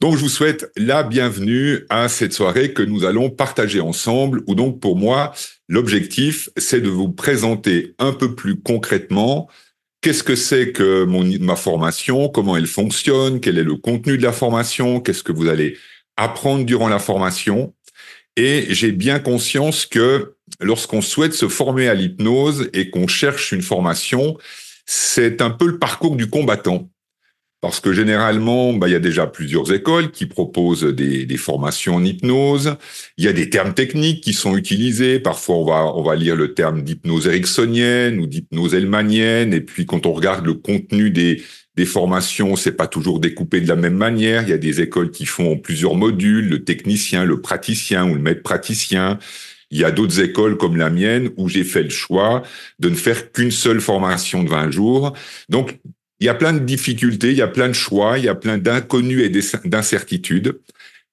Donc, je vous souhaite la bienvenue à cette soirée que nous allons partager ensemble, où donc pour moi, l'objectif, c'est de vous présenter un peu plus concrètement qu'est-ce que c'est que mon, ma formation, comment elle fonctionne, quel est le contenu de la formation, qu'est-ce que vous allez apprendre durant la formation. Et j'ai bien conscience que lorsqu'on souhaite se former à l'hypnose et qu'on cherche une formation, c'est un peu le parcours du combattant. Parce que généralement, bah, il y a déjà plusieurs écoles qui proposent des, des, formations en hypnose. Il y a des termes techniques qui sont utilisés. Parfois, on va, on va lire le terme d'hypnose ericksonienne ou d'hypnose elmanienne. Et puis, quand on regarde le contenu des, des formations, c'est pas toujours découpé de la même manière. Il y a des écoles qui font plusieurs modules, le technicien, le praticien ou le maître praticien. Il y a d'autres écoles comme la mienne où j'ai fait le choix de ne faire qu'une seule formation de 20 jours. Donc, il y a plein de difficultés, il y a plein de choix, il y a plein d'inconnus et d'incertitudes.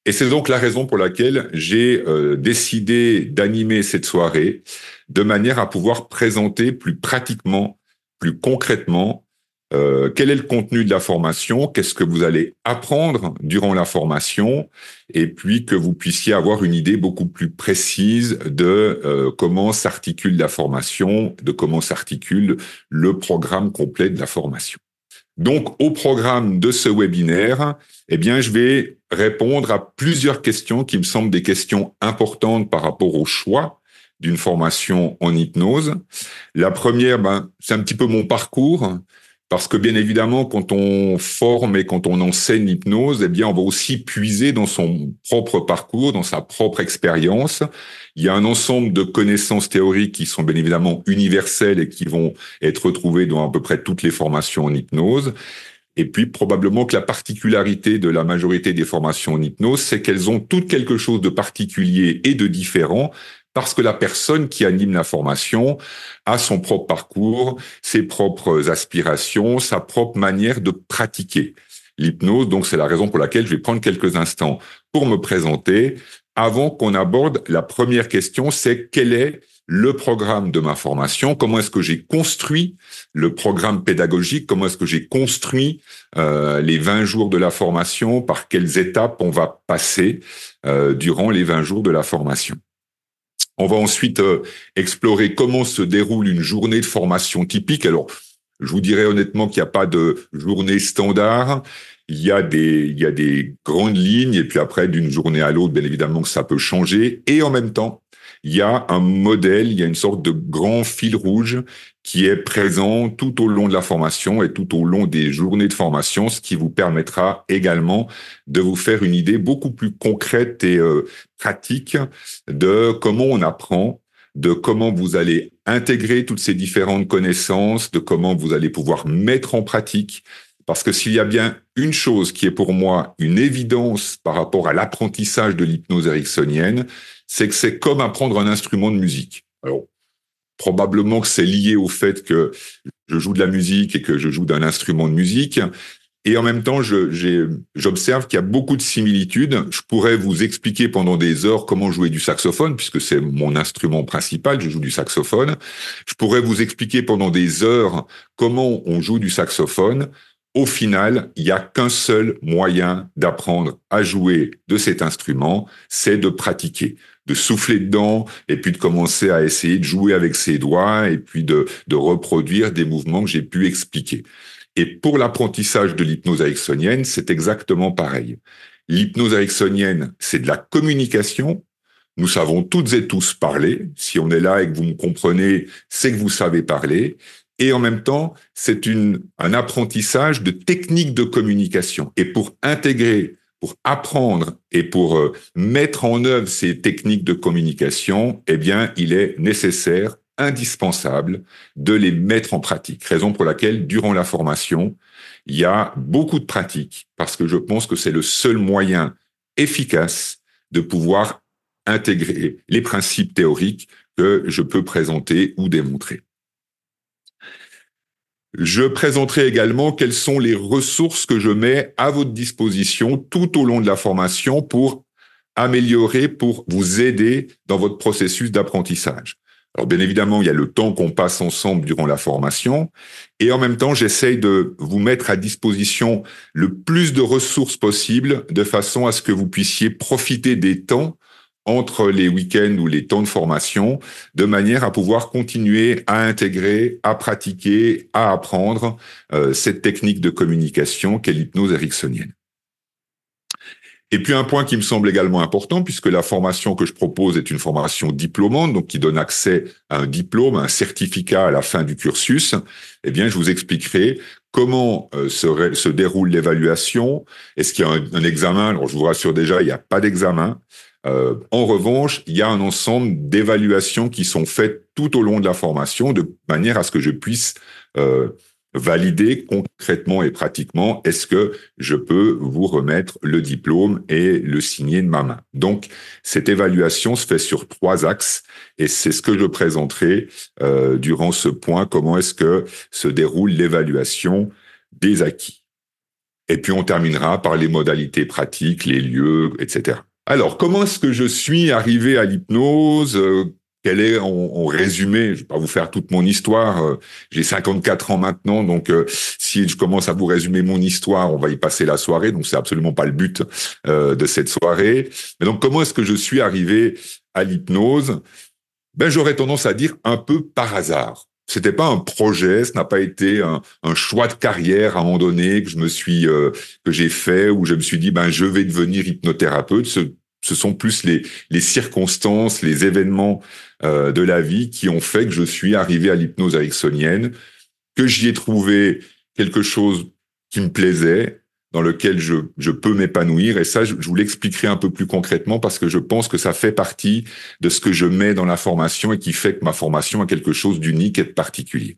Et c'est donc la raison pour laquelle j'ai euh, décidé d'animer cette soirée de manière à pouvoir présenter plus pratiquement, plus concrètement, euh, quel est le contenu de la formation, qu'est-ce que vous allez apprendre durant la formation, et puis que vous puissiez avoir une idée beaucoup plus précise de euh, comment s'articule la formation, de comment s'articule le programme complet de la formation. Donc, au programme de ce webinaire, eh bien, je vais répondre à plusieurs questions qui me semblent des questions importantes par rapport au choix d'une formation en hypnose. La première, ben, c'est un petit peu mon parcours. Parce que bien évidemment, quand on forme et quand on enseigne l'hypnose, eh bien, on va aussi puiser dans son propre parcours, dans sa propre expérience. Il y a un ensemble de connaissances théoriques qui sont bien évidemment universelles et qui vont être retrouvées dans à peu près toutes les formations en hypnose. Et puis probablement que la particularité de la majorité des formations en hypnose, c'est qu'elles ont toutes quelque chose de particulier et de différent parce que la personne qui anime la formation a son propre parcours, ses propres aspirations, sa propre manière de pratiquer l'hypnose. Donc c'est la raison pour laquelle je vais prendre quelques instants pour me présenter avant qu'on aborde la première question, c'est quel est le programme de ma formation, comment est-ce que j'ai construit le programme pédagogique, comment est-ce que j'ai construit euh, les 20 jours de la formation, par quelles étapes on va passer euh, durant les 20 jours de la formation? On va ensuite euh, explorer comment se déroule une journée de formation typique. Alors, je vous dirais honnêtement qu'il n'y a pas de journée standard. Il y a des, il y a des grandes lignes et puis après, d'une journée à l'autre, bien évidemment que ça peut changer. Et en même temps, il y a un modèle, il y a une sorte de grand fil rouge qui est présent tout au long de la formation et tout au long des journées de formation, ce qui vous permettra également de vous faire une idée beaucoup plus concrète et euh, pratique de comment on apprend, de comment vous allez intégrer toutes ces différentes connaissances, de comment vous allez pouvoir mettre en pratique. Parce que s'il y a bien une chose qui est pour moi une évidence par rapport à l'apprentissage de l'hypnose ericksonienne, c'est que c'est comme apprendre un instrument de musique. Alors, probablement que c'est lié au fait que je joue de la musique et que je joue d'un instrument de musique. Et en même temps, j'observe qu'il y a beaucoup de similitudes. Je pourrais vous expliquer pendant des heures comment jouer du saxophone, puisque c'est mon instrument principal, je joue du saxophone. Je pourrais vous expliquer pendant des heures comment on joue du saxophone. Au final, il n'y a qu'un seul moyen d'apprendre à jouer de cet instrument, c'est de pratiquer de souffler dedans et puis de commencer à essayer de jouer avec ses doigts et puis de, reproduire des mouvements que j'ai pu expliquer. Et pour l'apprentissage de l'hypnose ericksonienne, c'est exactement pareil. L'hypnose ericksonienne, c'est de la communication. Nous savons toutes et tous parler. Si on est là et que vous me comprenez, c'est que vous savez parler. Et en même temps, c'est un apprentissage de techniques de communication. Et pour intégrer pour apprendre et pour euh, mettre en œuvre ces techniques de communication, eh bien, il est nécessaire, indispensable de les mettre en pratique. Raison pour laquelle, durant la formation, il y a beaucoup de pratiques parce que je pense que c'est le seul moyen efficace de pouvoir intégrer les principes théoriques que je peux présenter ou démontrer. Je présenterai également quelles sont les ressources que je mets à votre disposition tout au long de la formation pour améliorer, pour vous aider dans votre processus d'apprentissage. Alors bien évidemment, il y a le temps qu'on passe ensemble durant la formation, et en même temps, j'essaye de vous mettre à disposition le plus de ressources possibles, de façon à ce que vous puissiez profiter des temps entre les week-ends ou les temps de formation, de manière à pouvoir continuer à intégrer, à pratiquer, à apprendre euh, cette technique de communication qu'est l'hypnose ericksonienne. Et puis un point qui me semble également important, puisque la formation que je propose est une formation diplômante, donc qui donne accès à un diplôme, un certificat à la fin du cursus, eh bien je vous expliquerai comment euh, se, se, déroule l'évaluation. Est-ce qu'il y a un, un, examen? Alors je vous rassure déjà, il n'y a pas d'examen. Euh, en revanche, il y a un ensemble d'évaluations qui sont faites tout au long de la formation, de manière à ce que je puisse euh, valider concrètement et pratiquement est-ce que je peux vous remettre le diplôme et le signer de ma main. Donc, cette évaluation se fait sur trois axes et c'est ce que je présenterai euh, durant ce point, comment est-ce que se déroule l'évaluation des acquis. Et puis, on terminera par les modalités pratiques, les lieux, etc. Alors, comment est-ce que je suis arrivé à l'hypnose euh, Quel est, en, résumé, je vais pas vous faire toute mon histoire. Euh, j'ai 54 ans maintenant, donc euh, si je commence à vous résumer mon histoire, on va y passer la soirée. Donc, c'est absolument pas le but de cette soirée. Mais donc, comment est-ce que je suis arrivé à l'hypnose? Ben, j'aurais tendance à dire un peu par hasard. C'était pas un projet, ce n'a pas été un, choix de carrière à un moment donné que je me suis euh, que j'ai fait où je me suis dit ben je vais devenir hypnothérapeute. Ce, sont plus les, les circonstances, les événements euh, de la vie qui ont fait que je suis arrivé à l'hypnose ericksonienne, que j'y ai trouvé quelque chose qui me plaisait, dans lequel je, je peux m'épanouir. Et ça, je, vous l'expliquerai un peu plus concrètement parce que je pense que ça fait partie de ce que je mets dans la formation et qui fait que ma formation a quelque chose d'unique et de particulier.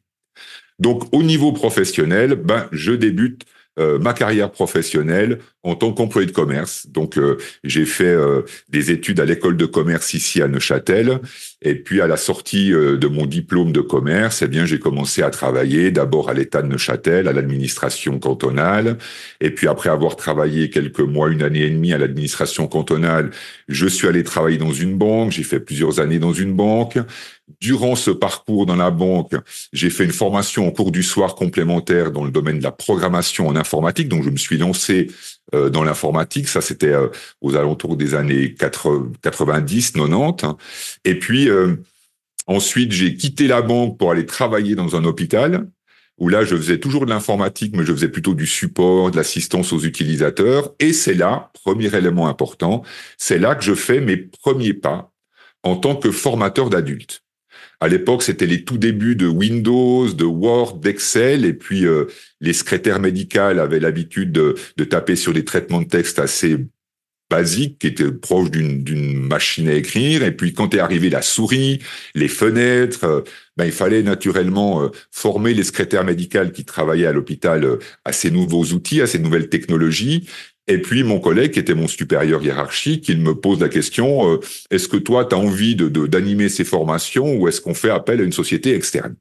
Donc, au niveau professionnel, ben, je débute ma carrière professionnelle en tant qu'employé de commerce. Donc, euh, j'ai fait euh, des études à l'école de commerce ici à Neuchâtel. Et puis, à la sortie de mon diplôme de commerce, eh bien, j'ai commencé à travailler d'abord à l'État de Neuchâtel, à l'administration cantonale. Et puis, après avoir travaillé quelques mois, une année et demie à l'administration cantonale, je suis allé travailler dans une banque. J'ai fait plusieurs années dans une banque. Durant ce parcours dans la banque, j'ai fait une formation au cours du soir complémentaire dans le domaine de la programmation en informatique. Donc, je me suis lancé euh, dans l'informatique. Ça, c'était euh, aux alentours des années 90, 90. Et puis, euh, ensuite, j'ai quitté la banque pour aller travailler dans un hôpital où là, je faisais toujours de l'informatique, mais je faisais plutôt du support, de l'assistance aux utilisateurs. Et c'est là, premier élément important, c'est là que je fais mes premiers pas en tant que formateur d'adultes. À l'époque, c'était les tout débuts de Windows, de Word, d'Excel, et puis euh, les secrétaires médicales avaient l'habitude de, de, taper sur des traitements de texte assez basiques, qui étaient proches d'une machine à écrire. Et puis, quand est arrivé la souris, les fenêtres, euh, ben, il fallait naturellement euh, former les secrétaires médicales qui travaillaient à l'hôpital à ces nouveaux outils, à ces nouvelles technologies. Et puis mon collègue, qui était mon supérieur hiérarchique, il me pose la question, euh, est-ce que toi, tu as envie de d'animer ces formations ou est-ce qu'on fait appel à une société externe?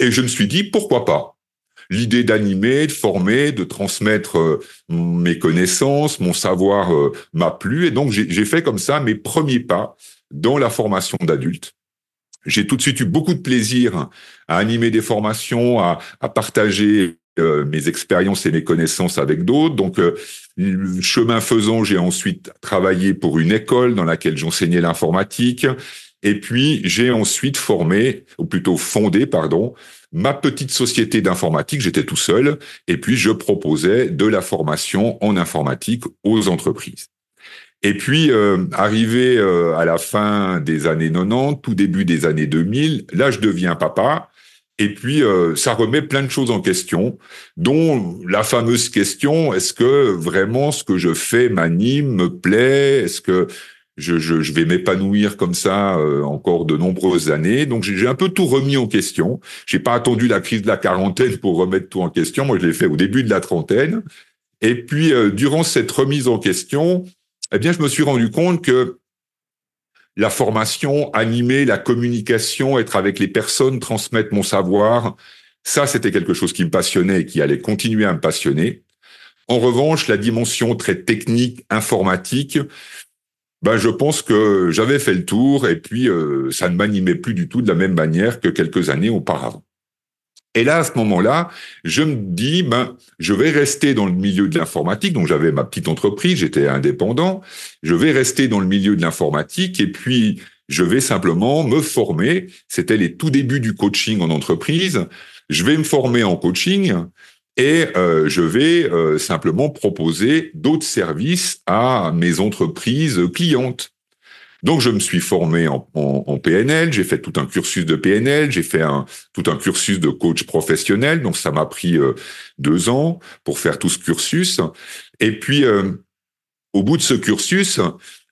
Et je me suis dit, pourquoi pas? L'idée d'animer, de former, de transmettre euh, mes connaissances, mon savoir euh, m'a plu. Et donc, j'ai fait comme ça mes premiers pas dans la formation d'adultes. J'ai tout de suite eu beaucoup de plaisir à animer des formations, à, à partager mes expériences et mes connaissances avec d'autres. Donc, Chemin faisant, j'ai ensuite travaillé pour une école dans laquelle j'enseignais l'informatique. Et puis, j'ai ensuite formé, ou plutôt fondé, pardon, ma petite société d'informatique. J'étais tout seul. Et puis, je proposais de la formation en informatique aux entreprises. Et puis, euh, arrivé euh, à la fin des années 90, tout début des années 2000, là, je deviens papa. Et puis, euh, ça remet plein de choses en question, dont la fameuse question, est-ce que vraiment ce que je fais m'anime, me plaît? Est-ce que je, je, je vais m'épanouir comme ça euh, encore de nombreuses années? Donc, j'ai un peu tout remis en question. J'ai pas attendu la crise de la quarantaine pour remettre tout en question. Moi, je l'ai fait au début de la trentaine. Et puis, euh, durant cette remise en question, eh bien, je me suis rendu compte que la formation, animer la communication, être avec les personnes, transmettre mon savoir, ça, c'était quelque chose qui me passionnait et qui allait continuer à me passionner. En revanche, la dimension très technique, informatique, ben, je pense que j'avais fait le tour et puis euh, ça ne m'animait plus du tout de la même manière que quelques années auparavant. Et là, à ce moment-là, je me dis, ben, je vais rester dans le milieu de l'informatique. Donc, j'avais ma petite entreprise, j'étais indépendant. Je vais rester dans le milieu de l'informatique et puis je vais simplement me former. C'était les tout débuts du coaching en entreprise. Je vais me former en coaching et euh, je vais euh, simplement proposer d'autres services à mes entreprises clientes. Donc, je me suis formé en, PNL, j'ai fait tout un cursus de PNL, j'ai fait un, tout un cursus de coach professionnel. Donc, ça m'a pris euh, deux ans pour faire tout ce cursus. Et puis, euh, au bout de ce cursus,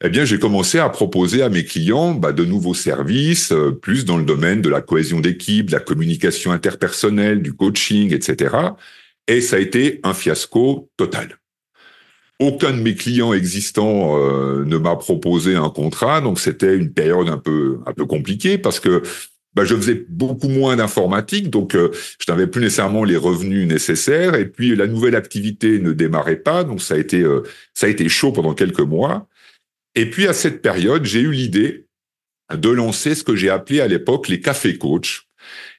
eh bien, j'ai commencé à proposer à mes clients bah, de nouveaux services, euh, plus dans le domaine de la cohésion d'équipe, de la communication interpersonnelle, du coaching, etc. Et ça a été un fiasco total. Aucun de mes clients existants euh, ne m'a proposé un contrat, donc c'était une période un peu un peu compliquée parce que bah, je faisais beaucoup moins d'informatique, donc euh, je n'avais plus nécessairement les revenus nécessaires, et puis la nouvelle activité ne démarrait pas, donc ça a été euh, ça a été chaud pendant quelques mois. Et puis à cette période, j'ai eu l'idée de lancer ce que j'ai appelé à l'époque les cafés coach.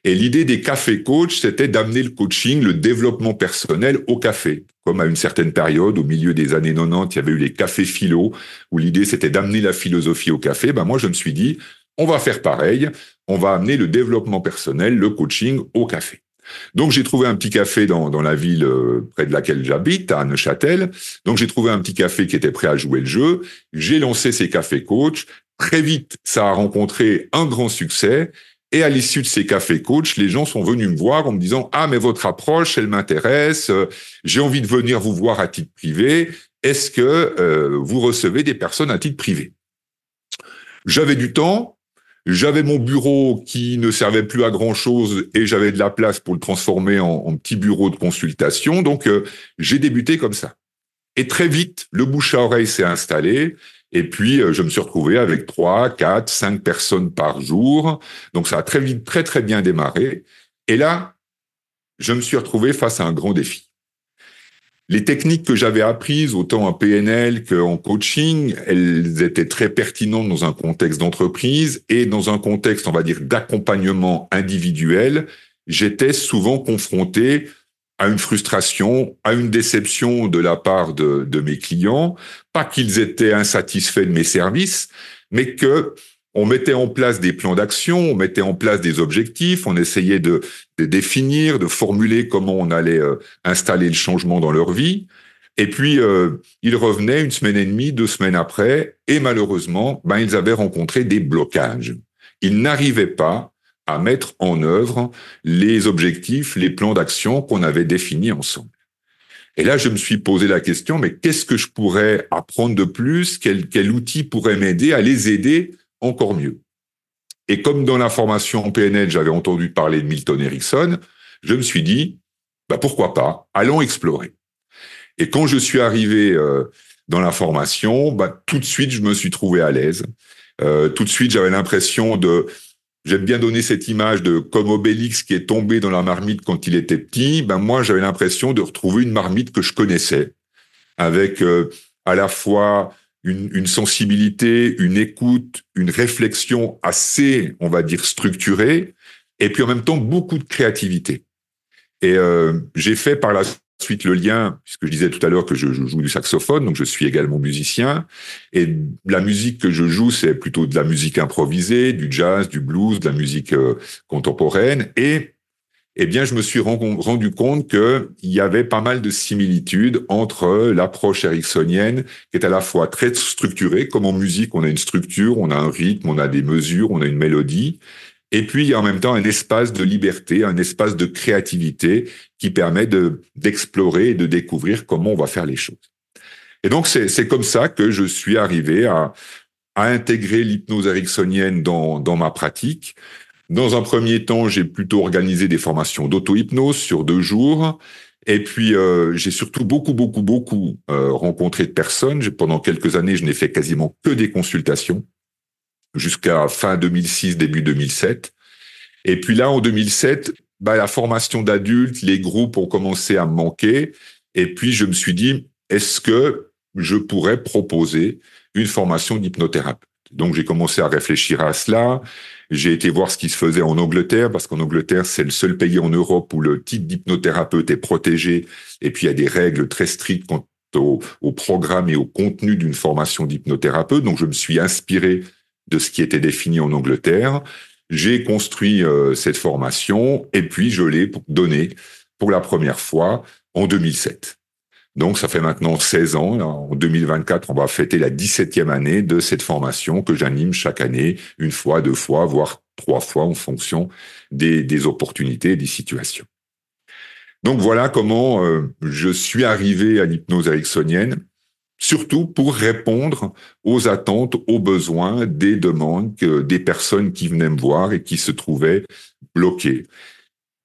Et l'idée des cafés coach, c'était d'amener le coaching, le développement personnel au café. Comme à une certaine période, au milieu des années 90, il y avait eu les cafés philo, où l'idée c'était d'amener la philosophie au café. Ben moi, je me suis dit, on va faire pareil. On va amener le développement personnel, le coaching au café. Donc j'ai trouvé un petit café dans, la ville euh, près de laquelle j'habite, à Neuchâtel. Donc j'ai trouvé un petit café qui était prêt à jouer le jeu. J'ai lancé ces cafés coach. Très vite, ça a rencontré un grand succès. Et à l'issue de ces cafés coach, les gens sont venus me voir en me disant ah mais votre approche elle m'intéresse, euh, j'ai envie de venir vous voir à titre privé. Est-ce que euh, vous recevez des personnes à titre privé? J'avais du temps, j'avais mon bureau qui ne servait plus à grand chose et j'avais de la place pour le transformer en, petit bureau de consultation. Donc euh, j'ai débuté comme ça. Et très vite, le bouche à oreille s'est installé. Et puis, euh, je me suis retrouvé avec trois, quatre, cinq personnes par jour. Donc, ça a très vite, très, très bien démarré. Et là, je me suis retrouvé face à un grand défi. Les techniques que j'avais apprises, autant en PNL qu'en coaching, elles étaient très pertinentes dans un contexte d'entreprise et dans un contexte, on va dire, d'accompagnement individuel. J'étais souvent confronté à une frustration, à une déception de la part de, de mes clients, pas qu'ils étaient insatisfaits de mes services, mais que on mettait en place des plans d'action, on mettait en place des objectifs, on essayait de, de définir, de formuler comment on allait euh, installer le changement dans leur vie. Et puis, euh, ils revenaient une semaine et demie, deux semaines après, et malheureusement, ben, ils avaient rencontré des blocages. Ils n'arrivaient pas à mettre en œuvre les objectifs, les plans d'action qu'on avait définis ensemble. Et là, je me suis posé la question, mais qu'est-ce que je pourrais apprendre de plus? Quel, quel outil pourrait m'aider à les aider encore mieux? Et comme dans la formation en PNL, j'avais entendu parler de Milton Erickson, je me suis dit, bah pourquoi pas, allons explorer. Et quand je suis arrivé euh, dans la formation, bah, tout de suite, je me suis trouvé à l'aise. Euh, tout de suite, j'avais l'impression de J'aime bien donner cette image de comme Obélix qui est tombé dans la marmite quand il était petit. Ben moi, j'avais l'impression de retrouver une marmite que je connaissais, avec euh, à la fois une, une, sensibilité, une écoute, une réflexion assez, on va dire, structurée, et puis en même temps beaucoup de créativité. Et euh, j'ai fait par la Ensuite, le lien, puisque je disais tout à l'heure que je, joue du saxophone, donc je suis également musicien. Et la musique que je joue, c'est plutôt de la musique improvisée, du jazz, du blues, de la musique euh, contemporaine. Et eh bien, je me suis rendu compte qu'il y avait pas mal de similitudes entre l'approche ericksonienne, qui est à la fois très structurée, comme en musique, on a une structure, on a un rythme, on a des mesures, on a une mélodie, et puis en même temps un espace de liberté, un espace de créativité qui permet de d'explorer et de découvrir comment on va faire les choses. Et donc c'est comme ça que je suis arrivé à, à intégrer l'hypnose ericksonienne dans, dans ma pratique. Dans un premier temps, j'ai plutôt organisé des formations d'auto-hypnose sur deux jours. Et puis, euh, j'ai surtout beaucoup, beaucoup, beaucoup euh, rencontré de personnes. Pendant quelques années, je n'ai fait quasiment que des consultations jusqu'à fin 2006, début 2007. Et puis là, en 2007, bah, la formation d'adultes, les groupes ont commencé à me manquer. Et puis, je me suis dit, est-ce que je pourrais proposer une formation d'hypnothérapeute? Donc j'ai commencé à réfléchir à cela. J'ai été voir ce qui se faisait en Angleterre, parce qu'en Angleterre, c'est le seul pays en Europe où le titre d'hypnothérapeute est protégé. Et puis il y a des règles très strictes quant au, au programme et au contenu d'une formation d'hypnothérapeute. Donc je me suis inspiré de ce qui était défini en Angleterre. J'ai construit euh, cette formation et puis je l'ai donnée pour la première fois en 2007. Donc, ça fait maintenant 16 ans. En 2024, on va fêter la 17e année de cette formation que j'anime chaque année, une fois, deux fois, voire trois fois en fonction des, des opportunités et des situations. Donc, voilà comment euh, je suis arrivé à l'hypnose ericksonienne, surtout pour répondre aux attentes, aux besoins, des demandes que, des personnes qui venaient me voir et qui se trouvaient bloquées.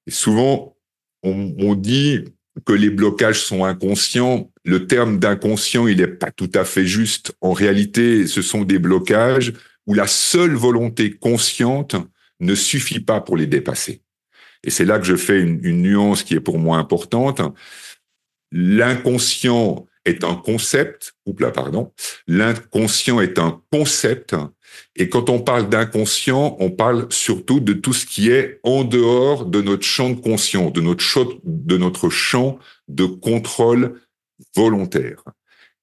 Et souvent, on, dit que les blocages sont inconscients. Le terme d'inconscient, il n'est pas tout à fait juste. En réalité, ce sont des blocages où la seule volonté consciente ne suffit pas pour les dépasser. Et c'est là que je fais une nuance qui est pour moi importante. L'inconscient est un concept, ou là, pardon, l'inconscient est un concept, et quand on parle d'inconscient, on parle surtout de tout ce qui est en dehors de notre champ de conscience, de notre champ, de notre champ de contrôle volontaire.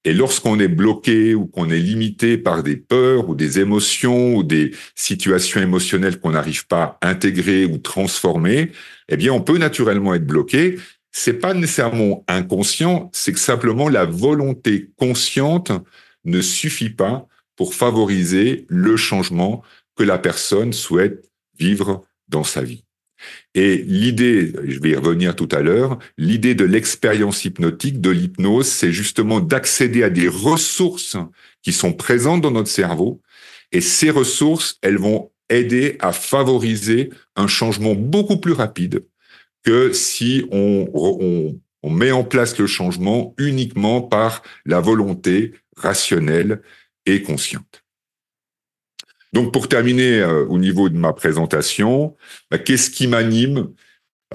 Et lorsqu'on est bloqué ou qu'on est limité par des peurs ou des émotions ou des situations émotionnelles qu'on n'arrive pas à intégrer ou transformer, eh bien, on peut naturellement être bloqué c'est pas nécessairement inconscient, c'est que simplement la volonté consciente ne suffit pas pour favoriser le changement que la personne souhaite vivre dans sa vie. Et l'idée, je vais y revenir tout à l'heure, l'idée de l'expérience hypnotique, de l'hypnose, c'est justement d'accéder à des ressources qui sont présentes dans notre cerveau. Et ces ressources, elles vont aider à favoriser un changement beaucoup plus rapide que si on, on, on met en place le changement uniquement par la volonté rationnelle et consciente. Donc pour terminer euh, au niveau de ma présentation, bah, qu'est-ce qui m'anime?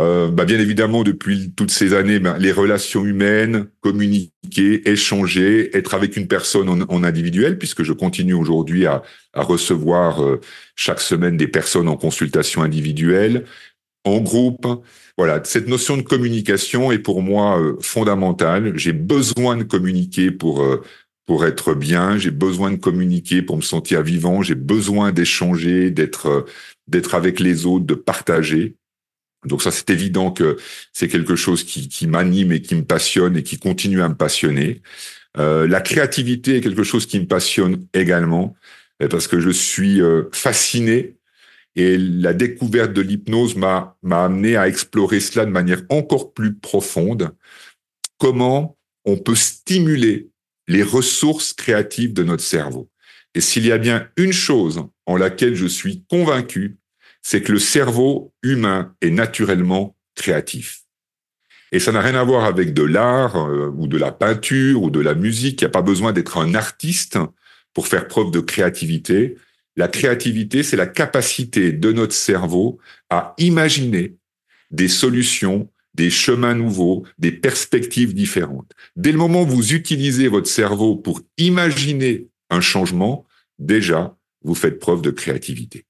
Euh, bah, Bien évidemment, depuis toutes ces années, bah, les relations humaines, communiquer, échanger, être avec une personne en, en individuel, puisque je continue aujourd'hui à, à, recevoir euh, chaque semaine des personnes en consultation individuelle, en groupe. Voilà, cette notion de communication est pour moi euh, fondamentale. J'ai besoin de communiquer pour euh, pour être bien. J'ai besoin de communiquer pour me sentir vivant. J'ai besoin d'échanger, d'être euh, d'être avec les autres, de partager. Donc ça, c'est évident que c'est quelque chose qui, qui m'anime et qui me passionne et qui continue à me passionner. La créativité est quelque chose qui me passionne également parce que je suis fasciné et la découverte de l'hypnose m'a amené à explorer cela de manière encore plus profonde. Comment on peut stimuler les ressources créatives de notre cerveau. Et s'il y a bien une chose en laquelle je suis convaincu, c'est que le cerveau humain est naturellement créatif. Et ça n'a rien à voir avec de l'art euh, ou de la peinture ou de la musique. Il n'y a pas besoin d'être un artiste pour faire preuve de créativité. La créativité, c'est la capacité de notre cerveau à imaginer des solutions, des chemins nouveaux, des perspectives différentes. Dès le moment où vous utilisez votre cerveau pour imaginer un changement, déjà, vous faites preuve de créativité.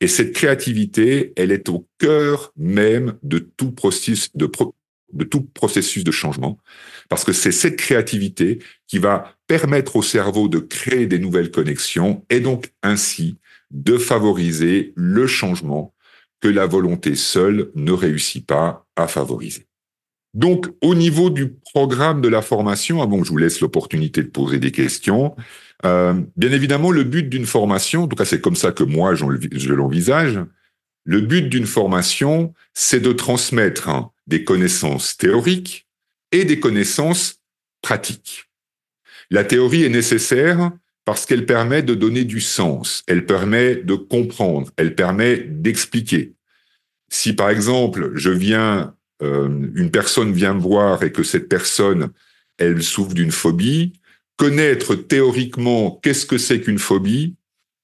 Et cette créativité, elle est au cœur même de tout processus de, tout processus de changement, parce que c'est cette créativité qui va permettre au cerveau de créer des nouvelles connexions et donc ainsi de favoriser le changement que la volonté seule ne réussit pas à favoriser. Donc, au niveau du programme de la formation, avant que je vous laisse l'opportunité de poser des questions, euh, bien évidemment, le but d'une formation, en tout cas c'est comme ça que moi je l'envisage, le but d'une formation, c'est de transmettre des connaissances théoriques et des connaissances pratiques. La théorie est nécessaire parce qu'elle permet de donner du sens, elle permet de comprendre, elle permet d'expliquer. Si par exemple, je viens, euh, une personne vient me voir et que cette personne, elle souffre d'une phobie, connaître théoriquement qu'est-ce que c'est qu'une phobie,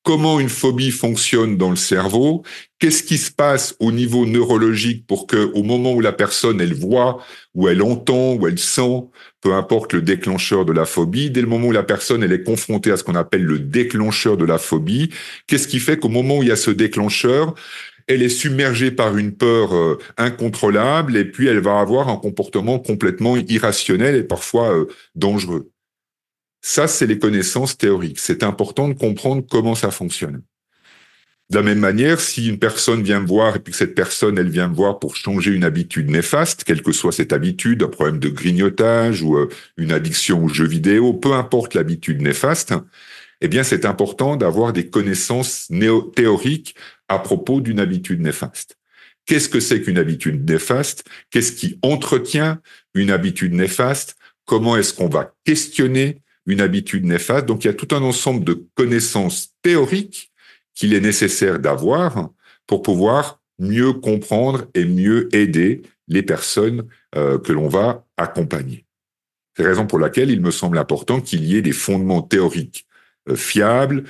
comment une phobie fonctionne dans le cerveau, qu'est-ce qui se passe au niveau neurologique pour que, au moment où la personne elle voit, ou elle entend, ou elle sent, peu importe le déclencheur de la phobie, dès le moment où la personne elle est confrontée à ce qu'on appelle le déclencheur de la phobie, qu'est-ce qui fait qu'au moment où il y a ce déclencheur, elle est submergée par une peur euh, incontrôlable et puis elle va avoir un comportement complètement irrationnel et parfois euh, dangereux? Ça, c'est les connaissances théoriques. C'est important de comprendre comment ça fonctionne. De la même manière, si une personne vient me voir et puis que cette personne, elle vient me voir pour changer une habitude néfaste, quelle que soit cette habitude, un problème de grignotage ou euh, une addiction aux jeux vidéo, peu importe l'habitude néfaste, eh bien, c'est important d'avoir des connaissances théoriques à propos d'une habitude néfaste. Qu'est-ce que c'est qu'une habitude néfaste? Qu'est-ce qui entretient une habitude néfaste? Comment est-ce qu'on va questionner une habitude néfaste Donc il y a tout un ensemble de connaissances théoriques qu'il est nécessaire d'avoir pour pouvoir mieux comprendre et mieux aider les personnes euh, que l'on va accompagner. C'est la raison pour laquelle il me semble important qu'il y ait des fondements théoriques euh, fiables,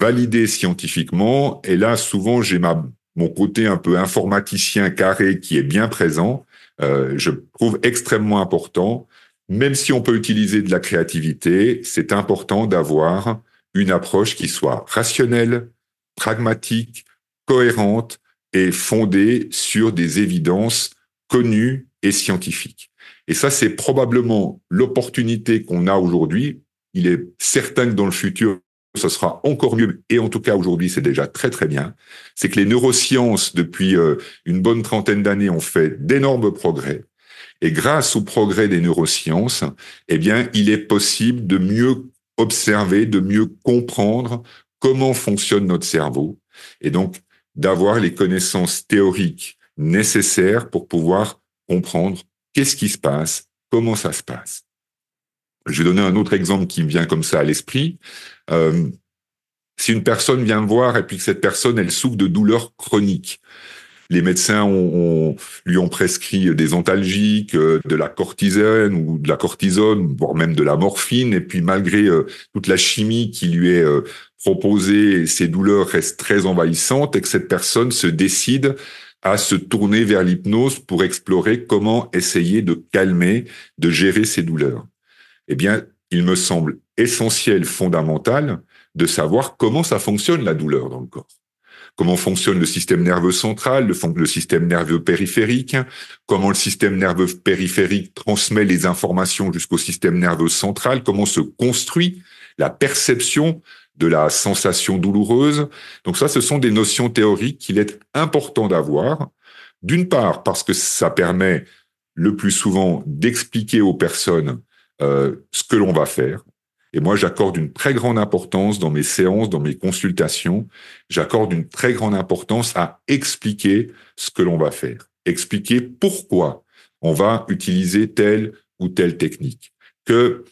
validé scientifiquement. Et là, souvent, j'ai ma mon côté un peu informaticien carré qui est bien présent. Euh, je trouve extrêmement important. Même si on peut utiliser de la créativité, c'est important d'avoir une approche qui soit rationnelle, pragmatique, cohérente et fondée sur des évidences connues et scientifiques. Et ça, c'est probablement l'opportunité qu'on a aujourd'hui. Il est certain que dans le futur, ce sera encore mieux, et en tout cas aujourd'hui c'est déjà très très bien, c'est que les neurosciences depuis euh, une bonne trentaine d'années ont fait d'énormes progrès. Et grâce au progrès des neurosciences, eh bien, il est possible de mieux observer, de mieux comprendre comment fonctionne notre cerveau, et donc d'avoir les connaissances théoriques nécessaires pour pouvoir comprendre qu'est-ce qui se passe, comment ça se passe. Je vais donner un autre exemple qui me vient comme ça à l'esprit. Euh, si une personne vient me voir et puis que cette personne, elle souffre de douleurs chroniques, les médecins lui ont prescrit des antalgiques, euh, de la cortisone ou de la cortisone, voire même de la morphine. Et puis malgré euh, toute la chimie qui lui est proposée, ces douleurs restent très envahissantes et que cette personne se décide à se tourner vers l'hypnose pour explorer comment essayer de calmer, de gérer ces douleurs eh bien, il me semble essentiel, fondamental, de savoir comment ça fonctionne la douleur dans le corps. Comment fonctionne le système nerveux central, le, système nerveux périphérique, comment le système nerveux périphérique transmet les informations jusqu'au système nerveux central, comment se construit la perception de la sensation douloureuse? Donc ça, ce sont des notions théoriques qu'il est important d'avoir. D'une part, parce que ça permet le plus souvent d'expliquer aux personnes euh, ce que l'on va faire. Et moi, j'accorde une très grande importance dans mes séances, dans mes consultations, j'accorde une très grande importance à expliquer ce que l'on va faire, expliquer pourquoi on va utiliser telle ou telle technique, que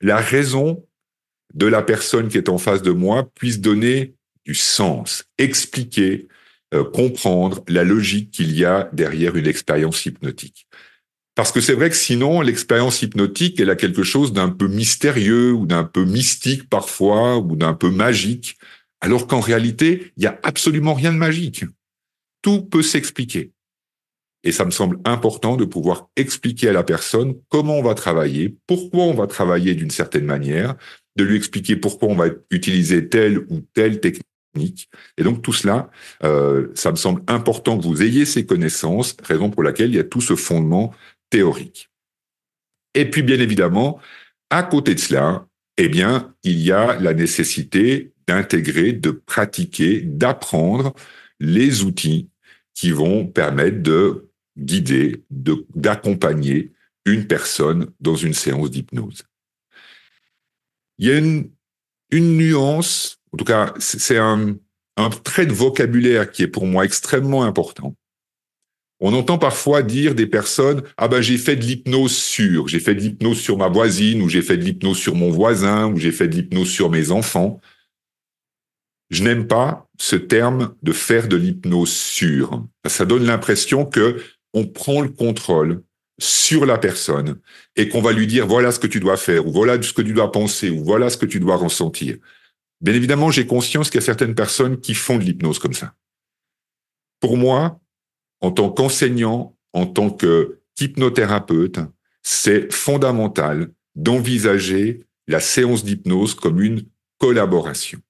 la raison de la personne qui est en face de moi puisse donner du sens, expliquer, euh, comprendre la logique qu'il y a derrière une expérience hypnotique. Parce que c'est vrai que sinon, l'expérience hypnotique, elle a quelque chose d'un peu mystérieux ou d'un peu mystique parfois ou d'un peu magique, alors qu'en réalité, il n'y a absolument rien de magique. Tout peut s'expliquer. Et ça me semble important de pouvoir expliquer à la personne comment on va travailler, pourquoi on va travailler d'une certaine manière, de lui expliquer pourquoi on va utiliser telle ou telle technique. Et donc tout cela, euh, ça me semble important que vous ayez ces connaissances, raison pour laquelle il y a tout ce fondement théorique. Et puis, bien évidemment, à côté de cela, eh bien, il y a la nécessité d'intégrer, de pratiquer, d'apprendre les outils qui vont permettre de guider, d'accompagner une personne dans une séance d'hypnose. Il y a une, nuance, en tout cas, c'est un trait de vocabulaire qui est pour moi extrêmement important. On entend parfois dire des personnes ah ben j'ai fait de l'hypnose sur, j'ai fait de l'hypnose sur ma voisine ou j'ai fait de l'hypnose sur mon voisin ou j'ai fait de l'hypnose sur mes enfants. Je n'aime pas ce terme de faire de l'hypnose sur. Ça donne l'impression que on prend le contrôle sur la personne et qu'on va lui dire voilà ce que tu dois faire ou voilà ce que tu dois penser ou voilà ce que tu dois ressentir. Bien évidemment, j'ai conscience qu'il y a certaines personnes qui font de l'hypnose comme ça. Pour moi, en tant qu'enseignant, en tant qu'hypnothérapeute, c'est fondamental d'envisager la séance d'hypnose comme une collaboration.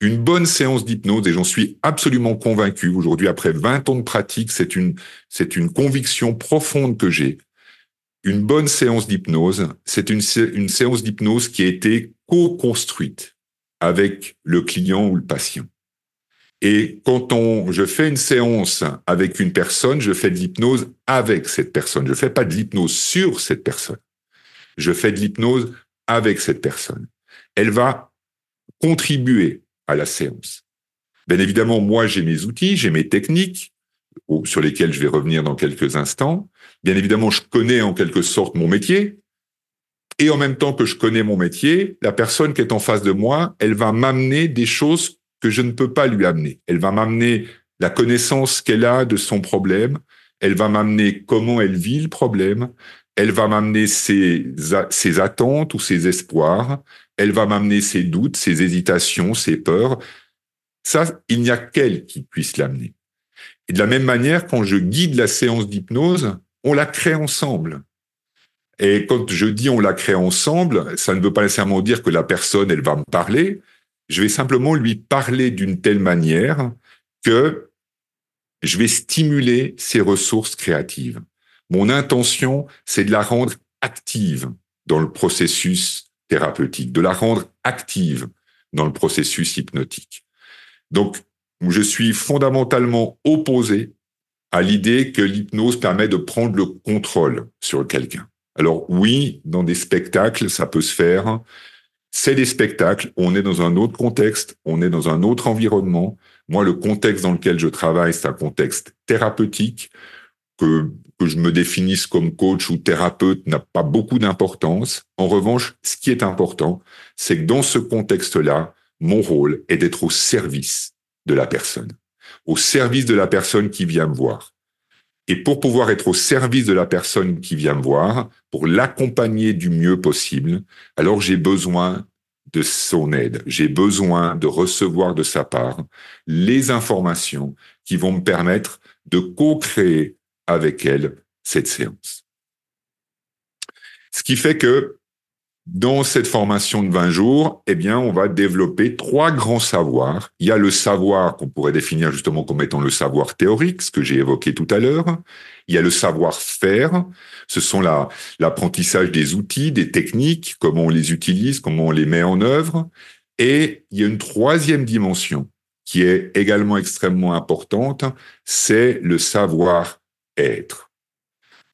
Une bonne séance d'hypnose, et j'en suis absolument convaincu aujourd'hui, après 20 ans de pratique, c'est une, c'est une conviction profonde que j'ai. Une bonne séance d'hypnose, c'est une, une séance d'hypnose qui a été co-construite avec le client ou le patient. Et quand on, je fais une séance avec une personne, je fais de l'hypnose avec cette personne. Je fais pas de l'hypnose sur cette personne. Je fais de l'hypnose avec cette personne. Elle va contribuer à la séance. Bien évidemment, moi, j'ai mes outils, j'ai mes techniques sur lesquelles je vais revenir dans quelques instants. Bien évidemment, je connais en quelque sorte mon métier. Et en même temps que je connais mon métier, la personne qui est en face de moi, elle va m'amener des choses que je ne peux pas lui amener. Elle va m'amener la connaissance qu'elle a de son problème. Elle va m'amener comment elle vit le problème. Elle va m'amener ses, ses attentes ou ses espoirs elle va m'amener ses doutes, ses hésitations, ses peurs. Ça, il n'y a qu'elle qui puisse l'amener. Et de la même manière, quand je guide la séance d'hypnose, on la crée ensemble. Et quand je dis on la crée ensemble, ça ne veut pas nécessairement dire que la personne, elle va me parler. Je vais simplement lui parler d'une telle manière que je vais stimuler ses ressources créatives. Mon intention, c'est de la rendre active dans le processus thérapeutique, de la rendre active dans le processus hypnotique. Donc, je suis fondamentalement opposé à l'idée que l'hypnose permet de prendre le contrôle sur quelqu'un. Alors oui, dans des spectacles, ça peut se faire. C'est des spectacles, on est dans un autre contexte, on est dans un autre environnement. Moi, le contexte dans lequel je travaille, c'est un contexte thérapeutique que je me définisse comme coach ou thérapeute n'a pas beaucoup d'importance. En revanche, ce qui est important, c'est que dans ce contexte-là, mon rôle est d'être au service de la personne, au service de la personne qui vient me voir. Et pour pouvoir être au service de la personne qui vient me voir, pour l'accompagner du mieux possible, alors j'ai besoin de son aide. J'ai besoin de recevoir de sa part les informations qui vont me permettre de co-créer avec elle cette séance. Ce qui fait que dans cette formation de 20 jours, eh bien, on va développer trois grands savoirs. Il y a le savoir qu'on pourrait définir justement comme étant le savoir théorique, ce que j'ai évoqué tout à l'heure. Il y a le savoir-faire. Ce sont l'apprentissage des outils, des techniques, comment on les utilise, comment on les met en œuvre. Et il y a une troisième dimension qui est également extrêmement importante, c'est le savoir être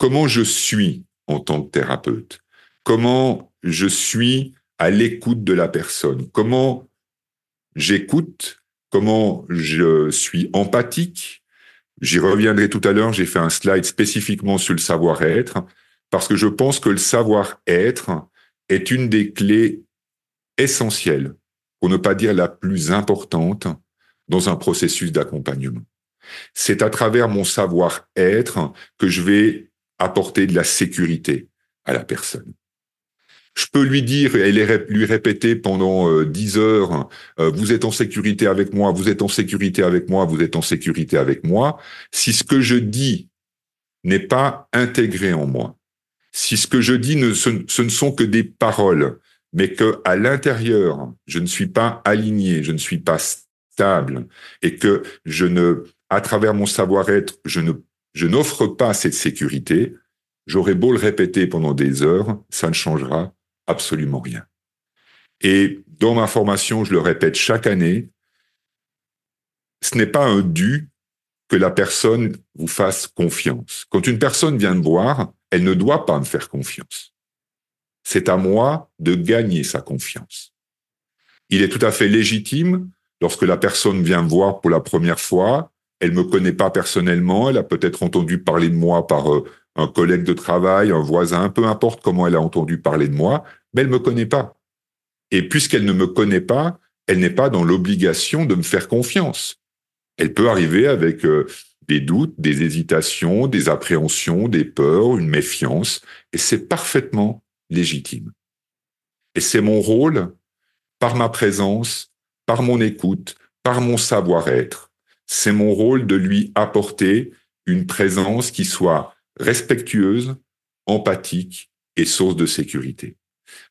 Comment je suis en tant que thérapeute? Comment je suis à l'écoute de la personne Comment j'écoute Comment je suis empathique J'y reviendrai tout à l'heure, j'ai fait un slide spécifiquement sur le savoir-être, parce que je pense que le savoir-être est une des clés essentielles, pour ne pas dire la plus importante, dans un processus d'accompagnement. C'est à travers mon savoir-être que je vais apporter de la sécurité à la personne. Je peux lui dire et lui répéter pendant euh, dix heures, euh, vous êtes en sécurité avec moi, vous êtes en sécurité avec moi, vous êtes en sécurité avec moi. Si ce que je dis n'est pas intégré en moi, si ce que je dis ne, ce, ce ne sont que des paroles, mais que à l'intérieur, je ne suis pas aligné, je ne suis pas stable, et que je ne à travers mon savoir-être, je ne, je n'offre pas cette sécurité, j'aurai beau le répéter pendant des heures, ça ne changera absolument rien. Et dans ma formation, je le répète chaque année, ce n'est pas un dû que la personne vous fasse confiance. Quand une personne vient me voir, elle ne doit pas me faire confiance. C'est à moi de gagner sa confiance. Il est tout à fait légitime, lorsque la personne vient me voir pour la première fois, elle me connaît pas personnellement, elle a peut-être entendu parler de moi par euh, un collègue de travail, un voisin, peu importe comment elle a entendu parler de moi, mais elle me connaît pas. Et puisqu'elle ne me connaît pas, elle n'est pas dans l'obligation de me faire confiance. Elle peut arriver avec euh, des doutes, des hésitations, des appréhensions, des peurs, une méfiance, et c'est parfaitement légitime. Et c'est mon rôle, par ma présence, par mon écoute, par mon savoir-être. C'est mon rôle de lui apporter une présence qui soit respectueuse, empathique et source de sécurité.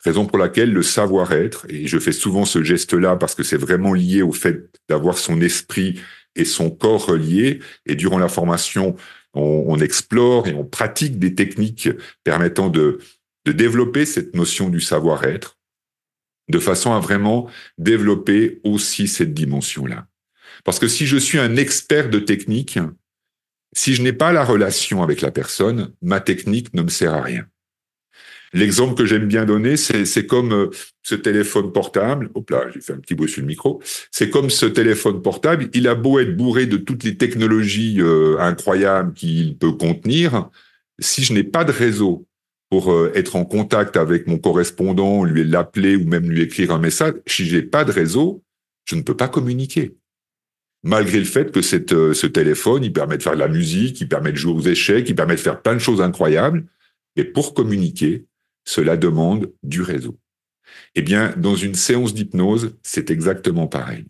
Raison pour laquelle le savoir-être, et je fais souvent ce geste-là parce que c'est vraiment lié au fait d'avoir son esprit et son corps reliés, et durant la formation, on, explore et on pratique des techniques permettant de, de développer cette notion du savoir-être, de façon à vraiment développer aussi cette dimension-là. Parce que si je suis un expert de technique, si je n'ai pas la relation avec la personne, ma technique ne me sert à rien. L'exemple que j'aime bien donner, c'est comme euh, ce téléphone portable. Hop là, j'ai fait un petit bruit sur le micro. C'est comme ce téléphone portable. Il a beau être bourré de toutes les technologies euh, incroyables qu'il peut contenir. Si je n'ai pas de réseau pour euh, être en contact avec mon correspondant, lui l'appeler ou même lui écrire un message, si j'ai pas de réseau, je ne peux pas communiquer. Malgré le fait que cette, ce téléphone, il permet de faire de la musique, il permet de jouer aux échecs, il permet de faire plein de choses incroyables. Mais pour communiquer, cela demande du réseau. Eh bien, dans une séance d'hypnose, c'est exactement pareil.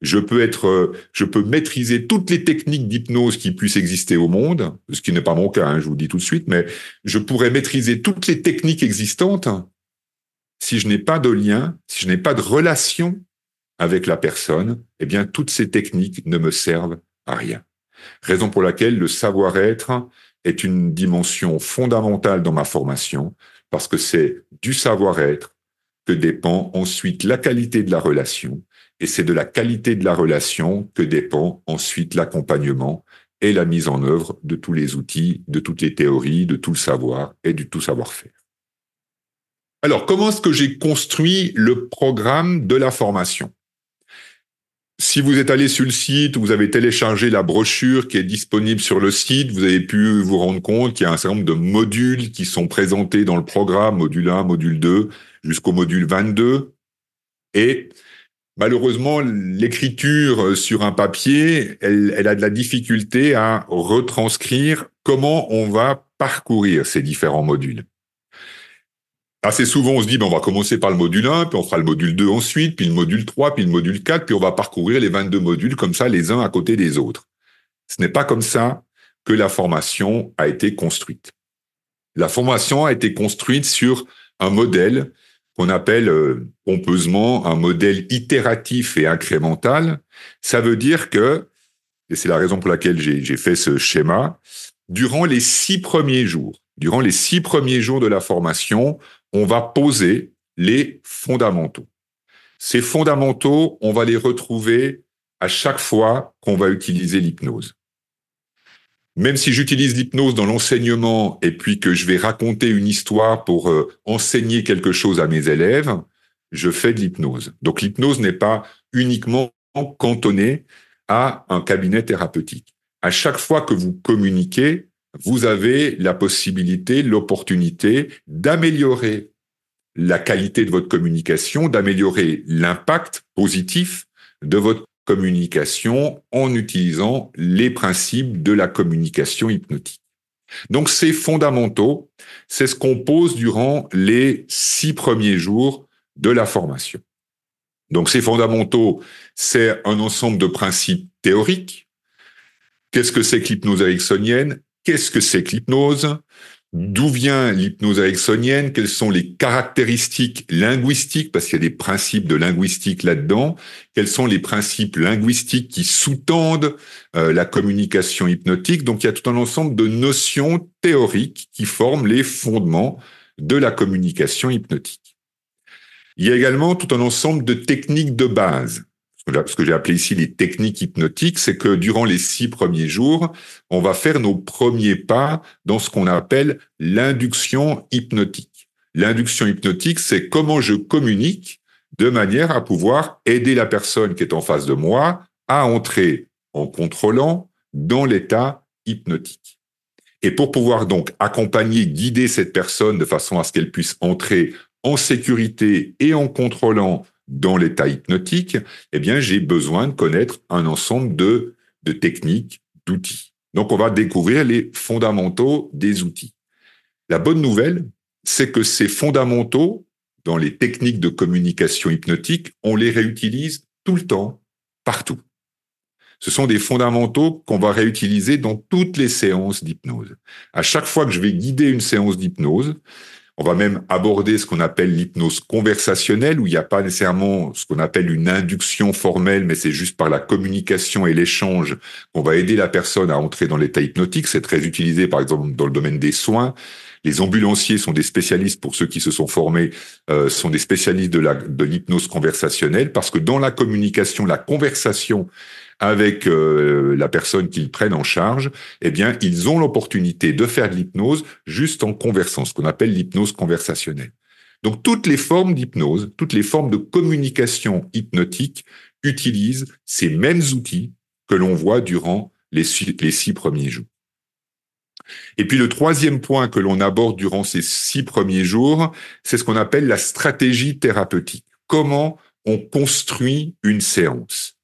Je peux être, euh, je peux maîtriser toutes les techniques d'hypnose qui puissent exister au monde, ce qui n'est pas mon cas, hein, je vous le dis tout de suite, mais je pourrais maîtriser toutes les techniques existantes si je n'ai pas de lien, si je n'ai pas de relation avec la personne, eh bien, toutes ces techniques ne me servent à rien. Raison pour laquelle le savoir-être est une dimension fondamentale dans ma formation parce que c'est du savoir-être que dépend ensuite la qualité de la relation, et c'est de la qualité de la relation que dépend ensuite l'accompagnement et la mise en œuvre de tous les outils, de toutes les théories, de tout le savoir et du tout savoir-faire. Alors, comment est-ce que j'ai construit le programme de la formation? Si vous êtes allé sur le site, vous avez téléchargé la brochure qui est disponible sur le site, vous avez pu vous rendre compte qu'il y a un certain nombre de modules qui sont présentés dans le programme, module 1, module 2, jusqu'au module 22. Et malheureusement, l'écriture sur un papier, elle a de la difficulté à retranscrire comment on va parcourir ces différents modules assez souvent, on se dit, ben, on va commencer par le module 1, puis on fera le module 2 ensuite, puis le module 3, puis le module 4, puis on va parcourir les 22 modules comme ça, les uns à côté des autres. Ce n'est pas comme ça que la formation a été construite. La formation a été construite sur un modèle qu'on appelle euh, pompeusement un modèle itératif et incrémental. Ça veut dire que, et c'est la raison pour laquelle j'ai fait ce schéma, durant les six premiers jours, durant les six premiers jours de la formation, on va poser les fondamentaux. Ces fondamentaux, on va les retrouver à chaque fois qu'on va utiliser l'hypnose. Même si j'utilise l'hypnose dans l'enseignement et puis que je vais raconter une histoire pour euh, enseigner quelque chose à mes élèves, je fais de l'hypnose. Donc l'hypnose n'est pas uniquement cantonnée à un cabinet thérapeutique. À chaque fois que vous communiquez, vous avez la possibilité, l'opportunité d'améliorer la qualité de votre communication, d'améliorer l'impact positif de votre communication en utilisant les principes de la communication hypnotique. Donc ces fondamentaux, c'est ce qu'on pose durant les six premiers jours de la formation. Donc ces fondamentaux, c'est un ensemble de principes théoriques. Qu'est-ce que c'est que l'hypnose Qu'est-ce que c'est que l'hypnose? D'où vient l'hypnose ericksonienne? Quelles sont les caractéristiques linguistiques? Parce qu'il y a des principes de linguistique là-dedans. Quels sont les principes linguistiques qui sous-tendent euh, la communication hypnotique? Donc il y a tout un ensemble de notions théoriques qui forment les fondements de la communication hypnotique. Il y a également tout un ensemble de techniques de base ce que j'ai appelé ici les techniques hypnotiques, c'est que durant les six premiers jours, on va faire nos premiers pas dans ce qu'on appelle l'induction hypnotique. L'induction hypnotique, c'est comment je communique de manière à pouvoir aider la personne qui est en face de moi à entrer en contrôlant dans l'état hypnotique. Et pour pouvoir donc accompagner, guider cette personne de façon à ce qu'elle puisse entrer en sécurité et en contrôlant dans l'état hypnotique, eh bien, j'ai besoin de connaître un ensemble de, de techniques, d'outils. Donc, on va découvrir les fondamentaux des outils. La bonne nouvelle, c'est que ces fondamentaux, dans les techniques de communication hypnotique, on les réutilise tout le temps, partout. Ce sont des fondamentaux qu'on va réutiliser dans toutes les séances d'hypnose. À chaque fois que je vais guider une séance d'hypnose, on va même aborder ce qu'on appelle l'hypnose conversationnelle, où il n'y a pas nécessairement ce qu'on appelle une induction formelle, mais c'est juste par la communication et l'échange qu'on va aider la personne à entrer dans l'état hypnotique. C'est très utilisé, par exemple, dans le domaine des soins. Les ambulanciers sont des spécialistes, pour ceux qui se sont formés, euh, sont des spécialistes de l'hypnose conversationnelle, parce que dans la communication, la conversation avec euh, la personne qu'ils prennent en charge, eh bien, ils ont l'opportunité de faire de l'hypnose juste en conversant, ce qu'on appelle l'hypnose conversationnelle. Donc, toutes les formes d'hypnose, toutes les formes de communication hypnotique utilisent ces mêmes outils que l'on voit durant les les six premiers jours. Et puis le troisième point que l'on aborde durant ces six premiers jours, c'est ce qu'on appelle la stratégie thérapeutique. Comment on construit une séance?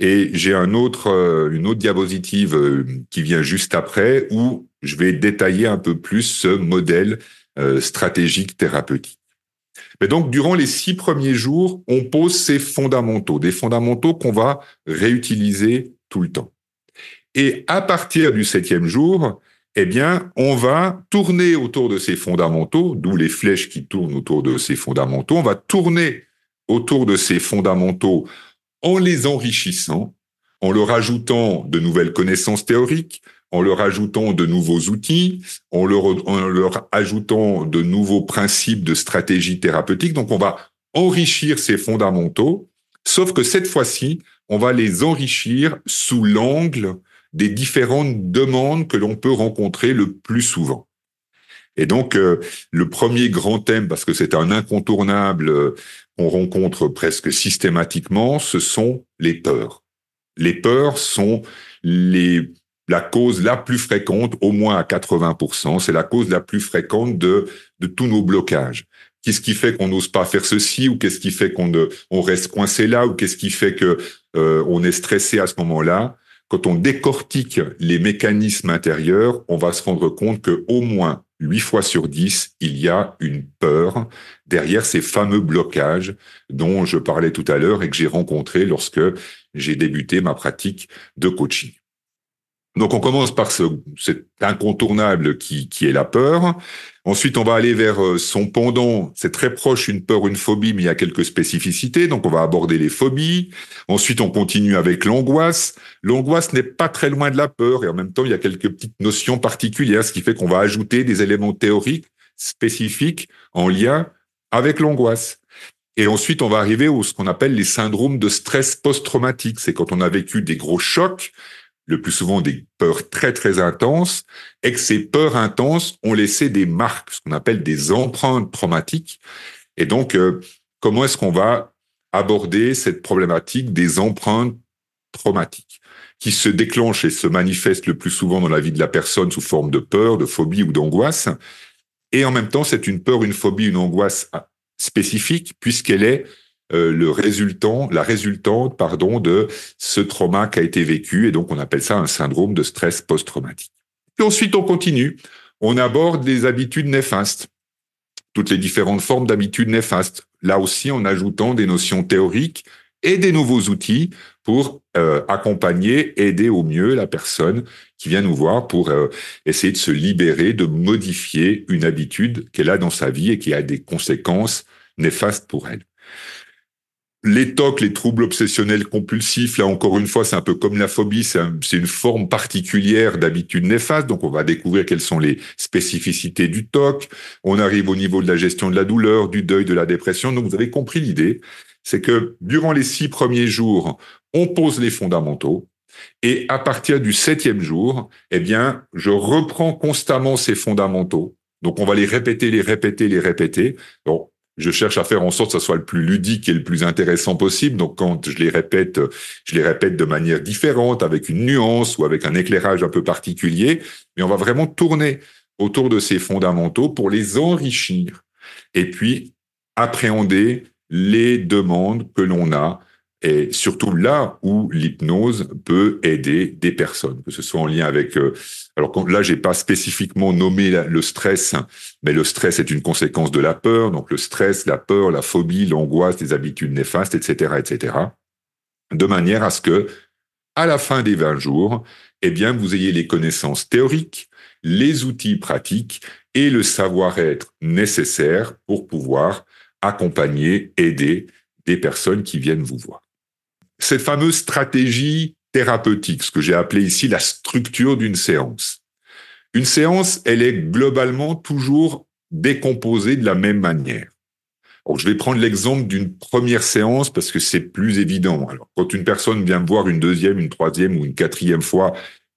Et j'ai un autre, euh, une autre diapositive euh, qui vient juste après où je vais détailler un peu plus ce modèle euh, stratégique thérapeutique. Mais donc, durant les six premiers jours, on pose ces fondamentaux, des fondamentaux qu'on va réutiliser tout le temps. Et à partir du septième jour, eh bien, on va tourner autour de ces fondamentaux, d'où les flèches qui tournent autour de ces fondamentaux. On va tourner autour de ces fondamentaux en les enrichissant, en leur ajoutant de nouvelles connaissances théoriques, en leur ajoutant de nouveaux outils, en leur, en leur ajoutant de nouveaux principes de stratégie thérapeutique. Donc on va enrichir ces fondamentaux, sauf que cette fois-ci, on va les enrichir sous l'angle des différentes demandes que l'on peut rencontrer le plus souvent. Et donc, euh, le premier grand thème, parce que c'est un incontournable euh, qu'on rencontre presque systématiquement, ce sont les peurs. Les peurs sont les, la cause la plus fréquente, au moins à 80%, c'est la cause la plus fréquente de, de tous nos blocages. Qu'est-ce qui fait qu'on n'ose pas faire ceci ou qu'est-ce qui fait qu'on on reste coincé là ou qu'est-ce qui fait que euh, on est stressé à ce moment-là? Quand on décortique les mécanismes intérieurs, on va se rendre compte que au moins 8 fois sur 10, il y a une peur derrière ces fameux blocages dont je parlais tout à l'heure et que j'ai rencontré lorsque j'ai débuté ma pratique de coaching. Donc on commence par ce, cet incontournable qui, qui est la peur. Ensuite, on va aller vers euh, son pendant. C'est très proche une peur, une phobie, mais il y a quelques spécificités. Donc on va aborder les phobies. Ensuite, on continue avec l'angoisse. L'angoisse n'est pas très loin de la peur et en même temps, il y a quelques petites notions particulières, ce qui fait qu'on va ajouter des éléments théoriques spécifiques en lien avec l'angoisse. Et ensuite, on va arriver au ce qu'on appelle les syndromes de stress post-traumatique. C'est quand on a vécu des gros chocs, le plus souvent des peurs très très intenses, et que ces peurs intenses ont laissé des marques, ce qu'on appelle des empreintes traumatiques. Et donc, euh, comment est-ce qu'on va aborder cette problématique des empreintes traumatiques qui se déclenchent et se manifestent le plus souvent dans la vie de la personne sous forme de peur, de phobie ou d'angoisse? Et en même temps, c'est une peur, une phobie, une angoisse spécifique puisqu'elle est euh, le résultant, la résultante, pardon, de ce trauma qui a été vécu. Et donc, on appelle ça un syndrome de stress post-traumatique. Puis ensuite, on continue. On aborde les habitudes néfastes. Toutes les différentes formes d'habitudes néfastes. Là aussi, en ajoutant des notions théoriques et des nouveaux outils pour euh, accompagner, aider au mieux la personne qui vient nous voir pour euh, essayer de se libérer, de modifier une habitude qu'elle a dans sa vie et qui a des conséquences néfastes pour elle. Les TOC, les troubles obsessionnels compulsifs, là encore une fois, c'est un peu comme la phobie, c'est une forme particulière d'habitude néfaste. Donc, on va découvrir quelles sont les spécificités du TOC. On arrive au niveau de la gestion de la douleur, du deuil, de la dépression. Donc, vous avez compris l'idée. C'est que durant les six premiers jours, on pose les fondamentaux. Et à partir du septième jour, eh bien, je reprends constamment ces fondamentaux. Donc, on va les répéter, les répéter, les répéter. Je cherche à faire en sorte que ça soit le plus ludique et le plus intéressant possible. Donc quand je les répète, je les répète de manière différente, avec une nuance ou avec un éclairage un peu particulier. Mais on va vraiment tourner autour de ces fondamentaux pour les enrichir et puis appréhender les demandes que l'on a et surtout là où l'hypnose peut aider des personnes, que ce soit en lien avec. Euh, alors là, j'ai pas spécifiquement nommé le stress, mais le stress est une conséquence de la peur. Donc le stress, la peur, la phobie, l'angoisse, les habitudes néfastes, etc., etc. de manière à ce que, à la fin des 20 jours, eh bien, vous ayez les connaissances théoriques, les outils pratiques et le savoir-être nécessaire pour pouvoir accompagner, aider des personnes qui viennent vous voir. Cette fameuse stratégie thérapeutique, ce que j'ai appelé ici la structure d'une séance. Une séance, elle est globalement toujours décomposée de la même manière. Alors, je vais prendre l'exemple d'une première séance parce que c'est plus évident. Alors, quand une personne vient me voir une deuxième, une troisième ou une quatrième fois,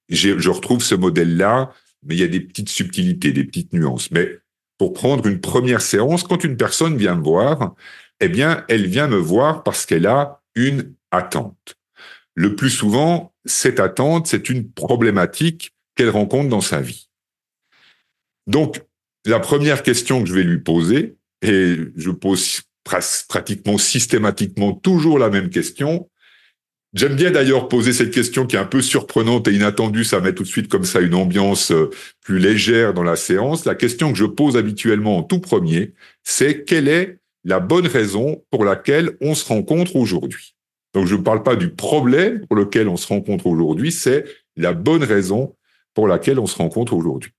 je retrouve ce modèle-là, mais il y a des petites subtilités, des petites nuances. Mais pour prendre une première séance, quand une personne vient me voir, eh bien, elle vient me voir parce qu'elle a une attente. Le plus souvent, cette attente, c'est une problématique qu'elle rencontre dans sa vie. Donc, la première question que je vais lui poser, et je pose pratiquement systématiquement toujours la même question. J'aime bien d'ailleurs poser cette question qui est un peu surprenante et inattendue, ça met tout de suite comme ça une ambiance euh, plus légère dans la séance. La question que je pose habituellement en tout premier, c'est quelle est la bonne raison pour laquelle on se rencontre aujourd'hui? Donc je ne parle pas du problème pour lequel on se rencontre aujourd'hui, c'est la bonne raison pour laquelle on se rencontre aujourd'hui.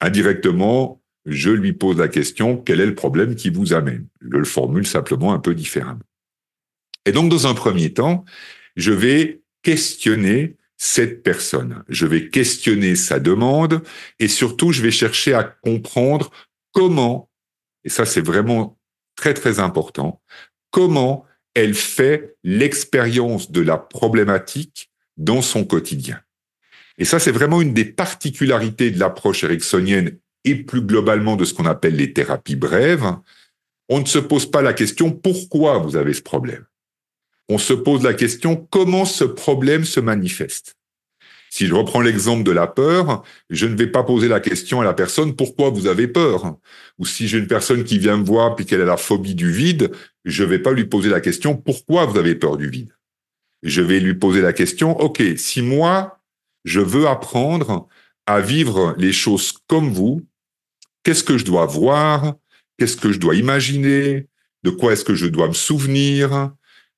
Indirectement, je lui pose la question, quel est le problème qui vous amène? Je le formule simplement un peu différemment. Et donc, dans un premier temps, je vais questionner cette personne. Je vais questionner sa demande et surtout, je vais chercher à comprendre comment, et ça c'est vraiment très très important, comment elle fait l'expérience de la problématique dans son quotidien. Et ça, c'est vraiment une des particularités de l'approche ericksonienne et plus globalement de ce qu'on appelle les thérapies brèves, on ne se pose pas la question pourquoi vous avez ce problème? On se pose la question comment ce problème se manifeste? Si je reprends l'exemple de la peur, je ne vais pas poser la question à la personne pourquoi vous avez peur? Ou si j'ai une personne qui vient me voir puis qu'elle a la phobie du vide, je ne vais pas lui poser la question pourquoi vous avez peur du vide? Je vais lui poser la question, OK, si moi, je veux apprendre à vivre les choses comme vous, Qu'est-ce que je dois voir? Qu'est-ce que je dois imaginer? De quoi est-ce que je dois me souvenir?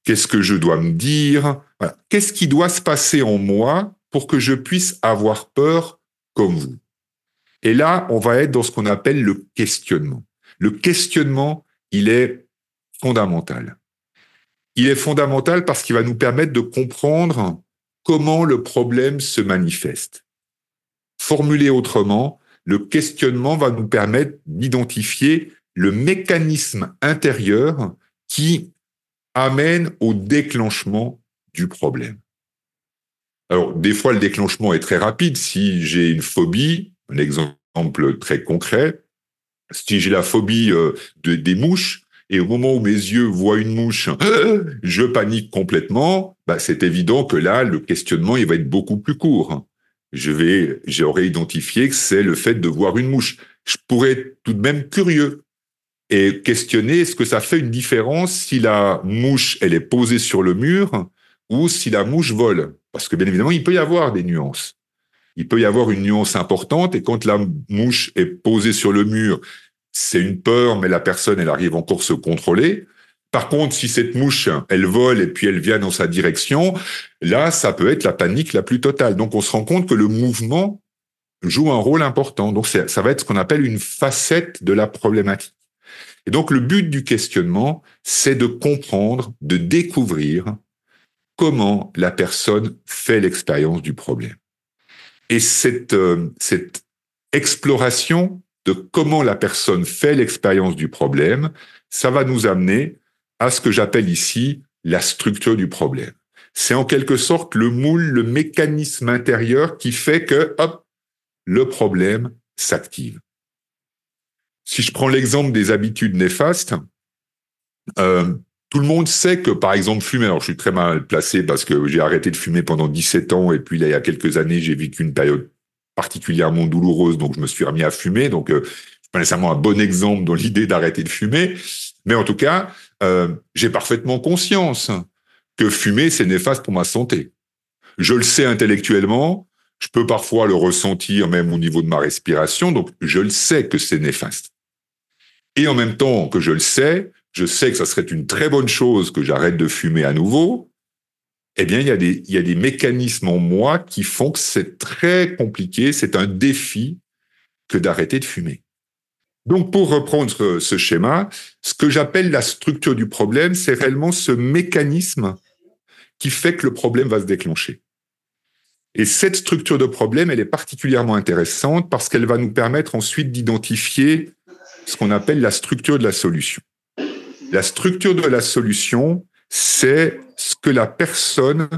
Qu'est-ce que je dois me dire? Qu'est-ce qui doit se passer en moi pour que je puisse avoir peur comme vous Et là, on va être dans ce qu'on appelle le questionnement. Le questionnement, il est fondamental. Il est fondamental parce qu'il va nous permettre de comprendre comment le problème se manifeste. Formulé autrement, le questionnement va nous permettre d'identifier le mécanisme intérieur qui amène au déclenchement du problème. Alors, des fois, le déclenchement est très rapide. Si j'ai une phobie, un exemple très concret, si j'ai la phobie euh, de, des mouches, et au moment où mes yeux voient une mouche, je panique complètement, bah, c'est évident que là, le questionnement, il va être beaucoup plus court je vais, j'aurais identifié que c'est le fait de voir une mouche. Je pourrais être tout de même curieux et questionner est-ce que ça fait une différence si la mouche elle est posée sur le mur ou si la mouche vole parce que bien évidemment il peut y avoir des nuances il peut y avoir une nuance importante et quand la mouche est posée sur le mur c'est une peur mais la personne elle arrive encore à se contrôler par contre, si cette mouche, elle vole et puis elle vient dans sa direction, là, ça peut être la panique la plus totale. Donc, on se rend compte que le mouvement joue un rôle important. Donc, ça va être ce qu'on appelle une facette de la problématique. Et donc, le but du questionnement, c'est de comprendre, de découvrir comment la personne fait l'expérience du problème. Et cette, euh, cette exploration de comment la personne fait l'expérience du problème, ça va nous amener à ce que j'appelle ici la structure du problème. C'est en quelque sorte le moule, le mécanisme intérieur qui fait que, hop, le problème s'active. Si je prends l'exemple des habitudes néfastes, euh, tout le monde sait que, par exemple, fumer, alors je suis très mal placé parce que j'ai arrêté de fumer pendant 17 ans et puis là, il y a quelques années, j'ai vécu une période particulièrement douloureuse, donc je me suis remis à fumer. Donc, euh, pas nécessairement un bon exemple dans l'idée d'arrêter de fumer, mais en tout cas, euh, j'ai parfaitement conscience que fumer, c'est néfaste pour ma santé. Je le sais intellectuellement, je peux parfois le ressentir même au niveau de ma respiration, donc je le sais que c'est néfaste. Et en même temps que je le sais, je sais que ça serait une très bonne chose que j'arrête de fumer à nouveau, eh bien, il y, a des, il y a des mécanismes en moi qui font que c'est très compliqué, c'est un défi que d'arrêter de fumer. Donc, pour reprendre ce schéma, ce que j'appelle la structure du problème, c'est réellement ce mécanisme qui fait que le problème va se déclencher. Et cette structure de problème, elle est particulièrement intéressante parce qu'elle va nous permettre ensuite d'identifier ce qu'on appelle la structure de la solution. La structure de la solution, c'est ce que la personne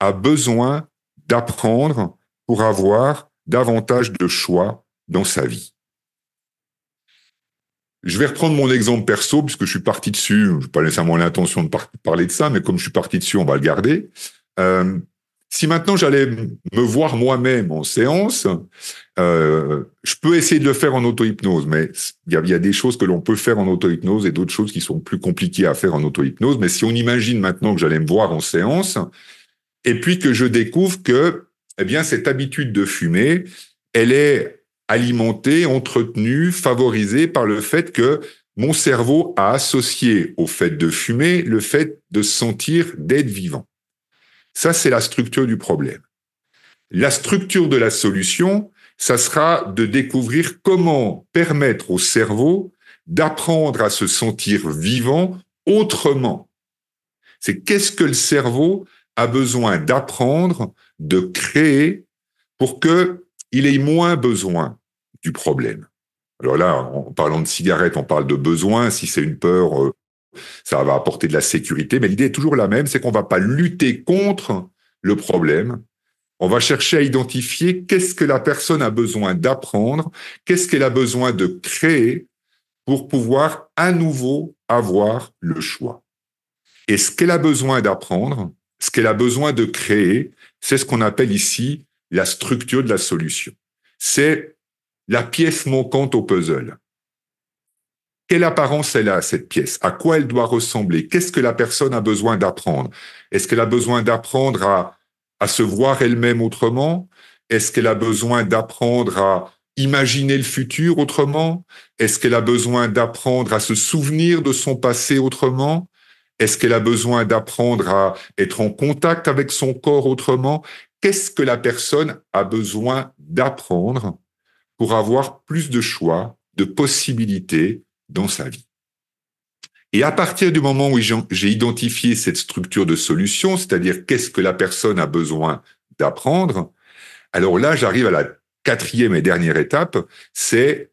a besoin d'apprendre pour avoir davantage de choix dans sa vie. Je vais reprendre mon exemple perso, puisque je suis parti dessus. Je n'ai pas nécessairement l'intention de parler de ça, mais comme je suis parti dessus, on va le garder. Euh, si maintenant j'allais me voir moi-même en séance, euh, je peux essayer de le faire en auto-hypnose, mais il y a, des choses que l'on peut faire en auto-hypnose et d'autres choses qui sont plus compliquées à faire en auto-hypnose. Mais si on imagine maintenant que j'allais me voir en séance, et puis que je découvre que, eh bien, cette habitude de fumer, elle est alimenté, entretenu, favorisé par le fait que mon cerveau a associé au fait de fumer le fait de sentir d'être vivant. Ça, c'est la structure du problème. La structure de la solution, ça sera de découvrir comment permettre au cerveau d'apprendre à se sentir vivant autrement. C'est qu'est-ce que le cerveau a besoin d'apprendre, de créer pour que il ait moins besoin du problème. Alors là, en parlant de cigarettes, on parle de besoin. Si c'est une peur, euh, ça va apporter de la sécurité. Mais l'idée est toujours la même, c'est qu'on va pas lutter contre le problème. On va chercher à identifier qu'est-ce que la personne a besoin d'apprendre, qu'est-ce qu'elle a besoin de créer pour pouvoir à nouveau avoir le choix. Et ce qu'elle a besoin d'apprendre, ce qu'elle a besoin de créer, c'est ce qu'on appelle ici la structure de la solution. C'est la pièce manquante au puzzle. Quelle apparence elle a, cette pièce? À quoi elle doit ressembler? Qu'est-ce que la personne a besoin d'apprendre? Est-ce qu'elle a besoin d'apprendre à, à se voir elle-même autrement? Est-ce qu'elle a besoin d'apprendre à imaginer le futur autrement? Est-ce qu'elle a besoin d'apprendre à se souvenir de son passé autrement? Est-ce qu'elle a besoin d'apprendre à être en contact avec son corps autrement? Qu'est-ce que la personne a besoin d'apprendre pour avoir plus de choix, de possibilités dans sa vie. Et à partir du moment où j'ai identifié cette structure de solution, c'est-à-dire qu'est-ce que la personne a besoin d'apprendre, alors là, j'arrive à la quatrième et dernière étape, c'est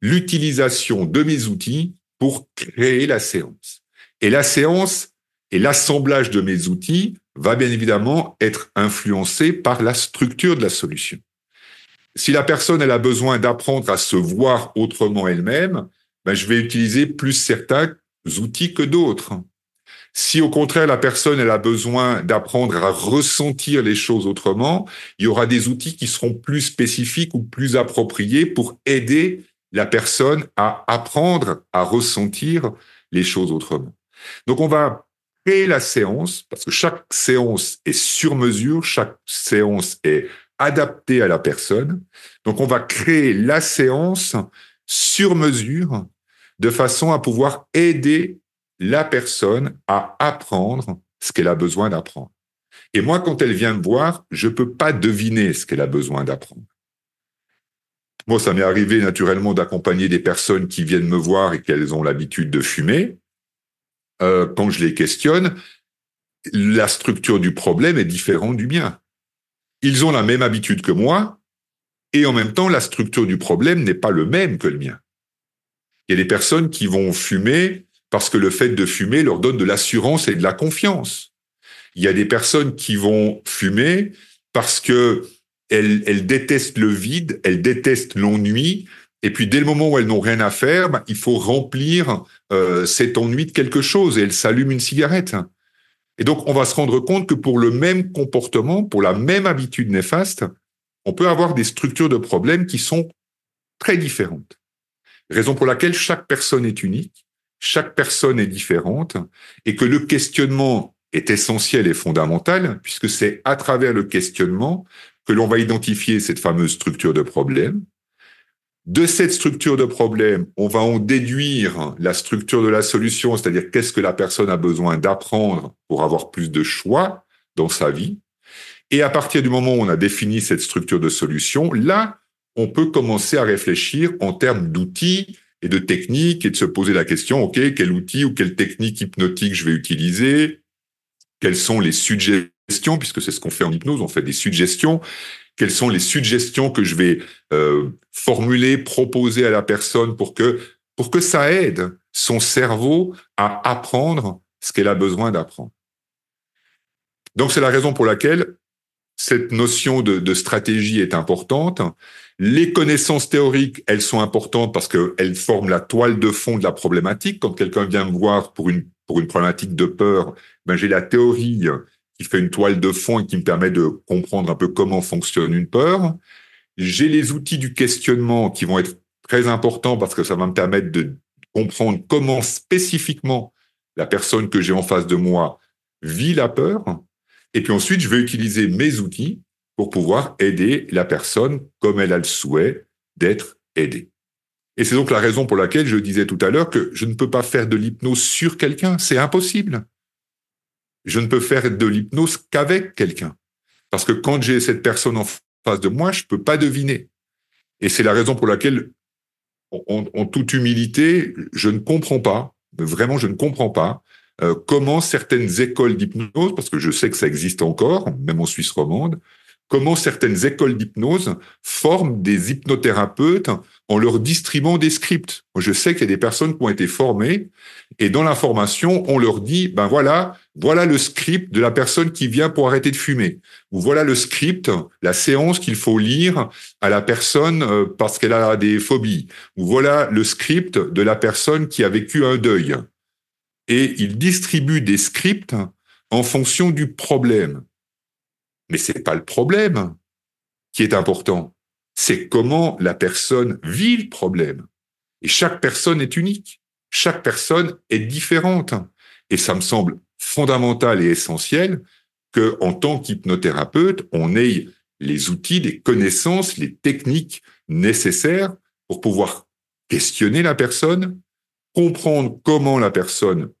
l'utilisation de mes outils pour créer la séance. Et la séance et l'assemblage de mes outils va bien évidemment être influencé par la structure de la solution. Si la personne elle a besoin d'apprendre à se voir autrement elle-même, ben, je vais utiliser plus certains outils que d'autres. Si au contraire la personne elle a besoin d'apprendre à ressentir les choses autrement, il y aura des outils qui seront plus spécifiques ou plus appropriés pour aider la personne à apprendre à ressentir les choses autrement. Donc on va créer la séance parce que chaque séance est sur mesure, chaque séance est adapté à la personne. Donc, on va créer la séance sur mesure de façon à pouvoir aider la personne à apprendre ce qu'elle a besoin d'apprendre. Et moi, quand elle vient me voir, je peux pas deviner ce qu'elle a besoin d'apprendre. Moi, ça m'est arrivé naturellement d'accompagner des personnes qui viennent me voir et qu'elles ont l'habitude de fumer. Euh, quand je les questionne, la structure du problème est différente du mien ils ont la même habitude que moi, et en même temps, la structure du problème n'est pas le même que le mien. Il y a des personnes qui vont fumer parce que le fait de fumer leur donne de l'assurance et de la confiance. Il y a des personnes qui vont fumer parce que elles, détestent le vide, elles détestent l'ennui, et puis dès le moment où elles n'ont rien à faire, ben, il faut remplir euh, cet ennui de quelque chose, et elles s'allument une cigarette. Et donc, on va se rendre compte que pour le même comportement, pour la même habitude néfaste, on peut avoir des structures de problèmes qui sont très différentes. Raison pour laquelle chaque personne est unique, chaque personne est différente, et que le questionnement est essentiel et fondamental, puisque c'est à travers le questionnement que l'on va identifier cette fameuse structure de problème, de cette structure de problème, on va en déduire la structure de la solution, c'est-à-dire qu'est-ce que la personne a besoin d'apprendre pour avoir plus de choix dans sa vie. Et à partir du moment où on a défini cette structure de solution, là, on peut commencer à réfléchir en termes d'outils et de techniques et de se poser la question, OK, quel outil ou quelle technique hypnotique je vais utiliser? Quelles sont les suggestions, puisque c'est ce qu'on fait en hypnose, on fait des suggestions. Quelles sont les suggestions que je vais euh, formuler, proposer à la personne pour que, pour que ça aide son cerveau à apprendre ce qu'elle a besoin d'apprendre? Donc c'est la raison pour laquelle cette notion de, stratégie est importante. Les connaissances théoriques, elles sont importantes parce qu'elles forment la toile de fond de la problématique. Quand quelqu'un vient me voir pour une, pour une problématique de peur, ben j'ai la théorie qui fait une toile de fond et qui me permet de comprendre un peu comment fonctionne une peur. J'ai les outils du questionnement qui vont être très importants parce que ça va me permettre de comprendre comment spécifiquement la personne que j'ai en face de moi vit la peur. Et puis ensuite, je vais utiliser mes outils pour pouvoir aider la personne comme elle a le souhait d'être aidée. Et c'est donc la raison pour laquelle je disais tout à l'heure que je ne peux pas faire de l'hypnose sur quelqu'un, c'est impossible. Je ne peux faire de l'hypnose qu'avec quelqu'un. Parce que quand j'ai cette personne en face de moi, je peux pas deviner. Et c'est la raison pour laquelle, en, en toute humilité, je ne comprends pas, vraiment je ne comprends pas, euh, comment certaines écoles d'hypnose, parce que je sais que ça existe encore, même en Suisse romande, comment certaines écoles d'hypnose forment des hypnothérapeutes en leur distribuant des scripts? Je sais qu'il y a des personnes qui ont été formées et dans la formation, on leur dit, ben voilà, voilà le script de la personne qui vient pour arrêter de fumer. Ou voilà le script, la séance qu'il faut lire à la personne euh, parce qu'elle a des phobies. Ou voilà le script de la personne qui a vécu un deuil. Et ils distribuent des scripts en fonction du problème. Mais c'est pas le problème qui est important. C'est comment la personne vit le problème. Et chaque personne est unique. Chaque personne est différente. Et ça me semble fondamental et essentiel que, en tant qu'hypnothérapeute, on ait les outils, les connaissances, les techniques nécessaires pour pouvoir questionner la personne, comprendre comment la personne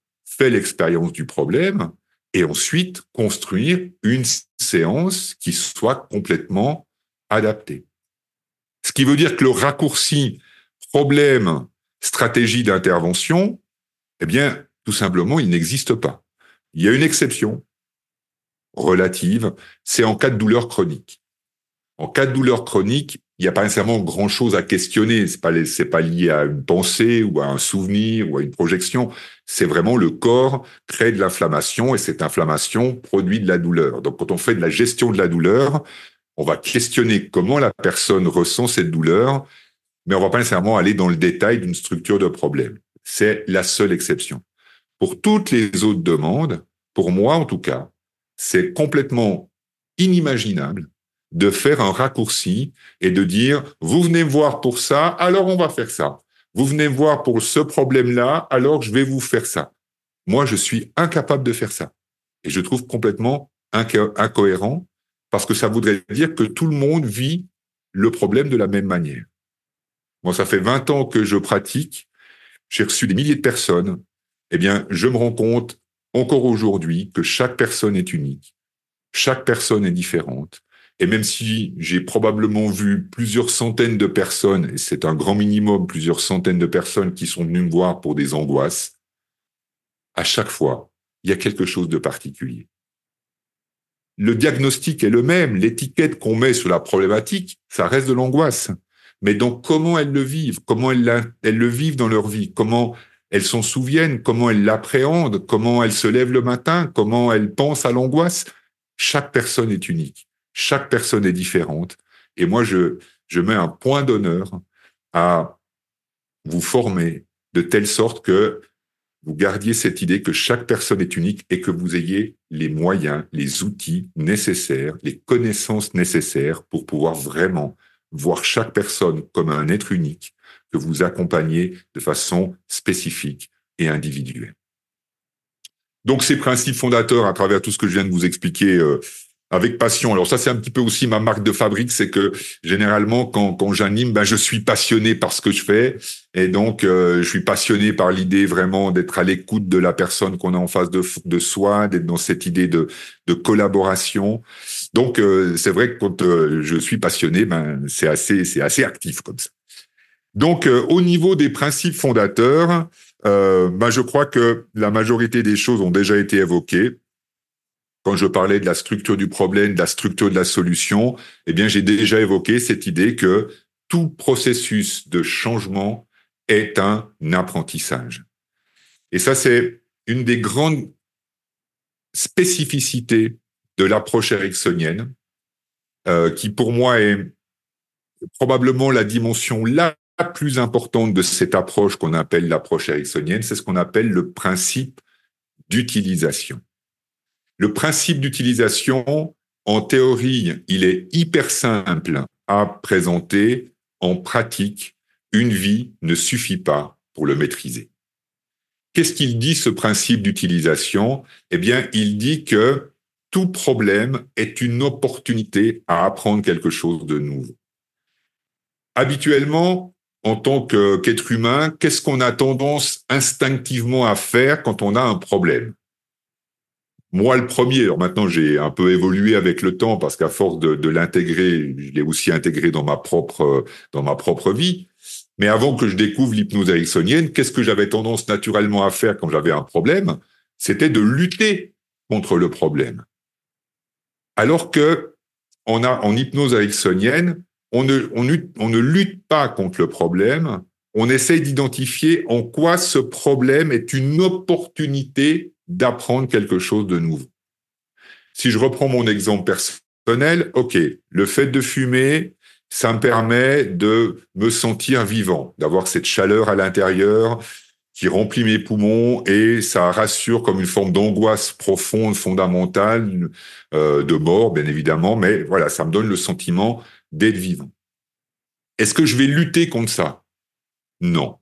l'expérience du problème et ensuite construire une séance qui soit complètement adaptée. Ce qui veut dire que le raccourci problème, stratégie d'intervention, eh bien, tout simplement, il n'existe pas. Il y a une exception relative, c'est en cas de douleur chronique. En cas de douleur chronique, il n'y a pas nécessairement grand chose à questionner. C'est pas, c'est pas lié à une pensée ou à un souvenir ou à une projection. C'est vraiment le corps crée de l'inflammation et cette inflammation produit de la douleur. Donc, quand on fait de la gestion de la douleur, on va questionner comment la personne ressent cette douleur, mais on va pas nécessairement aller dans le détail d'une structure de problème. C'est la seule exception. Pour toutes les autres demandes, pour moi en tout cas, c'est complètement inimaginable de faire un raccourci et de dire, vous venez me voir pour ça, alors on va faire ça. Vous venez me voir pour ce problème-là, alors je vais vous faire ça. Moi, je suis incapable de faire ça. Et je trouve complètement incohérent parce que ça voudrait dire que tout le monde vit le problème de la même manière. Moi, ça fait 20 ans que je pratique. J'ai reçu des milliers de personnes. Eh bien, je me rends compte encore aujourd'hui que chaque personne est unique. Chaque personne est différente. Et même si j'ai probablement vu plusieurs centaines de personnes, et c'est un grand minimum, plusieurs centaines de personnes qui sont venues me voir pour des angoisses, à chaque fois, il y a quelque chose de particulier. Le diagnostic est le même, l'étiquette qu'on met sur la problématique, ça reste de l'angoisse. Mais donc, comment elles le vivent, comment elles, elles le vivent dans leur vie, comment elles s'en souviennent, comment elles l'appréhendent, comment elles se lèvent le matin, comment elles pensent à l'angoisse, chaque personne est unique. Chaque personne est différente. Et moi, je, je mets un point d'honneur à vous former de telle sorte que vous gardiez cette idée que chaque personne est unique et que vous ayez les moyens, les outils nécessaires, les connaissances nécessaires pour pouvoir vraiment voir chaque personne comme un être unique que vous accompagnez de façon spécifique et individuelle. Donc ces principes fondateurs, à travers tout ce que je viens de vous expliquer, euh, avec passion. Alors ça, c'est un petit peu aussi ma marque de fabrique, c'est que généralement, quand, quand j'anime, ben, je suis passionné par ce que je fais. Et donc, euh, je suis passionné par l'idée vraiment d'être à l'écoute de la personne qu'on a en face de, de soi, d'être dans cette idée de, de collaboration. Donc, euh, c'est vrai que quand euh, je suis passionné, ben, c'est assez, c'est assez actif comme ça. Donc, au niveau des principes fondateurs, ben, je crois que la majorité des choses ont déjà été évoquées quand je parlais de la structure du problème, de la structure de la solution, eh bien, j'ai déjà évoqué cette idée que tout processus de changement est un apprentissage. Et ça, c'est une des grandes spécificités de l'approche ericksonienne, euh, qui pour moi est probablement la dimension la plus importante de cette approche qu'on appelle l'approche ericksonienne, c'est ce qu'on appelle le principe d'utilisation. Le principe d'utilisation, en théorie, il est hyper simple à présenter. En pratique, une vie ne suffit pas pour le maîtriser. Qu'est-ce qu'il dit, ce principe d'utilisation? Eh bien, il dit que tout problème est une opportunité à apprendre quelque chose de nouveau. Habituellement, en tant qu'être humain, qu'est-ce qu'on a tendance instinctivement à faire quand on a un problème? Moi, le premier, maintenant j'ai un peu évolué avec le temps parce qu'à force de, l'intégrer, je l'ai aussi intégré dans ma propre dans ma propre vie. Mais avant que je découvre l'hypnose ericksonienne, qu'est-ce que j'avais tendance naturellement à faire quand j'avais un problème? C'était de lutter contre le problème. Alors que en hypnose ericksonienne, on ne, on, on ne lutte pas contre le problème, on essaie d'identifier en quoi ce problème est une opportunité d'apprendre quelque chose de nouveau. Si je reprends mon exemple personnel, OK, le fait de fumer, ça me permet de me sentir vivant, d'avoir cette chaleur à l'intérieur qui remplit mes poumons et ça rassure comme une forme d'angoisse profonde, fondamentale, euh, de mort, bien évidemment, mais voilà, ça me donne le sentiment d'être vivant. Est-ce que je vais lutter contre ça? Non.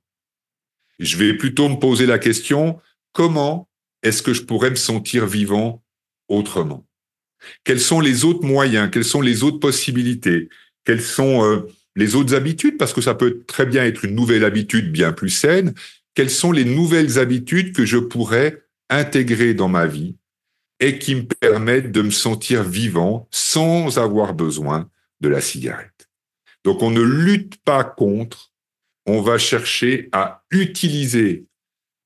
Je vais plutôt me poser la question, comment est-ce que je pourrais me sentir vivant autrement? Quels sont les autres moyens? Quelles sont les autres possibilités? Quelles sont euh, les autres habitudes? Parce que ça peut très bien être une nouvelle habitude bien plus saine. Quelles sont les nouvelles habitudes que je pourrais intégrer dans ma vie et qui me permettent de me sentir vivant sans avoir besoin de la cigarette? Donc on ne lutte pas contre, on va chercher à utiliser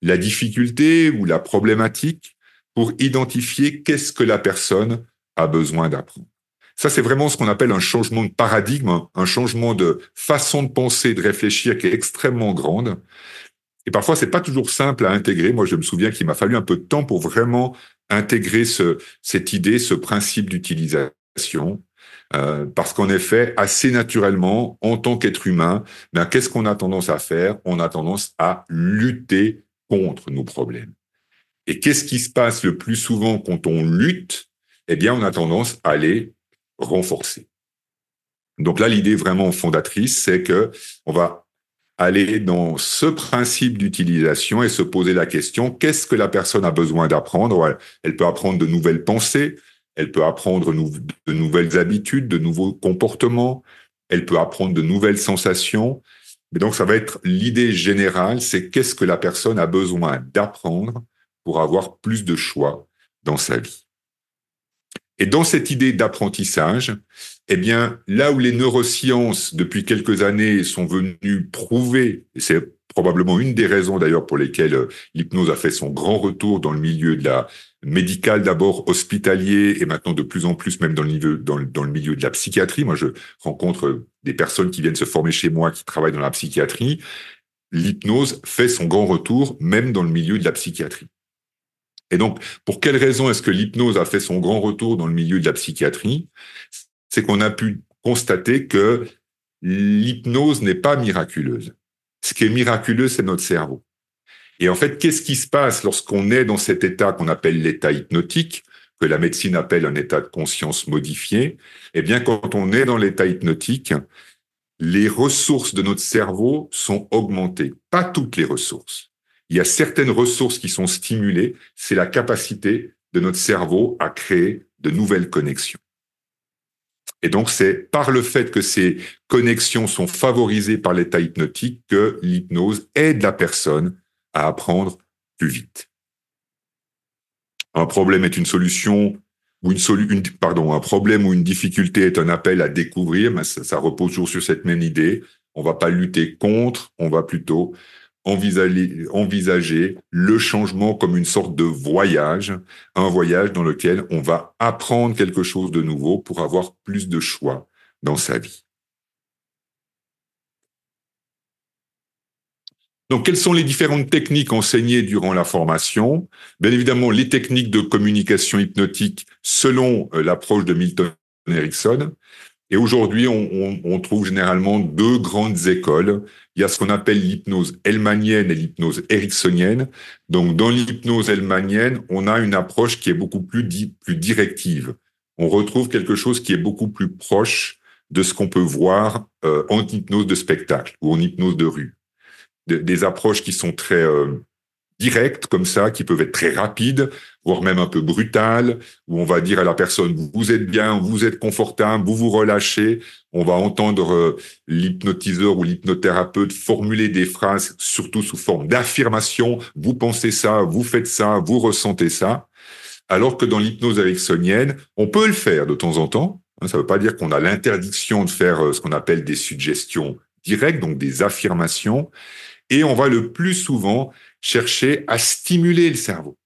la difficulté ou la problématique pour identifier qu'est-ce que la personne a besoin d'apprendre. Ça, c'est vraiment ce qu'on appelle un changement de paradigme, un changement de façon de penser, de réfléchir qui est extrêmement grande. Et parfois, c'est pas toujours simple à intégrer. Moi, je me souviens qu'il m'a fallu un peu de temps pour vraiment intégrer ce, cette idée, ce principe d'utilisation. Euh, parce qu'en effet, assez naturellement, en tant qu'être humain, ben, qu'est-ce qu'on a tendance à faire? On a tendance à lutter contre nos problèmes. Et qu'est-ce qui se passe le plus souvent quand on lutte? Eh bien, on a tendance à les renforcer. Donc là, l'idée vraiment fondatrice, c'est que on va aller dans ce principe d'utilisation et se poser la question qu'est-ce que la personne a besoin d'apprendre? Elle peut apprendre de nouvelles pensées, elle peut apprendre de nouvelles habitudes, de nouveaux comportements, elle peut apprendre de nouvelles sensations, mais donc, ça va être l'idée générale, c'est qu'est-ce que la personne a besoin d'apprendre pour avoir plus de choix dans sa vie. Et dans cette idée d'apprentissage, eh bien, là où les neurosciences, depuis quelques années, sont venues prouver, et c'est probablement une des raisons d'ailleurs pour lesquelles euh, l'hypnose a fait son grand retour dans le milieu de la médicale d'abord hospitalier et maintenant de plus en plus même dans le, milieu, dans, le, milieu de la psychiatrie. Moi, je rencontre des personnes qui viennent se former chez moi, qui travaillent dans la psychiatrie. L'hypnose fait son grand retour même dans le milieu de la psychiatrie. Et donc, pour quelle raison est-ce que l'hypnose a fait son grand retour dans le milieu de la psychiatrie? C'est qu'on a pu constater que l'hypnose n'est pas miraculeuse. Ce qui est miraculeux, c'est notre cerveau. Et en fait, qu'est-ce qui se passe lorsqu'on est dans cet état qu'on appelle l'état hypnotique, que la médecine appelle un état de conscience modifié? Eh bien, quand on est dans l'état hypnotique, les ressources de notre cerveau sont augmentées. Pas toutes les ressources. Il y a certaines ressources qui sont stimulées. C'est la capacité de notre cerveau à créer de nouvelles connexions. Et donc, c'est par le fait que ces connexions sont favorisées par l'état hypnotique que l'hypnose aide la personne à apprendre plus vite. Un problème est une solution ou une, une pardon, un problème ou une difficulté est un appel à découvrir, mais ça, repose toujours sur cette même idée. On va pas lutter contre, on va plutôt envisager le changement comme une sorte de voyage, un voyage dans lequel on va apprendre quelque chose de nouveau pour avoir plus de choix dans sa vie. Donc, quelles sont les différentes techniques enseignées durant la formation? Bien évidemment, les techniques de communication hypnotique selon euh, l'approche de Milton Erickson. Et aujourd'hui, on, trouve généralement deux grandes écoles. Il y a ce qu'on appelle l'hypnose elmanienne et l'hypnose ericksonienne. Donc, dans l'hypnose elmanienne, on a une approche qui est beaucoup plus, plus directive. On retrouve quelque chose qui est beaucoup plus proche de ce qu'on peut voir euh, en hypnose de spectacle ou en hypnose de rue. Des approches qui sont très euh, directes comme ça, qui peuvent être très rapides, voire même un peu brutales, où on va dire à la personne, vous êtes bien, vous êtes confortable, vous vous relâchez. On va entendre euh, l'hypnotiseur ou l'hypnothérapeute formuler des phrases, surtout sous forme d'affirmation. Vous pensez ça, vous faites ça, vous ressentez ça. Alors que dans l'hypnose ericksonienne, on peut le faire de temps en temps. Hein, ça ne veut pas dire qu'on a l'interdiction de faire euh, ce qu'on appelle des suggestions directes, donc des affirmations. Et on va le plus souvent chercher à stimuler le cerveau.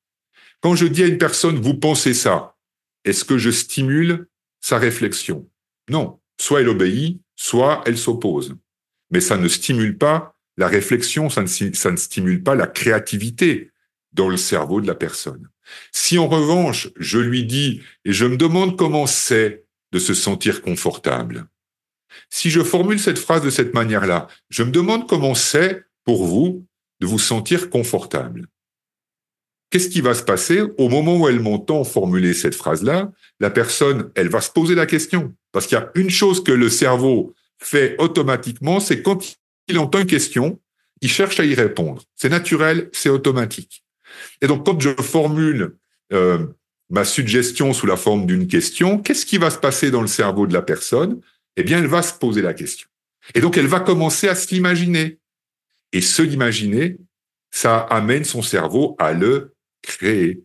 Quand je dis à une personne, vous pensez ça, est-ce que je stimule sa réflexion? Non. Soit elle obéit, soit elle s'oppose. Mais ça ne stimule pas la réflexion, ça ne, stimule pas la créativité dans le cerveau de la personne. Si en revanche, je lui dis, et je me demande comment c'est de se sentir confortable, si je formule cette phrase de cette manière-là, je me demande comment c'est pour vous de vous sentir confortable. Qu'est-ce qui va se passer au moment où elle m'entend formuler cette phrase-là? La personne, elle va se poser la question. Parce qu'il y a une chose que le cerveau fait automatiquement, c'est quand il entend une question, il cherche à y répondre. C'est naturel, c'est automatique. Et donc, quand je formule euh, ma suggestion sous la forme d'une question, qu'est-ce qui va se passer dans le cerveau de la personne? Eh bien, elle va se poser la question. Et donc, elle va commencer à se l'imaginer. Et se l'imaginer, ça amène son cerveau à le créer.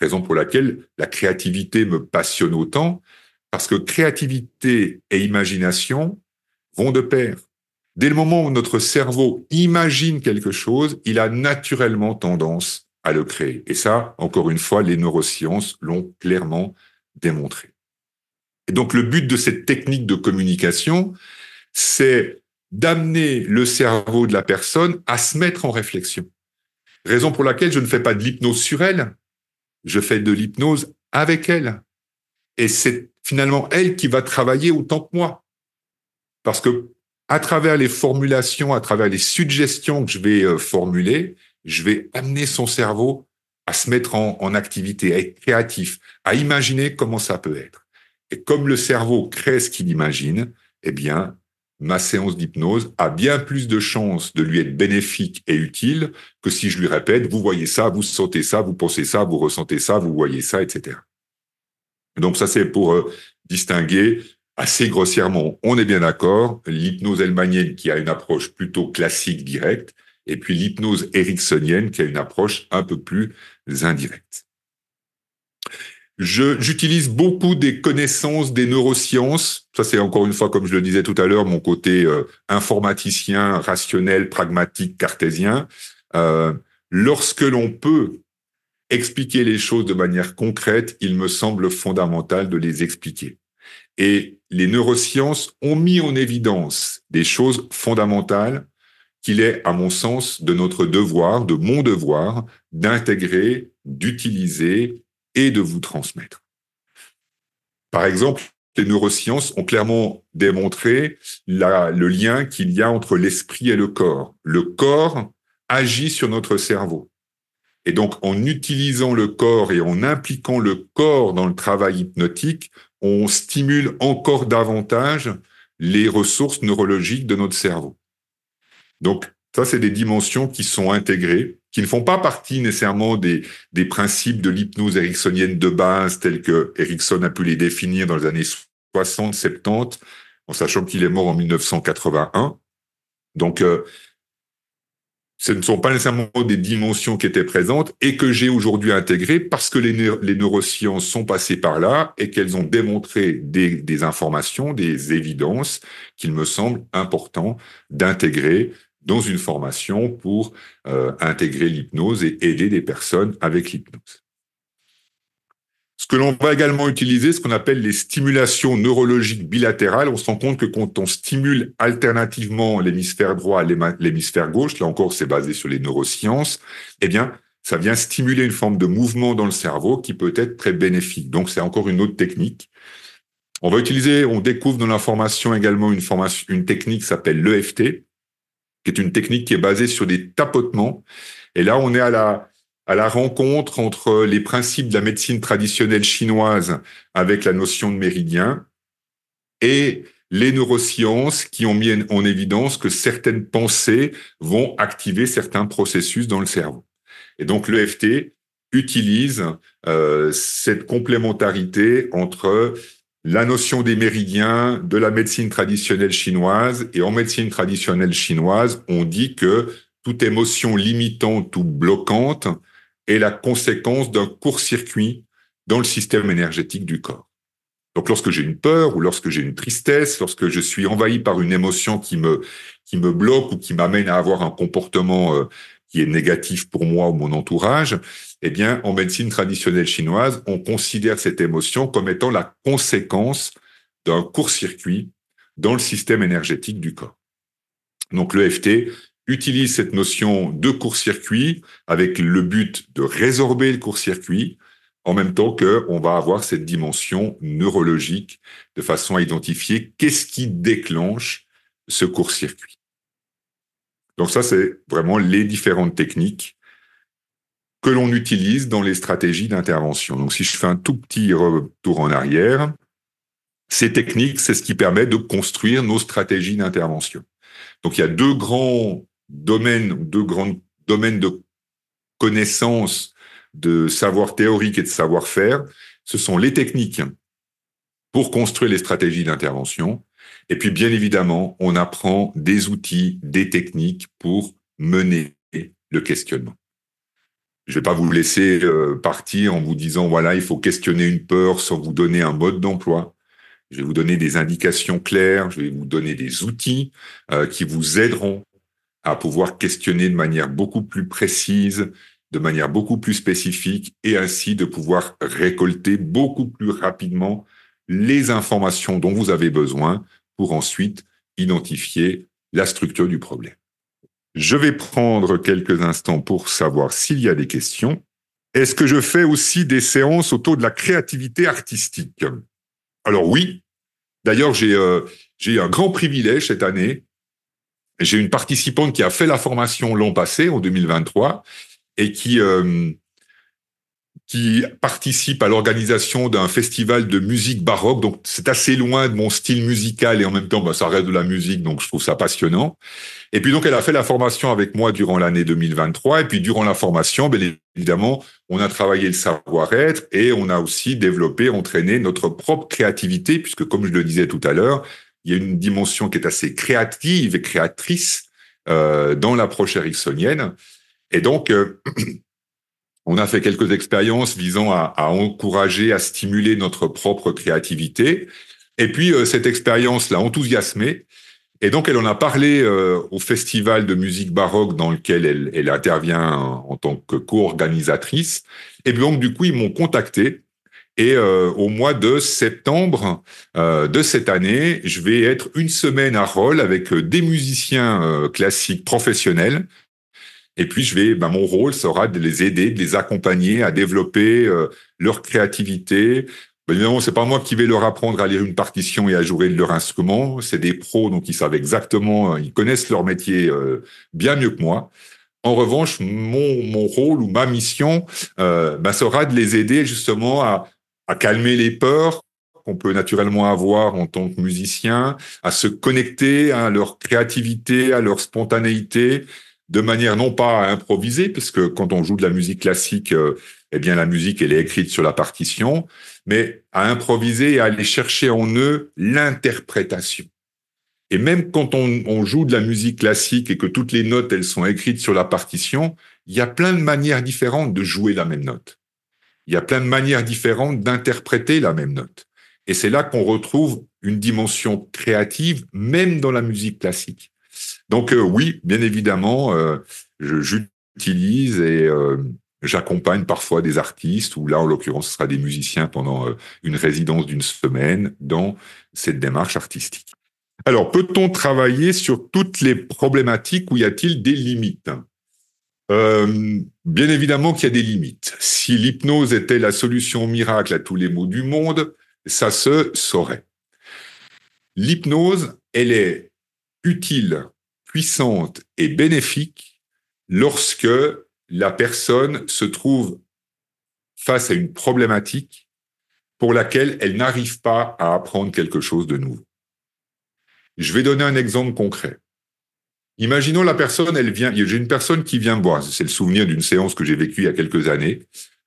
Raison pour laquelle la créativité me passionne autant, parce que créativité et imagination vont de pair. Dès le moment où notre cerveau imagine quelque chose, il a naturellement tendance à le créer. Et ça, encore une fois, les neurosciences l'ont clairement démontré. Et donc le but de cette technique de communication, c'est d'amener le cerveau de la personne à se mettre en réflexion. Raison pour laquelle je ne fais pas de l'hypnose sur elle, je fais de l'hypnose avec elle. Et c'est finalement elle qui va travailler autant que moi. Parce que à travers les formulations, à travers les suggestions que je vais euh, formuler, je vais amener son cerveau à se mettre en, en activité, à être créatif, à imaginer comment ça peut être. Et comme le cerveau crée ce qu'il imagine, eh bien, ma séance d'hypnose a bien plus de chances de lui être bénéfique et utile que si je lui répète, vous voyez ça, vous sentez ça, vous pensez ça, vous ressentez ça, vous voyez ça, etc. Donc ça, c'est pour euh, distinguer assez grossièrement, on est bien d'accord, l'hypnose elmanienne qui a une approche plutôt classique, directe, et puis l'hypnose ericksonienne qui a une approche un peu plus indirecte. J'utilise beaucoup des connaissances des neurosciences. Ça, c'est encore une fois, comme je le disais tout à l'heure, mon côté euh, informaticien, rationnel, pragmatique, cartésien. Euh, lorsque l'on peut expliquer les choses de manière concrète, il me semble fondamental de les expliquer. Et les neurosciences ont mis en évidence des choses fondamentales qu'il est, à mon sens, de notre devoir, de mon devoir, d'intégrer, d'utiliser et de vous transmettre. Par exemple, les neurosciences ont clairement démontré le lien qu'il y a entre l'esprit et le corps. Le corps agit sur notre cerveau. Et donc, en utilisant le corps et en impliquant le corps dans le travail hypnotique, on stimule encore davantage les ressources neurologiques de notre cerveau. Donc, ça, c'est des dimensions qui sont intégrées, qui ne font pas partie nécessairement des, des principes de l'hypnose ericksonienne de base, tels que Erickson a pu les définir dans les années 60, 70, en sachant qu'il est mort en 1981. Donc, euh, ce ne sont pas nécessairement des dimensions qui étaient présentes et que j'ai aujourd'hui intégrées parce que les, les, neurosciences sont passées par là et qu'elles ont démontré des, des informations, des évidences qu'il me semble important d'intégrer dans une formation pour euh, intégrer l'hypnose et aider des personnes avec l'hypnose. Ce que l'on va également utiliser, ce qu'on appelle les stimulations neurologiques bilatérales. On se rend compte que quand on stimule alternativement l'hémisphère droit et l'hémisphère gauche, là encore c'est basé sur les neurosciences, eh bien ça vient stimuler une forme de mouvement dans le cerveau qui peut être très bénéfique. Donc c'est encore une autre technique. On va utiliser, on découvre dans la formation également une, une technique qui s'appelle l'EFT, qui est une technique qui est basée sur des tapotements. Et là, on est à la, à la rencontre entre les principes de la médecine traditionnelle chinoise avec la notion de méridien et les neurosciences qui ont mis en évidence que certaines pensées vont activer certains processus dans le cerveau. Et donc l'EFT utilise euh, cette complémentarité entre la notion des méridiens de la médecine traditionnelle chinoise et en médecine traditionnelle chinoise, on dit que toute émotion limitante ou bloquante est la conséquence d'un court-circuit dans le système énergétique du corps. Donc lorsque j'ai une peur ou lorsque j'ai une tristesse, lorsque je suis envahi par une émotion qui me qui me bloque ou qui m'amène à avoir un comportement euh, qui est négatif pour moi ou mon entourage, eh bien en médecine traditionnelle chinoise, on considère cette émotion comme étant la conséquence d'un court-circuit dans le système énergétique du corps. Donc l'EFT utilise cette notion de court-circuit avec le but de résorber le court-circuit en même temps qu'on va avoir cette dimension neurologique de façon à identifier qu'est-ce qui déclenche ce court-circuit. Donc ça, c'est vraiment les différentes techniques que l'on utilise dans les stratégies d'intervention. Donc si je fais un tout petit retour en arrière, ces techniques, c'est ce qui permet de construire nos stratégies d'intervention. Donc il y a deux grands domaines, deux grands domaines de connaissances, de savoir théorique et de savoir-faire. Ce sont les techniques pour construire les stratégies d'intervention. Et puis, bien évidemment, on apprend des outils, des techniques pour mener le questionnement. Je vais pas vous laisser euh, partir en vous disant, voilà, il faut questionner une peur sans vous donner un mode d'emploi. Je vais vous donner des indications claires, je vais vous donner des outils euh, qui vous aideront à pouvoir questionner de manière beaucoup plus précise, de manière beaucoup plus spécifique, et ainsi de pouvoir récolter beaucoup plus rapidement les informations dont vous avez besoin pour ensuite identifier la structure du problème. Je vais prendre quelques instants pour savoir s'il y a des questions. Est-ce que je fais aussi des séances autour de la créativité artistique? Alors oui. D'ailleurs, j'ai euh, un grand privilège cette année j'ai une participante qui a fait la formation l'an passé, en 2023, et qui euh, qui participe à l'organisation d'un festival de musique baroque. Donc, c'est assez loin de mon style musical et en même temps, bah, ça reste de la musique, donc je trouve ça passionnant. Et puis, donc, elle a fait la formation avec moi durant l'année 2023. Et puis, durant la formation, bien évidemment, on a travaillé le savoir-être et on a aussi développé, entraîné notre propre créativité, puisque, comme je le disais tout à l'heure, il y a une dimension qui est assez créative et créatrice euh, dans l'approche ericksonienne. Et donc, euh, on a fait quelques expériences visant à, à, encourager, à stimuler notre propre créativité. Et puis, euh, cette expérience l'a enthousiasmée. Et donc, elle en a parlé euh, au festival de musique baroque dans lequel elle, elle intervient en, tant que co-organisatrice. Et donc, du coup, ils m'ont contacté et euh, au mois de septembre euh, de cette année, je vais être une semaine à Roll avec euh, des musiciens classiques professionnels. Et puis, je vais, ben, mon rôle sera de les aider, de les accompagner à développer leur créativité. Ben, évidemment, c'est pas moi qui vais leur apprendre à lire une partition et à jouer de leur instrument. C'est des pros, donc ils savent exactement, ils connaissent leur métier bien mieux que moi. En revanche, mon, mon rôle ou ma mission euh, ben, sera de les aider justement à, à calmer les peurs qu'on peut naturellement avoir en tant que musicien, à se connecter à leur créativité, à leur spontanéité, de manière non pas à improviser, parce que quand on joue de la musique classique, euh, eh bien la musique elle est écrite sur la partition, mais à improviser et à aller chercher en eux l'interprétation. Et même quand on, on, joue de la musique classique et que toutes les notes elles sont écrites sur la partition, il y a plein de manières différentes de jouer la même note. Il y a plein de manières différentes d'interpréter la même note. Et c'est là qu'on retrouve une dimension créative, même dans la musique classique. Donc euh, oui, bien évidemment, euh, j'utilise et euh, j'accompagne parfois des artistes, ou là en l'occurrence ce sera des musiciens pendant une résidence d'une semaine dans cette démarche artistique. Alors, peut-on travailler sur toutes les problématiques ou y a-t-il des limites? Bien évidemment qu'il y a des limites. Si l'hypnose était la solution miracle à tous les maux du monde, ça se saurait. L'hypnose, elle est utile, puissante et bénéfique lorsque la personne se trouve face à une problématique pour laquelle elle n'arrive pas à apprendre quelque chose de nouveau. Je vais donner un exemple concret. Imaginons la personne, elle vient, j'ai une personne qui vient me voir, c'est le souvenir d'une séance que j'ai vécue il y a quelques années.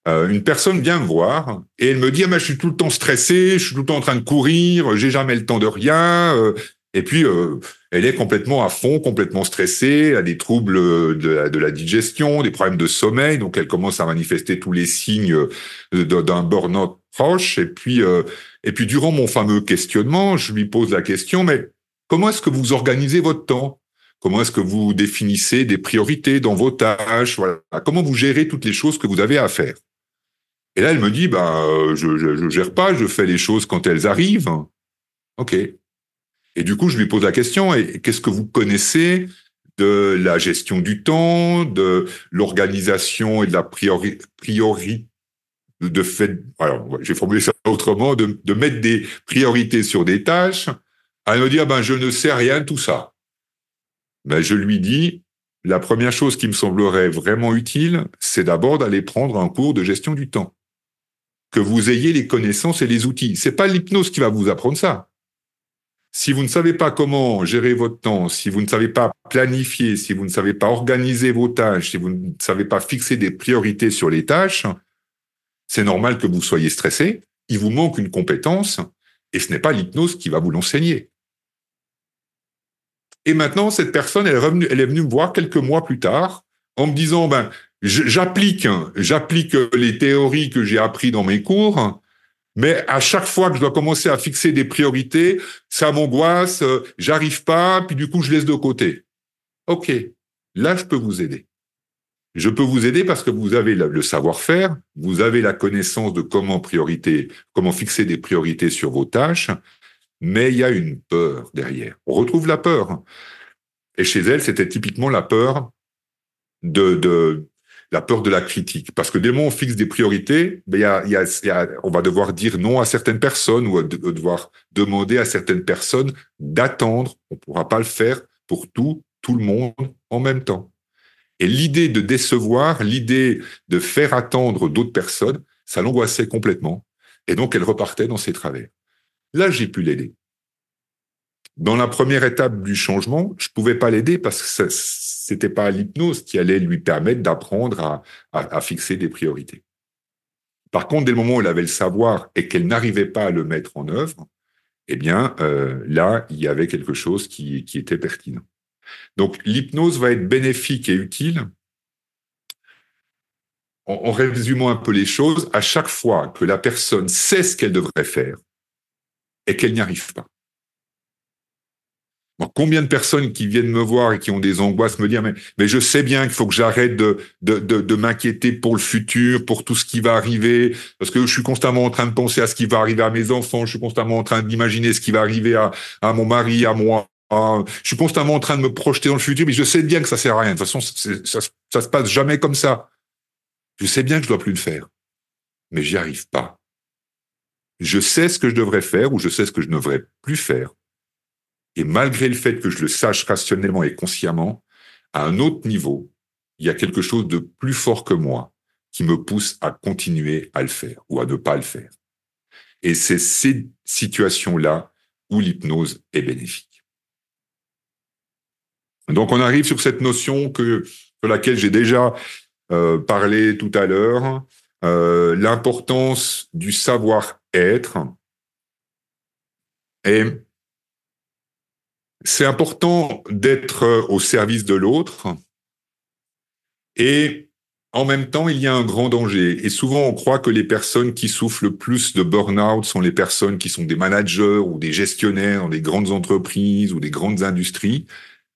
Euh, une personne vient me voir et elle me dit ah, mais je suis tout le temps stressé, je suis tout le temps en train de courir, j'ai jamais le temps de rien. Euh, et puis euh, elle est complètement à fond, complètement stressée, a des troubles de la, de la digestion, des problèmes de sommeil, donc elle commence à manifester tous les signes d'un burn-out proche. Et puis et puis durant mon fameux questionnement, je lui pose la question mais comment est-ce que vous organisez votre temps? Comment est-ce que vous définissez des priorités dans vos tâches? Voilà. Comment vous gérez toutes les choses que vous avez à faire? Et là, elle me dit, ben, je, je, gère pas, je fais les choses quand elles arrivent. OK. Et du coup, je lui pose la question, et qu'est-ce que vous connaissez de la gestion du temps, de l'organisation et de la priori, priori de fait, alors, j'ai formulé ça autrement, de, mettre des priorités sur des tâches. Elle me dit, ah ben, je ne sais rien de tout ça ben, je lui dis, la première chose qui me semblerait vraiment utile, c'est d'abord d'aller prendre un cours de gestion du temps. Que vous ayez les connaissances et les outils. C'est pas l'hypnose qui va vous apprendre ça. Si vous ne savez pas comment gérer votre temps, si vous ne savez pas planifier, si vous ne savez pas organiser vos tâches, si vous ne savez pas fixer des priorités sur les tâches, c'est normal que vous soyez stressé. Il vous manque une compétence et ce n'est pas l'hypnose qui va vous l'enseigner. Et maintenant, cette personne, elle est, revenue, elle est venue me voir quelques mois plus tard en me disant, ben, j'applique, j'applique les théories que j'ai appris dans mes cours, mais à chaque fois que je dois commencer à fixer des priorités, ça m'angoisse, j'arrive pas, puis du coup, je laisse de côté. OK. Là, je peux vous aider. Je peux vous aider parce que vous avez le savoir-faire, vous avez la connaissance de comment priorité, comment fixer des priorités sur vos tâches, mais il y a une peur derrière. On retrouve la peur. Et chez elle, c'était typiquement la peur de, de, la peur de la critique. Parce que dès le on fixe des priorités, ben, y y a, on va devoir dire non à certaines personnes ou devoir demander à certaines personnes d'attendre. On ne pourra pas le faire pour tout, tout le monde en même temps. Et l'idée de décevoir, l'idée de faire attendre d'autres personnes, ça l'angoissait complètement. Et donc, elle repartait dans ses travers. Là, j'ai pu l'aider. Dans la première étape du changement, je pouvais pas l'aider parce que c'était pas l'hypnose qui allait lui permettre d'apprendre à, fixer des priorités. Par contre, dès le moment où elle avait le savoir et qu'elle n'arrivait pas à le mettre en œuvre, eh bien, euh, là, il y avait quelque chose qui, était pertinent. Donc, l'hypnose va être bénéfique et utile en, résumant un peu les choses, à chaque fois que la personne sait ce qu'elle devrait faire, et qu'elle n'y arrive pas. Combien de personnes qui viennent me voir et qui ont des angoisses me disent mais, mais je sais bien qu'il faut que j'arrête de, m'inquiéter pour le futur, pour tout ce qui va arriver, parce que je suis constamment en train de penser à ce qui va arriver à mes enfants, je suis constamment en train d'imaginer ce qui va arriver à, mon mari, à moi. je suis constamment en train de me projeter dans le futur, mais je sais bien que ça sert à rien. De toute façon, ça, ça se passe jamais comme ça. Je sais bien que je dois plus le faire, mais j'y arrive pas je sais ce que je devrais faire ou je sais ce que je ne devrais plus faire. Et malgré le fait que je le sache rationnellement et consciemment, à un autre niveau, il y a quelque chose de plus fort que moi qui me pousse à continuer à le faire ou à ne pas le faire. Et c'est ces situations-là où l'hypnose est bénéfique. Donc on arrive sur cette notion que, sur laquelle j'ai déjà euh, parlé tout à l'heure, euh, l'importance du savoir-être. Et c'est important d'être au service de l'autre. Et en même temps, il y a un grand danger. Et souvent, on croit que les personnes qui souffrent le plus de burn-out sont les personnes qui sont des managers ou des gestionnaires dans des grandes entreprises ou des grandes industries,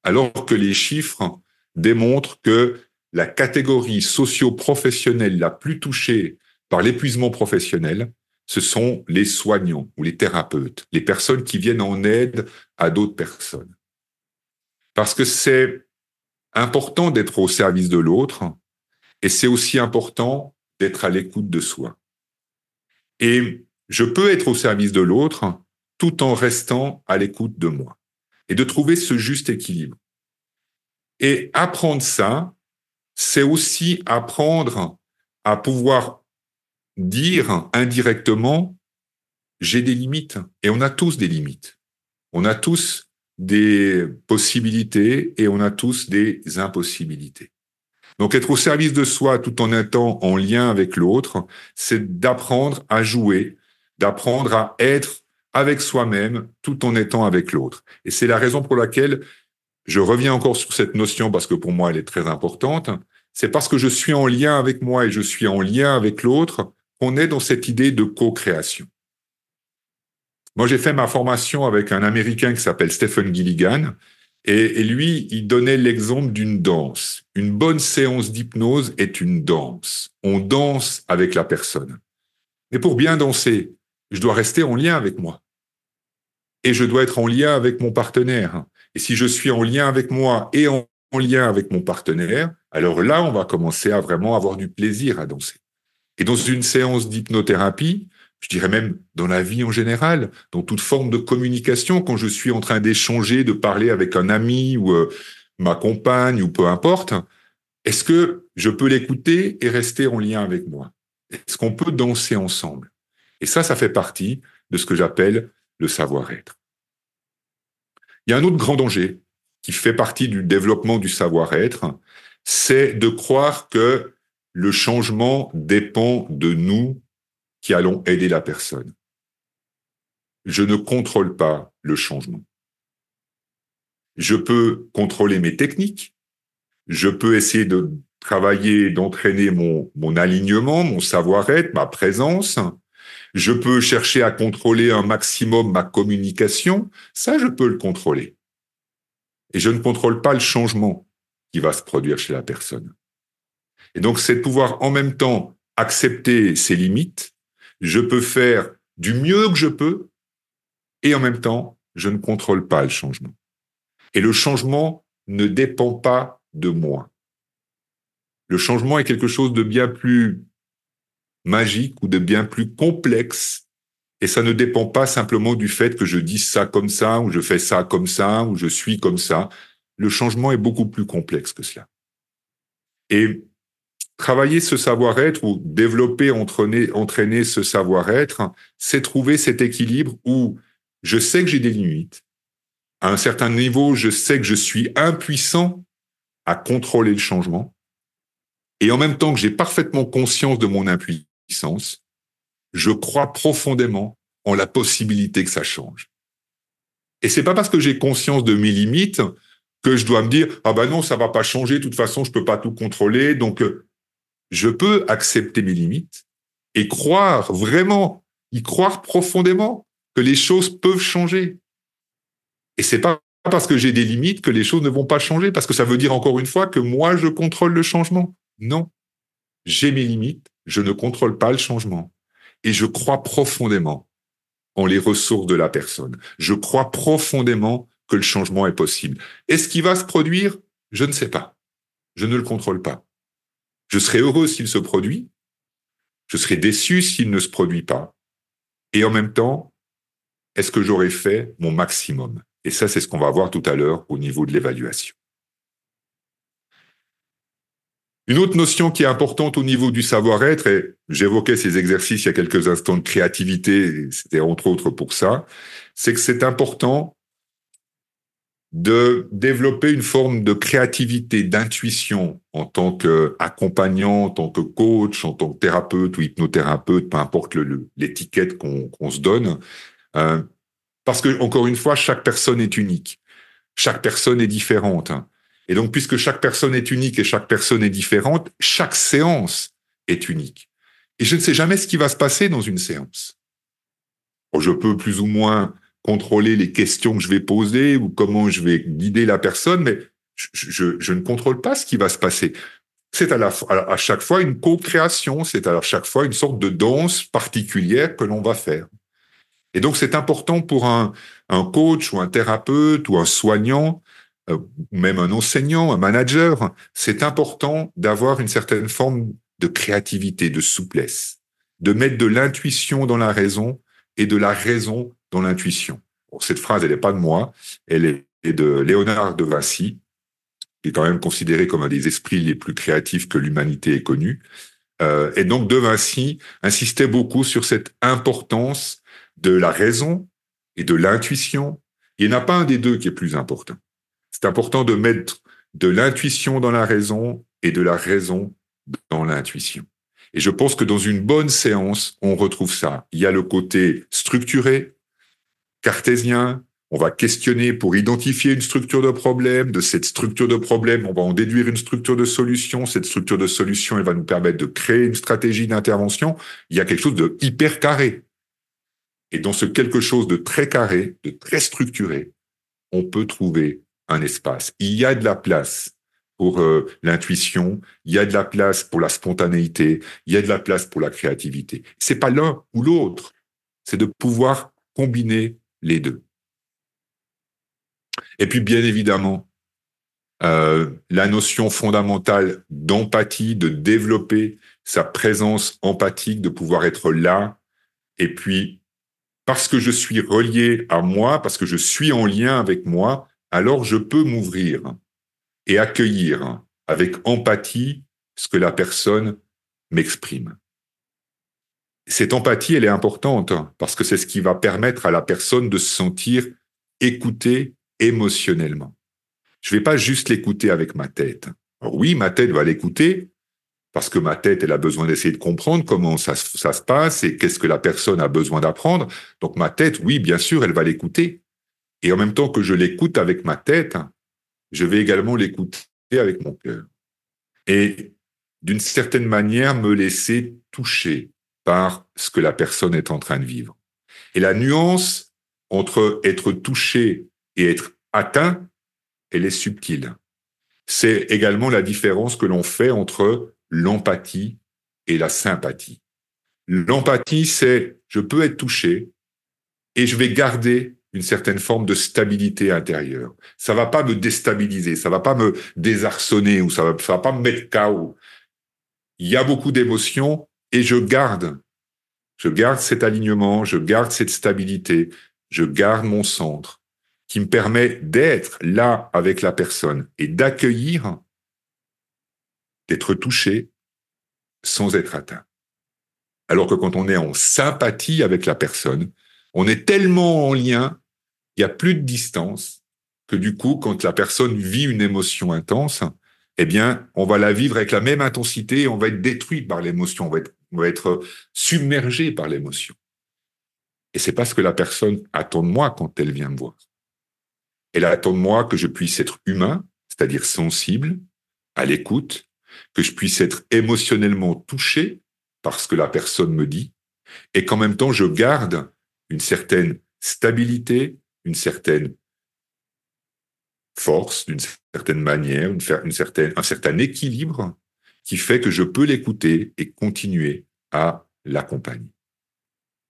alors que les chiffres démontrent que la catégorie socio-professionnelle la plus touchée par l'épuisement professionnel, ce sont les soignants ou les thérapeutes, les personnes qui viennent en aide à d'autres personnes. Parce que c'est important d'être au service de l'autre, et c'est aussi important d'être à l'écoute de soi. Et je peux être au service de l'autre tout en restant à l'écoute de moi et de trouver ce juste équilibre. Et apprendre ça, c'est aussi apprendre à pouvoir dire indirectement, j'ai des limites. Et on a tous des limites. On a tous des possibilités et on a tous des impossibilités. Donc être au service de soi tout en étant en lien avec l'autre, c'est d'apprendre à jouer, d'apprendre à être avec soi-même tout en étant avec l'autre. Et c'est la raison pour laquelle je reviens encore sur cette notion parce que pour moi elle est très importante. C'est parce que je suis en lien avec moi et je suis en lien avec l'autre qu'on est dans cette idée de co-création. Moi, j'ai fait ma formation avec un Américain qui s'appelle Stephen Gilligan, et, lui, il donnait l'exemple d'une danse. Une bonne séance d'hypnose est une danse. On danse avec la personne. Mais pour bien danser, je dois rester en lien avec moi. Et je dois être en lien avec mon partenaire. Et si je suis en lien avec moi et en lien avec mon partenaire, alors là, on va commencer à vraiment avoir du plaisir à danser. Et dans une séance d'hypnothérapie, je dirais même dans la vie en général, dans toute forme de communication, quand je suis en train d'échanger, de parler avec un ami ou euh, ma compagne ou peu importe, est-ce que je peux l'écouter et rester en lien avec moi? Est-ce qu'on peut danser ensemble? Et ça, ça fait partie de ce que j'appelle le savoir-être. Il y a un autre grand danger qui fait partie du développement du savoir-être, c'est de croire que le changement dépend de nous qui allons aider la personne. Je ne contrôle pas le changement. Je peux contrôler mes techniques. Je peux essayer de travailler, d'entraîner mon, alignement, mon savoir-être, ma présence. Je peux chercher à contrôler un maximum ma communication. Ça, je peux le contrôler. Et je ne contrôle pas le changement qui va se produire chez la personne. Et donc, c'est de pouvoir en même temps accepter ses limites, je peux faire du mieux que je peux et en même temps, je ne contrôle pas le changement. Et le changement ne dépend pas de moi. Le changement est quelque chose de bien plus magique ou de bien plus complexe et ça ne dépend pas simplement du fait que je dise ça comme ça, ou je fais ça comme ça, ou je suis comme ça. Le changement est beaucoup plus complexe que cela. Et Travailler ce savoir-être ou développer, entraîner, ce savoir-être, c'est trouver cet équilibre où je sais que j'ai des limites. À un certain niveau, je sais que je suis impuissant à contrôler le changement. Et en même temps que j'ai parfaitement conscience de mon impuissance, je crois profondément en la possibilité que ça change. Et c'est pas parce que j'ai conscience de mes limites que je dois me dire ah ben non ça va pas changer de toute façon je peux pas tout contrôler donc euh, je peux accepter mes limites et croire vraiment, y croire profondément que les choses peuvent changer. Et c'est pas parce que j'ai des limites que les choses ne vont pas changer, parce que ça veut dire encore une fois que moi, je contrôle le changement. Non. J'ai mes limites, je ne contrôle pas le changement. Et je crois profondément en les ressources de la personne. Je crois profondément que le changement est possible. Est-ce qu'il va se produire? Je ne sais pas. Je ne le contrôle pas. Je serai heureux s'il se produit, je serai déçu s'il ne se produit pas. Et en même temps, est-ce que j'aurais fait mon maximum? Et ça, c'est ce qu'on va voir tout à l'heure au niveau de l'évaluation. Une autre notion qui est importante au niveau du savoir-être, et j'évoquais ces exercices il y a quelques instants de créativité, c'était entre autres pour ça, c'est que c'est important de développer une forme de créativité, d'intuition en tant qu'accompagnant, en tant que coach, en tant que thérapeute ou hypnothérapeute, peu importe l'étiquette qu'on se donne. Euh, parce que, encore une fois, chaque personne est unique. Chaque personne est différente. Et donc, puisque chaque personne est unique et chaque personne est différente, chaque séance est unique. Et je ne sais jamais ce qui va se passer dans une séance. je peux plus ou moins contrôler les questions que je vais poser ou comment je vais guider la personne, mais je, ne contrôle pas ce qui va se passer. C'est à, la, à chaque fois une co-création, c'est à chaque fois une sorte de danse particulière que l'on va faire. Et donc c'est important pour un, un, coach ou un thérapeute ou un soignant, euh, même un enseignant, un manager, c'est important d'avoir une certaine forme de créativité, de souplesse, de mettre de l'intuition dans la raison et de la raison dans l'intuition. cette phrase, elle n'est pas de moi, elle est de Léonard de Vinci, qui est quand même considéré comme un des esprits les plus créatifs que l'humanité ait connu. Euh, et donc de Vinci insistait beaucoup sur cette importance de la raison et de l'intuition. Il n'y en a pas un des deux qui est plus important. C'est important de mettre de l'intuition dans la raison et de la raison dans l'intuition. Et je pense que dans une bonne séance, on retrouve ça. Il y a le côté structuré, cartésien. On va questionner pour identifier une structure de problème. De cette structure de problème, on va en déduire une structure de solution. Cette structure de solution, elle va nous permettre de créer une stratégie d'intervention. Il y a quelque chose de hyper carré. Et dans ce quelque chose de très carré, de très structuré, on peut trouver un espace. Il y a de la place pour euh, l'intuition, il y a de la place pour la spontanéité, il y a de la place pour la créativité. C'est pas l'un ou l'autre, c'est de pouvoir combiner les deux. Et puis, bien évidemment, euh, la notion fondamentale d'empathie, de développer sa présence empathique, de pouvoir être là. Et puis, parce que je suis relié à moi, parce que je suis en lien avec moi, alors je peux m'ouvrir et accueillir avec empathie ce que la personne m'exprime cette empathie, elle est importante parce que c'est ce qui va permettre à la personne de se sentir écoutée émotionnellement. Je vais pas juste l'écouter avec ma tête. oui, ma tête va l'écouter parce que ma tête, elle a besoin d'essayer de comprendre comment ça se passe et qu'est-ce que la personne a besoin d'apprendre. Donc ma tête, oui, bien sûr, elle va l'écouter. Et en même temps que je l'écoute avec ma tête, je vais également l'écouter avec mon cœur. Et d'une certaine manière, me laisser toucher, par ce que la personne est en train de vivre. Et la nuance entre être touché et être atteint, elle est subtile. C'est également la différence que l'on fait entre l'empathie et la sympathie. L'empathie, c'est je peux être touché et je vais garder une certaine forme de stabilité intérieure. Ça va pas me déstabiliser, ça va pas me désarçonner ou ça va, va pas me mettre KO. Il y a beaucoup d'émotions, et je garde, je garde cet alignement, je garde cette stabilité, je garde mon centre qui me permet d'être là avec la personne et d'accueillir, d'être touché sans être atteint. Alors que quand on est en sympathie avec la personne, on est tellement en lien, il n'y a plus de distance, que du coup, quand la personne vit une émotion intense, eh bien, on va la vivre avec la même intensité et on va être détruit par l'émotion, on va être on va être submergé par l'émotion. Et c'est pas ce que la personne attend de moi quand elle vient me voir. Elle attend de moi que je puisse être humain, c'est-à-dire sensible, à l'écoute, que je puisse être émotionnellement touché par ce que la personne me dit, et qu'en même temps je garde une certaine stabilité, une certaine force, d'une certaine manière, une, un certain équilibre qui fait que je peux l'écouter et continuer à l'accompagner.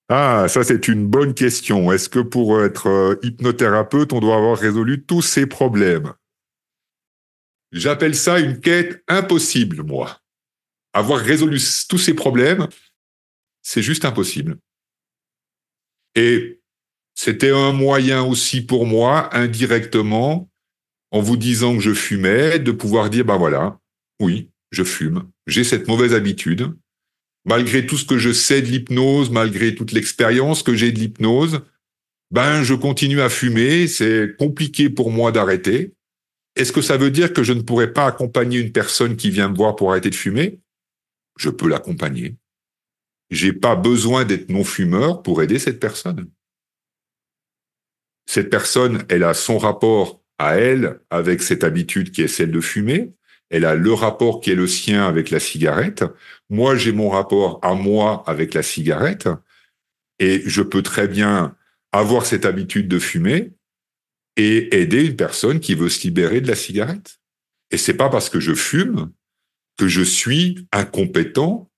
Ah, ça c'est une bonne question. Est-ce que pour être euh, hypnothérapeute, on doit avoir résolu tous ces problèmes? J'appelle ça une quête impossible, moi. Avoir résolu tous ces problèmes, c'est juste impossible. Et c'était un moyen aussi pour moi, indirectement, en vous disant que je fumais, de pouvoir dire, ben voilà, oui, je fume, j'ai cette mauvaise habitude. Malgré tout ce que je sais de l'hypnose, malgré toute l'expérience que j'ai de l'hypnose, ben je continue à fumer, c'est compliqué pour moi d'arrêter. Est-ce que ça veut dire que je ne pourrais pas accompagner une personne qui vient me voir pour arrêter de fumer? Je peux l'accompagner. J'ai pas besoin d'être non-fumeur pour aider cette personne. Cette personne, elle a son rapport à elle avec cette habitude qui est celle de fumer. Elle a le rapport qui est le sien avec la cigarette. Moi, j'ai mon rapport à moi avec la cigarette. Et je peux très bien avoir cette habitude de fumer et aider une personne qui veut se libérer de la cigarette. Et c'est pas parce que je fume que je suis incompétent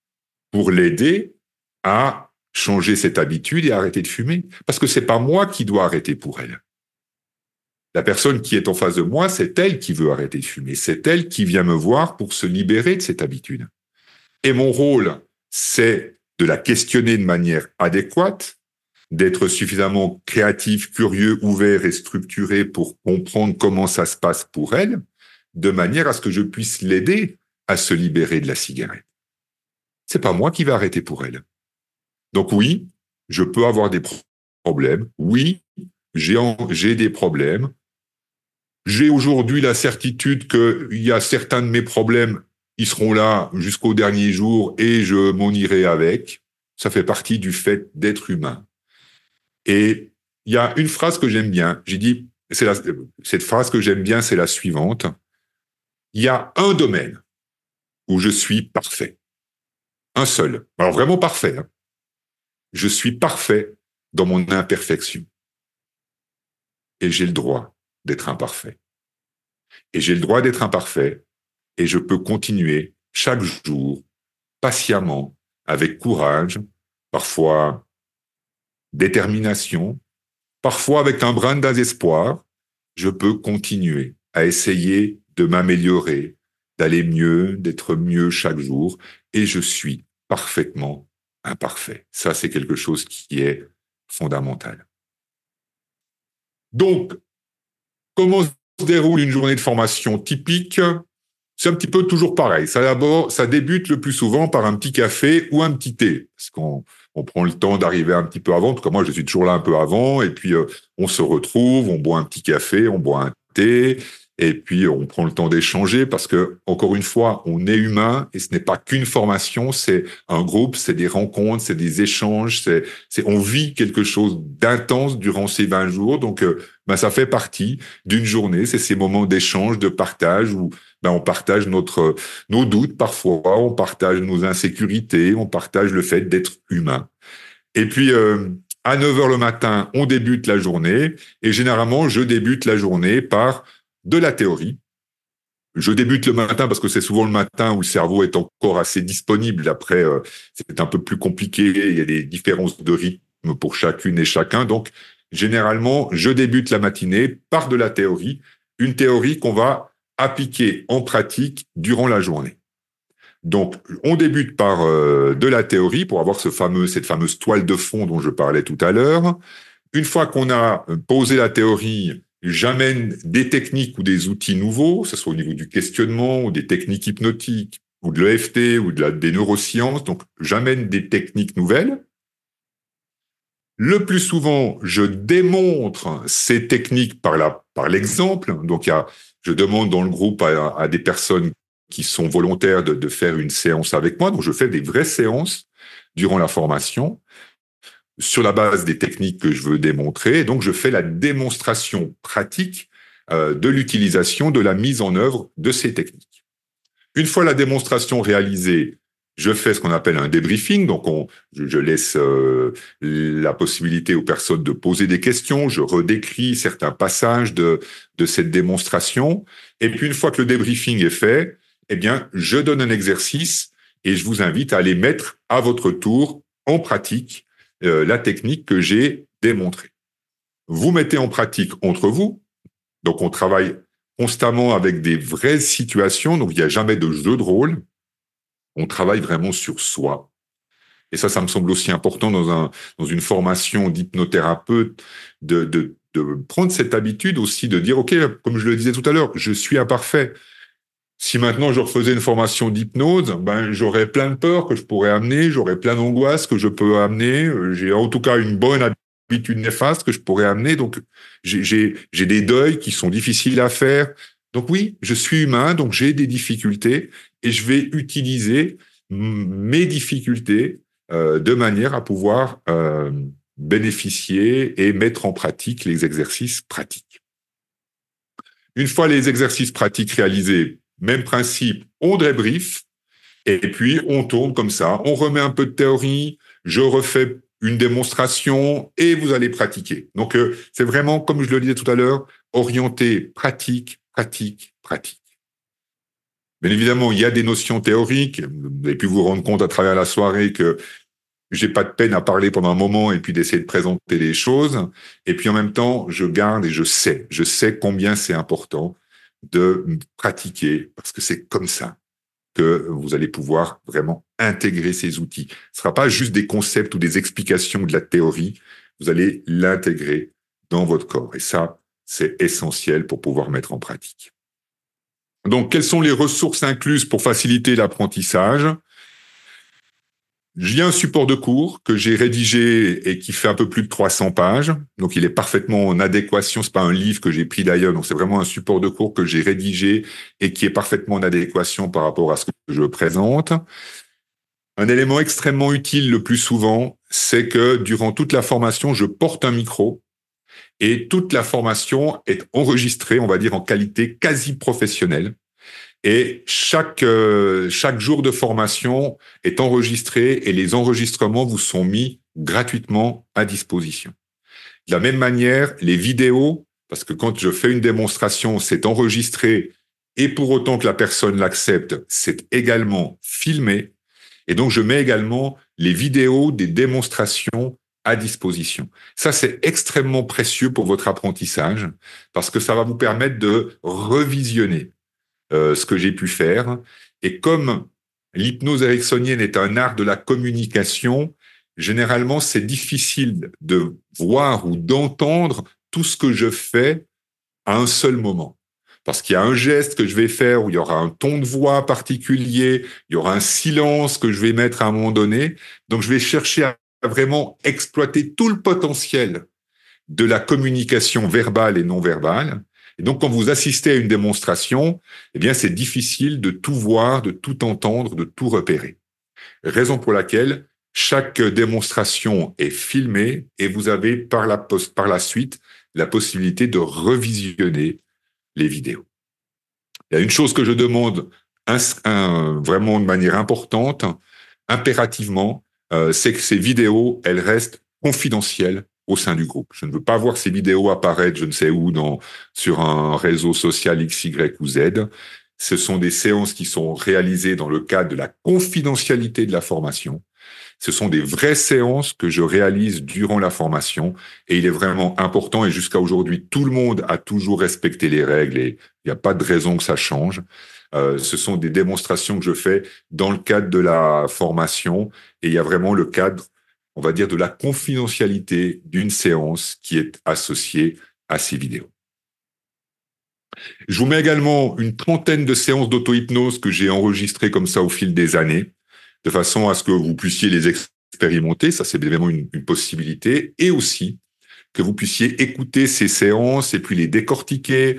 pour l'aider à changer cette habitude et arrêter de fumer. Parce que c'est pas moi qui dois arrêter pour elle. La personne qui est en face de moi, c'est elle qui veut arrêter de fumer. C'est elle qui vient me voir pour se libérer de cette habitude. Et mon rôle, c'est de la questionner de manière adéquate, d'être suffisamment créatif, curieux, ouvert et structuré pour comprendre comment ça se passe pour elle, de manière à ce que je puisse l'aider à se libérer de la cigarette. C'est pas moi qui vais arrêter pour elle. Donc oui, je peux avoir des problèmes. Oui, j'ai des problèmes. J'ai aujourd'hui la certitude qu'il y a certains de mes problèmes, ils seront là jusqu'au dernier jour et je m'en irai avec. Ça fait partie du fait d'être humain. Et il y a une phrase que j'aime bien. J'ai dit, c'est cette phrase que j'aime bien, c'est la suivante. Il y a un domaine où je suis parfait. Un seul. Alors vraiment parfait. Hein. Je suis parfait dans mon imperfection. Et j'ai le droit d'être imparfait. Et j'ai le droit d'être imparfait. Et je peux continuer chaque jour, patiemment, avec courage, parfois détermination, parfois avec un brin de désespoir, je peux continuer à essayer de m'améliorer, d'aller mieux, d'être mieux chaque jour, et je suis parfaitement imparfait. Ça, c'est quelque chose qui est fondamental. Donc, comment se déroule une journée de formation typique? C'est un petit peu toujours pareil. Ça d'abord, ça débute le plus souvent par un petit café ou un petit thé, parce qu'on on prend le temps d'arriver un petit peu avant. En tout cas, moi, je suis toujours là un peu avant. Et puis, euh, on se retrouve, on boit un petit café, on boit un thé. Et puis, on prend le temps d'échanger parce que, encore une fois, on est humain et ce n'est pas qu'une formation, c'est un groupe, c'est des rencontres, c'est des échanges, c'est, c'est, on vit quelque chose d'intense durant ces 20 jours. Donc, euh, ben, ça fait partie d'une journée. C'est ces moments d'échange, de partage où ben, on partage notre, nos doutes parfois, on partage nos insécurités, on partage le fait d'être humain. Et puis, euh, à 9 heures le matin, on débute la journée et généralement, je débute la journée par de la théorie. Je débute le matin parce que c'est souvent le matin où le cerveau est encore assez disponible. Après, euh, c'est un peu plus compliqué. Il y a des différences de rythme pour chacune et chacun. Donc, généralement, je débute la matinée par de la théorie, une théorie qu'on va appliquer en pratique durant la journée. Donc, on débute par euh, de la théorie pour avoir ce fameux, cette fameuse toile de fond dont je parlais tout à l'heure. Une fois qu'on a posé la théorie, j'amène des techniques ou des outils nouveaux, que ce soit au niveau du questionnement ou des techniques hypnotiques ou de l'EFT ou de la, des neurosciences. Donc, j'amène des techniques nouvelles. Le plus souvent, je démontre ces techniques par la, par l'exemple. Donc, je demande dans le groupe à, à des personnes qui sont volontaires de, de, faire une séance avec moi. Donc, je fais des vraies séances durant la formation sur la base des techniques que je veux démontrer. donc, je fais la démonstration pratique euh, de l'utilisation, de la mise en œuvre de ces techniques. Une fois la démonstration réalisée, je fais ce qu'on appelle un débriefing. Donc, on, je, laisse euh, la possibilité aux personnes de poser des questions. Je redécris certains passages de, de cette démonstration. Et puis, une fois que le débriefing est fait, eh bien, je donne un exercice et je vous invite à aller mettre à votre tour en pratique euh, la technique que j'ai démontrée. Vous mettez en pratique entre vous. Donc, on travaille constamment avec des vraies situations. Donc, il n'y a jamais de jeu de rôle. On travaille vraiment sur soi. Et ça, ça me semble aussi important dans, un, dans une formation d'hypnothérapeute de, de, de prendre cette habitude aussi de dire, OK, comme je le disais tout à l'heure, je suis imparfait. Si maintenant je refaisais une formation d'hypnose, ben j'aurais plein de peurs que je pourrais amener, j'aurais plein d'angoisses que je peux amener. J'ai en tout cas une bonne habitudes néfastes que je pourrais amener. Donc, j'ai des deuils qui sont difficiles à faire. Donc oui, je suis humain, donc j'ai des difficultés et je vais utiliser mes difficultés euh, de manière à pouvoir euh, bénéficier et mettre en pratique les exercices pratiques. Une fois les exercices pratiques réalisés, même principe, on débrief et puis on tourne comme ça, on remet un peu de théorie, je refais une démonstration et vous allez pratiquer. Donc euh, c'est vraiment, comme je le disais tout à l'heure, orienté pratique, pratique, pratique. Bien évidemment, il y a des notions théoriques. Vous avez pu vous rendre compte à travers la soirée que j'ai pas de peine à parler pendant un moment et puis d'essayer de présenter les choses. Et puis en même temps, je garde et je sais, je sais combien c'est important de pratiquer parce que c'est comme ça que vous allez pouvoir vraiment intégrer ces outils. Ce sera pas juste des concepts ou des explications de la théorie. Vous allez l'intégrer dans votre corps. Et ça, c'est essentiel pour pouvoir mettre en pratique. Donc, quelles sont les ressources incluses pour faciliter l'apprentissage? J'ai un support de cours que j'ai rédigé et qui fait un peu plus de 300 pages. Donc, il est parfaitement en adéquation. C'est pas un livre que j'ai pris d'ailleurs. Donc, c'est vraiment un support de cours que j'ai rédigé et qui est parfaitement en adéquation par rapport à ce que je présente. Un élément extrêmement utile le plus souvent, c'est que durant toute la formation, je porte un micro et toute la formation est enregistrée, on va dire, en qualité quasi professionnelle. Et chaque, euh, chaque jour de formation est enregistré et les enregistrements vous sont mis gratuitement à disposition. De la même manière, les vidéos, parce que quand je fais une démonstration, c'est enregistré et pour autant que la personne l'accepte, c'est également filmé. Et donc, je mets également les vidéos des démonstrations à disposition. Ça, c'est extrêmement précieux pour votre apprentissage parce que ça va vous permettre de revisionner euh, ce que j'ai pu faire. Et comme l'hypnose ericksonienne est un art de la communication, généralement, c'est difficile de voir ou d'entendre tout ce que je fais à un seul moment. Parce qu'il y a un geste que je vais faire où il y aura un ton de voix particulier, il y aura un silence que je vais mettre à un moment donné. Donc, je vais chercher à vraiment exploiter tout le potentiel de la communication verbale et non verbale. Et donc, quand vous assistez à une démonstration, eh bien, c'est difficile de tout voir, de tout entendre, de tout repérer. Raison pour laquelle chaque démonstration est filmée et vous avez par la, par la suite la possibilité de revisionner les vidéos. Il y a une chose que je demande vraiment de manière importante, impérativement, euh, c'est que ces vidéos, elles restent confidentielles au sein du groupe. Je ne veux pas voir ces vidéos apparaître, je ne sais où, dans, sur un réseau social X, Y ou Z. Ce sont des séances qui sont réalisées dans le cadre de la confidentialité de la formation. Ce sont des vraies séances que je réalise durant la formation et il est vraiment important et jusqu'à aujourd'hui, tout le monde a toujours respecté les règles et il n'y a pas de raison que ça change. Euh, ce sont des démonstrations que je fais dans le cadre de la formation et il y a vraiment le cadre on va dire, de la confidentialité d'une séance qui est associée à ces vidéos. Je vous mets également une trentaine de séances d'auto-hypnose que j'ai enregistrées comme ça au fil des années, de façon à ce que vous puissiez les expérimenter, ça c'est une, une possibilité, et aussi que vous puissiez écouter ces séances et puis les décortiquer,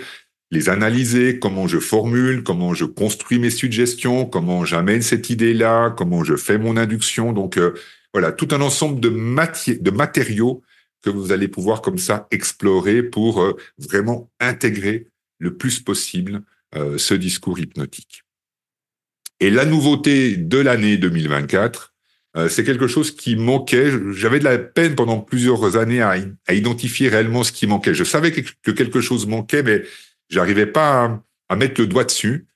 les analyser, comment je formule, comment je construis mes suggestions, comment j'amène cette idée-là, comment je fais mon induction. Donc, euh, voilà, tout un ensemble de, de matériaux que vous allez pouvoir comme ça explorer pour euh, vraiment intégrer le plus possible euh, ce discours hypnotique. Et la nouveauté de l'année 2024, euh, c'est quelque chose qui manquait. J'avais de la peine pendant plusieurs années à, identifier réellement ce qui manquait. Je savais que, quelque chose manquait, mais j'arrivais pas à, mettre le doigt dessus.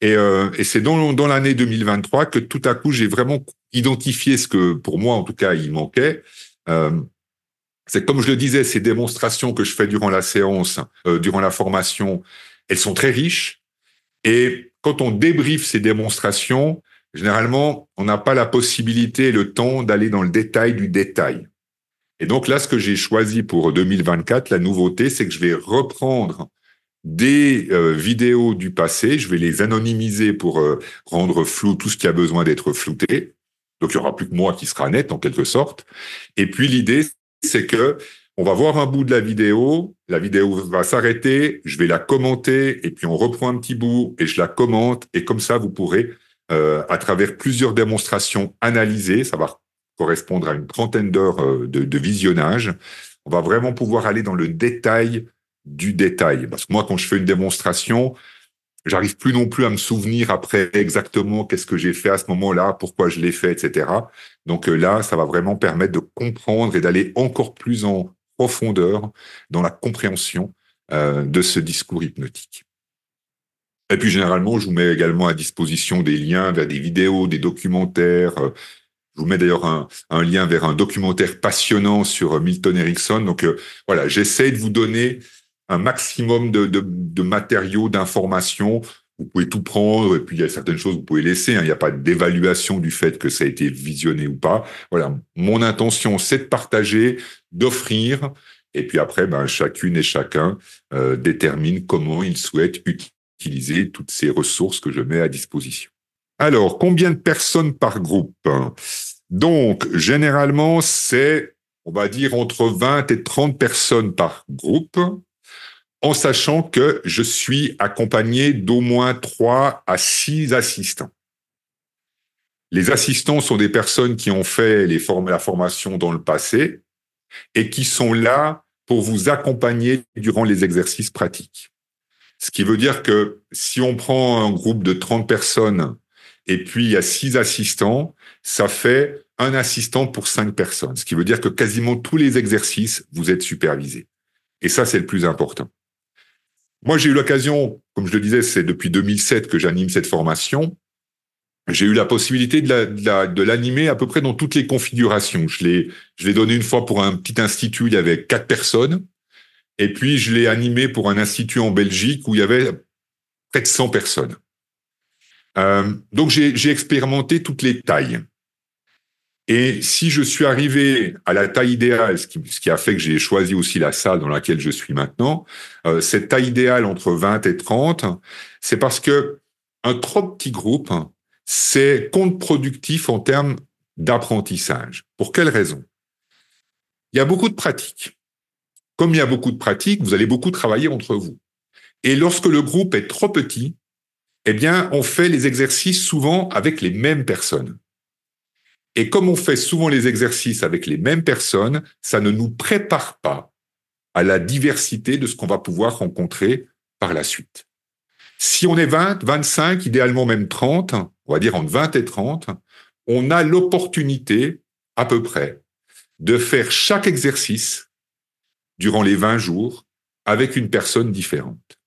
Et, et c'est dans, dans l'année 2023 que tout à coup, j'ai vraiment identifier ce que, pour moi en tout cas, il manquait. Euh, c'est comme je le disais, ces démonstrations que je fais durant la séance, euh, durant la formation, elles sont très riches. Et quand on débriefe ces démonstrations, généralement, on n'a pas la possibilité et le temps d'aller dans le détail du détail. Et donc là, ce que j'ai choisi pour 2024, la nouveauté, c'est que je vais reprendre des euh, vidéos du passé, je vais les anonymiser pour euh, rendre flou tout ce qui a besoin d'être flouté. Donc, il y aura plus que moi qui sera net, en quelque sorte. Et puis, l'idée, c'est que on va voir un bout de la vidéo, la vidéo va s'arrêter, je vais la commenter et puis on reprend un petit bout et je la commente et comme ça vous pourrez euh, à travers plusieurs démonstrations analysées, ça va correspondre à une trentaine d'heures euh, de, de, visionnage, on va vraiment pouvoir aller dans le détail du détail. Parce que moi, quand je fais une démonstration, j'arrive plus non plus à me souvenir après exactement qu'est-ce que j'ai fait à ce moment-là, pourquoi je l'ai fait, etc. Donc euh, là, ça va vraiment permettre de comprendre et d'aller encore plus en profondeur dans la compréhension euh, de ce discours hypnotique. Et puis généralement, je vous mets également à disposition des liens vers des vidéos, des documentaires. Euh, je vous mets d'ailleurs un, lien vers un documentaire passionnant sur Milton Erickson. Donc voilà, j'essaie de vous donner un maximum de, de, de matériaux, d'informations vous pouvez tout prendre et puis il y a certaines choses que vous pouvez laisser. Hein. Il n'y a pas d'évaluation du fait que ça a été visionné ou pas. Voilà, mon intention, c'est de partager, d'offrir, et puis après, ben, chacune et chacun euh, détermine comment il souhaite utiliser toutes ces ressources que je mets à disposition. Alors, combien de personnes par groupe Donc, généralement, c'est, on va dire, entre 20 et 30 personnes par groupe en sachant que je suis accompagné d'au moins trois à six assistants. Les assistants sont des personnes qui ont fait la formation dans le passé et qui sont là pour vous accompagner durant les exercices pratiques. Ce qui veut dire que si on prend un groupe de 30 personnes et puis il y a six assistants, ça fait un assistant pour cinq personnes. Ce qui veut dire que quasiment tous les exercices, vous êtes supervisés. Et ça, c'est le plus important. Moi, j'ai eu l'occasion, comme je le disais, c'est depuis 2007 que j'anime cette formation. J'ai eu la possibilité de l'animer à peu près dans toutes les configurations. Je l'ai, je l'ai donné une fois pour un petit institut, il y avait quatre personnes. Et puis, je l'ai animé pour un institut en Belgique où il y avait près de 100 personnes. Euh, donc, j'ai expérimenté toutes les tailles. Et si je suis arrivé à la taille idéale, ce qui, a fait que j'ai choisi aussi la salle dans laquelle je suis maintenant, euh, cette taille idéale entre 20 et 30, c'est parce que un trop petit groupe, c'est contre-productif en termes d'apprentissage. Pour quelle raison? Il y a beaucoup de pratiques. Comme il y a beaucoup de pratiques, vous allez beaucoup travailler entre vous. Et lorsque le groupe est trop petit, eh bien, on fait les exercices souvent avec les mêmes personnes. Et comme on fait souvent les exercices avec les mêmes personnes, ça ne nous prépare pas à la diversité de ce qu'on va pouvoir rencontrer par la suite. Si on est 20, 25, idéalement même 30, on va dire entre 20 et 30, on a l'opportunité, à peu près, de faire chaque exercice durant les 20 jours avec une personne différente.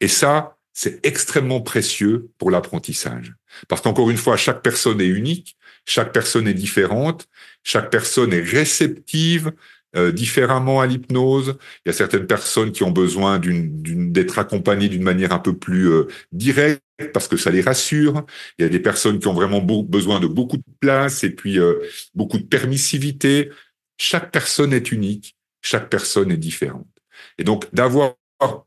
Et ça, c'est extrêmement précieux pour l'apprentissage. Parce qu'encore une fois, chaque personne est unique, chaque personne est différente, chaque personne est réceptive euh, différemment à l'hypnose. Il y a certaines personnes qui ont besoin d'être accompagnées d'une manière un peu plus euh, directe parce que ça les rassure. Il y a des personnes qui ont vraiment besoin de beaucoup de place et puis euh, beaucoup de permissivité. Chaque personne est unique, chaque personne est différente. Et donc d'avoir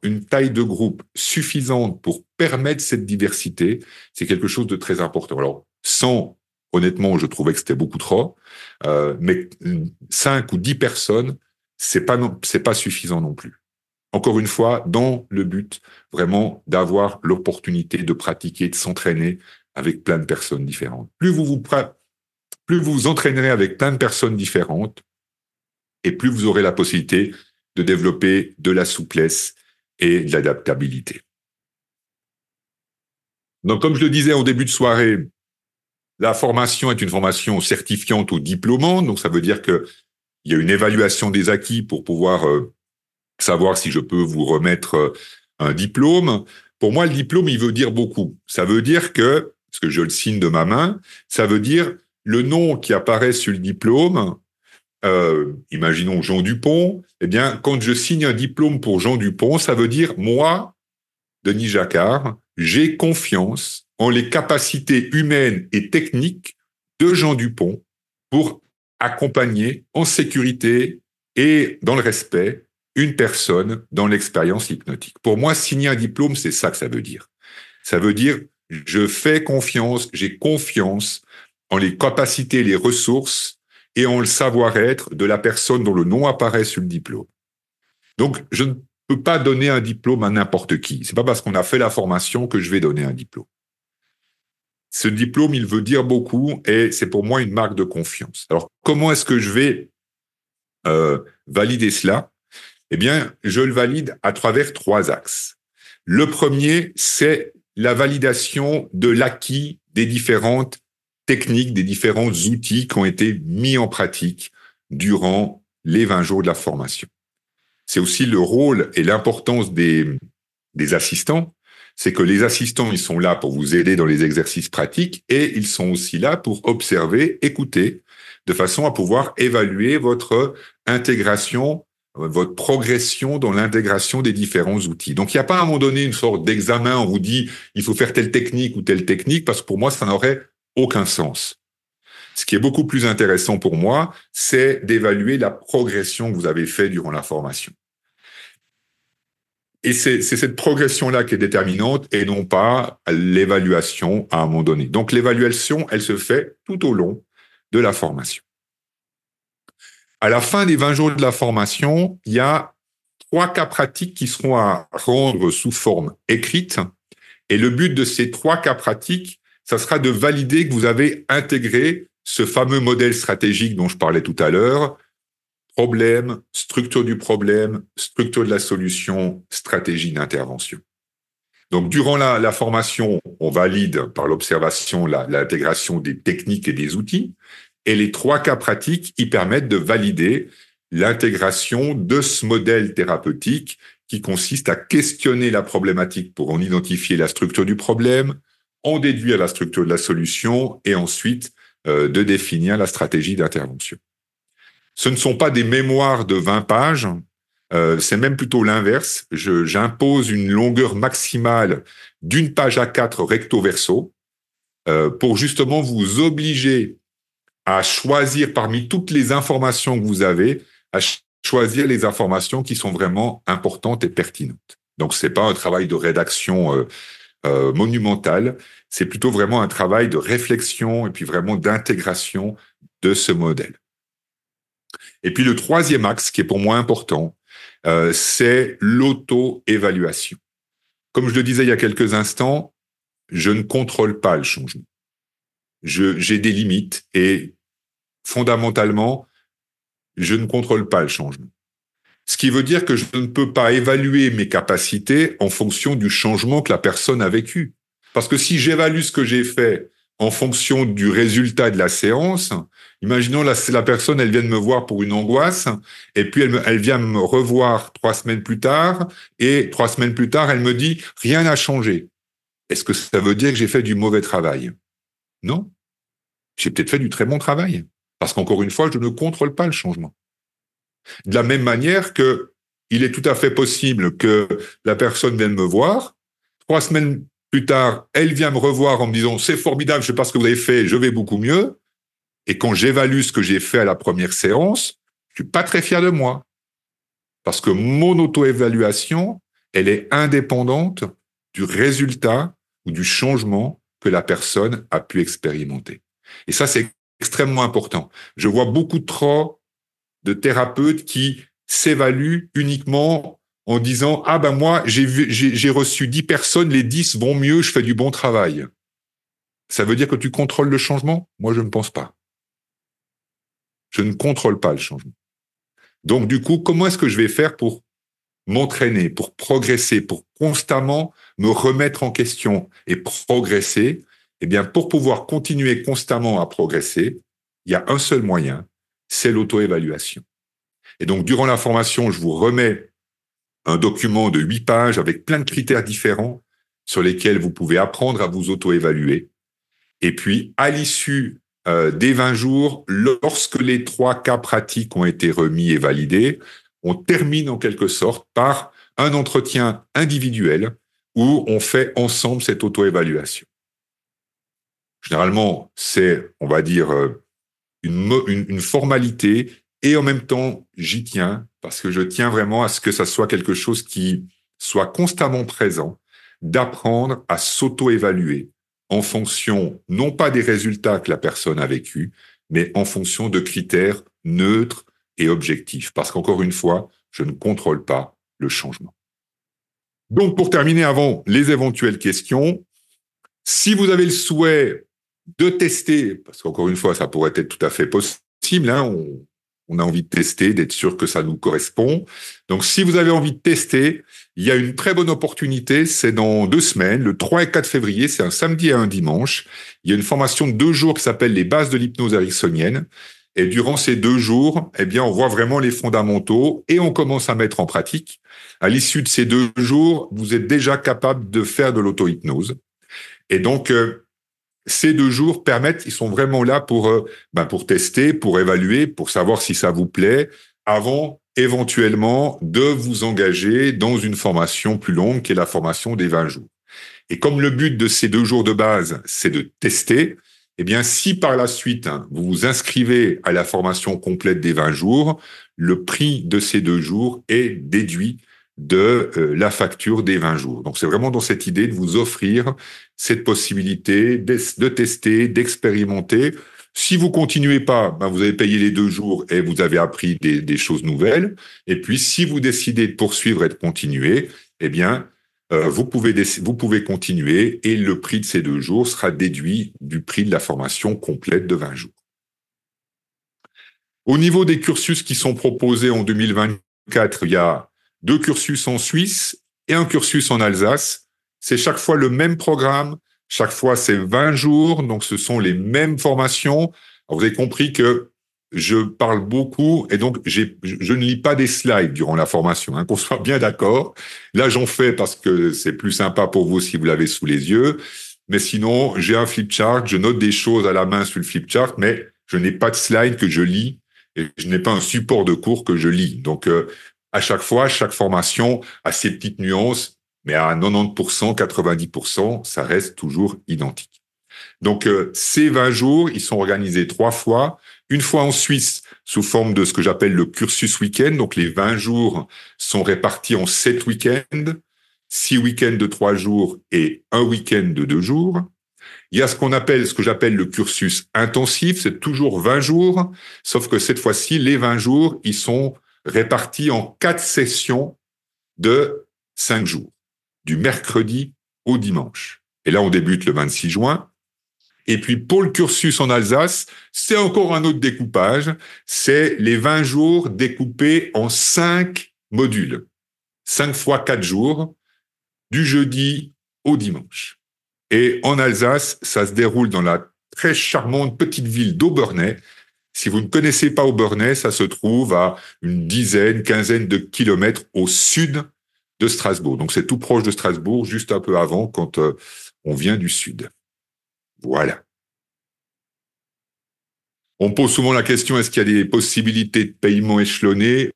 une taille de groupe suffisante pour permettre cette diversité, c'est quelque chose de très important. Alors, sans honnêtement, je trouvais que c'était beaucoup trop. Euh, mais cinq ou dix personnes, c'est pas c'est pas suffisant non plus. Encore une fois, dans le but vraiment d'avoir l'opportunité de pratiquer, de s'entraîner avec plein de personnes différentes. Plus vous vous plus vous entraînerez avec plein de personnes différentes, et plus vous aurez la possibilité de développer de la souplesse et de l'adaptabilité. Donc, comme je le disais au début de soirée, la formation est une formation certifiante ou diplômante, donc ça veut dire que il y a une évaluation des acquis pour pouvoir euh, savoir si je peux vous remettre euh, un diplôme. Pour moi, le diplôme, il veut dire beaucoup. Ça veut dire que, parce que je le signe de ma main, ça veut dire le nom qui apparaît sur le diplôme. Euh, imaginons Jean Dupont. Eh bien, quand je signe un diplôme pour Jean Dupont, ça veut dire moi, Denis Jacquard, j'ai confiance en les capacités humaines et techniques de Jean Dupont pour accompagner en sécurité et dans le respect une personne dans l'expérience hypnotique. Pour moi, signer un diplôme, c'est ça que ça veut dire. Ça veut dire, je fais confiance, j'ai confiance en les capacités, les ressources et en le savoir-être de la personne dont le nom apparaît sur le diplôme. Donc, je ne peux pas donner un diplôme à n'importe qui. C'est pas parce qu'on a fait la formation que je vais donner un diplôme. Ce diplôme, il veut dire beaucoup et c'est pour moi une marque de confiance. Alors, comment est-ce que je vais euh, valider cela? Eh bien, je le valide à travers trois axes. Le premier, c'est la validation de l'acquis des différentes techniques, des différents outils qui ont été mis en pratique durant les 20 jours de la formation. C'est aussi le rôle et l'importance des, des assistants. C'est que les assistants, ils sont là pour vous aider dans les exercices pratiques et ils sont aussi là pour observer, écouter, de façon à pouvoir évaluer votre intégration votre progression dans l'intégration des différents outils. Donc, il n'y a pas à un moment donné une sorte d'examen, on vous dit, il faut faire telle technique ou telle technique, parce que pour moi, ça n'aurait aucun sens. Ce qui est beaucoup plus intéressant pour moi, c'est d'évaluer la progression que vous avez fait durant la formation. Et c'est cette progression-là qui est déterminante et non pas l'évaluation à un moment donné. Donc l'évaluation, elle se fait tout au long de la formation. À la fin des 20 jours de la formation, il y a trois cas pratiques qui seront à rendre sous forme écrite. Et le but de ces trois cas pratiques, ça sera de valider que vous avez intégré ce fameux modèle stratégique dont je parlais tout à l'heure, problème, structure du problème, structure de la solution, stratégie d'intervention. Donc, durant la, formation, on valide par l'observation l'intégration des techniques et des outils. Et les trois cas pratiques y permettent de valider l'intégration de ce modèle thérapeutique qui consiste à questionner la problématique pour en identifier la structure du problème, en déduire la structure de la solution et ensuite euh, de définir la stratégie d'intervention. Ce ne sont pas des mémoires de 20 pages, euh, c'est même plutôt l'inverse. J'impose une longueur maximale d'une page à quatre recto verso euh, pour justement vous obliger à choisir parmi toutes les informations que vous avez, à choisir les informations qui sont vraiment importantes et pertinentes. Donc, c'est pas un travail de rédaction euh, euh, c'est plutôt vraiment un travail de réflexion et puis vraiment d'intégration de ce modèle. Et puis le troisième axe qui est pour moi important, euh, c'est l'auto-évaluation. Comme je le disais il y a quelques instants, je ne contrôle pas le changement j'ai des limites et fondamentalement, je ne contrôle pas le changement. Ce qui veut dire que je ne peux pas évaluer mes capacités en fonction du changement que la personne a vécu. Parce que si j'évalue ce que j'ai fait en fonction du résultat de la séance, imaginons la, la personne, elle vient me voir pour une angoisse, et puis elle, elle vient me revoir trois semaines plus tard, et trois semaines plus tard, elle me dit, rien n'a changé. Est-ce que ça veut dire que j'ai fait du mauvais travail? Non. J'ai peut-être fait du très bon travail. Parce qu'encore une fois, je ne contrôle pas le changement. De la même manière que il est tout à fait possible que la personne vienne me voir. Trois semaines plus tard, elle vient me revoir en me disant c'est formidable, je sais pas ce que vous avez fait, je vais beaucoup mieux. Et quand j'évalue ce que j'ai fait à la première séance, je suis pas très fier de moi. Parce que mon auto-évaluation, elle est indépendante du résultat ou du changement que la personne a pu expérimenter. Et ça, c'est extrêmement important. Je vois beaucoup trop de thérapeutes qui s'évaluent uniquement en disant ah ben moi j'ai reçu dix personnes, les dix vont mieux, je fais du bon travail. Ça veut dire que tu contrôles le changement? Moi, je ne pense pas. Je ne contrôle pas le changement. Donc du coup, comment est-ce que je vais faire pour m'entraîner, pour progresser, pour constamment me remettre en question et progresser, eh bien, pour pouvoir continuer constamment à progresser, il y a un seul moyen, c'est l'auto-évaluation. Et donc, durant la formation, je vous remets un document de huit pages avec plein de critères différents sur lesquels vous pouvez apprendre à vous auto-évaluer. Et puis, à l'issue euh, des 20 jours, lorsque les trois cas pratiques ont été remis et validés, on termine en quelque sorte par un entretien individuel où on fait ensemble cette auto-évaluation. Généralement, c'est, on va dire, euh, une, une, formalité et en même temps, j'y tiens parce que je tiens vraiment à ce que ça soit quelque chose qui soit constamment présent, d'apprendre à s'auto-évaluer en fonction non pas des résultats que la personne a vécu, mais en fonction de critères neutres et objectifs. Parce qu'encore une fois, je ne contrôle pas le changement. Donc, pour terminer avant les éventuelles questions, si vous avez le souhait de tester, parce qu'encore une fois, ça pourrait être tout à fait possible, hein, on, on a envie de tester, d'être sûr que ça nous correspond. Donc, si vous avez envie de tester, il y a une très bonne opportunité. C'est dans deux semaines, le 3 et 4 février. C'est un samedi et un dimanche. Il y a une formation de deux jours qui s'appelle les bases de l'hypnose ericksonienne. Et durant ces deux jours, eh bien, on voit vraiment les fondamentaux et on commence à mettre en pratique. À l'issue de ces deux jours, vous êtes déjà capable de faire de l'auto-hypnose. Et donc, euh, ces deux jours permettent, ils sont vraiment là pour, euh, ben pour tester, pour évaluer, pour savoir si ça vous plaît, avant éventuellement de vous engager dans une formation plus longue qui est la formation des 20 jours. Et comme le but de ces deux jours de base, c'est de tester, eh bien, si par la suite, hein, vous vous inscrivez à la formation complète des 20 jours, le prix de ces deux jours est déduit de euh, la facture des 20 jours. Donc c'est vraiment dans cette idée de vous offrir cette possibilité de, tester, d'expérimenter. Si vous continuez pas, ben vous avez payé les deux jours et vous avez appris des, des, choses nouvelles. Et puis si vous décidez de poursuivre et de continuer, eh bien euh, vous pouvez vous pouvez continuer et le prix de ces deux jours sera déduit du prix de la formation complète de 20 jours. Au niveau des cursus qui sont proposés en 2024, il y a deux cursus en Suisse et un cursus en Alsace. C'est chaque fois le même programme, chaque fois c'est 20 jours, donc ce sont les mêmes formations. vous avez compris que je parle beaucoup et donc je ne lis pas des slides durant la formation, hein, qu'on soit bien d'accord. Là, j'en fais parce que c'est plus sympa pour vous si vous l'avez sous les yeux. Mais sinon, j'ai un flipchart, je note des choses à la main sur le flipchart, mais je n'ai pas de slide que je lis et je n'ai pas un support de cours que je lis. Donc, euh, à chaque fois, chaque formation a ses petites nuances, mais à 90%, 90%, ça reste toujours identique. Donc, euh, ces 20 jours, ils sont organisés trois fois. Une fois en Suisse, sous forme de ce que j'appelle le cursus week-end. Donc, les 20 jours sont répartis en 7 week-ends, 6 week-ends de 3 jours et un week-end de 2 jours. Il y a ce qu'on appelle, ce que j'appelle le cursus intensif. C'est toujours 20 jours, sauf que cette fois-ci, les 20 jours, ils sont répartis en quatre sessions de cinq jours, du mercredi au dimanche. Et là, on débute le 26 juin. Et puis, pour le cursus en Alsace, c'est encore un autre découpage. C'est les 20 jours découpés en cinq modules. Cinq fois quatre jours, du jeudi au dimanche. Et en Alsace, ça se déroule dans la très charmante petite ville d'Aubernay, si vous ne connaissez pas Aubernay, ça se trouve à une dizaine, quinzaine de kilomètres au sud de Strasbourg. Donc c'est tout proche de Strasbourg, juste un peu avant quand euh, on vient du sud. Voilà. On pose souvent la question, est-ce qu'il y a des possibilités de paiement échelonné?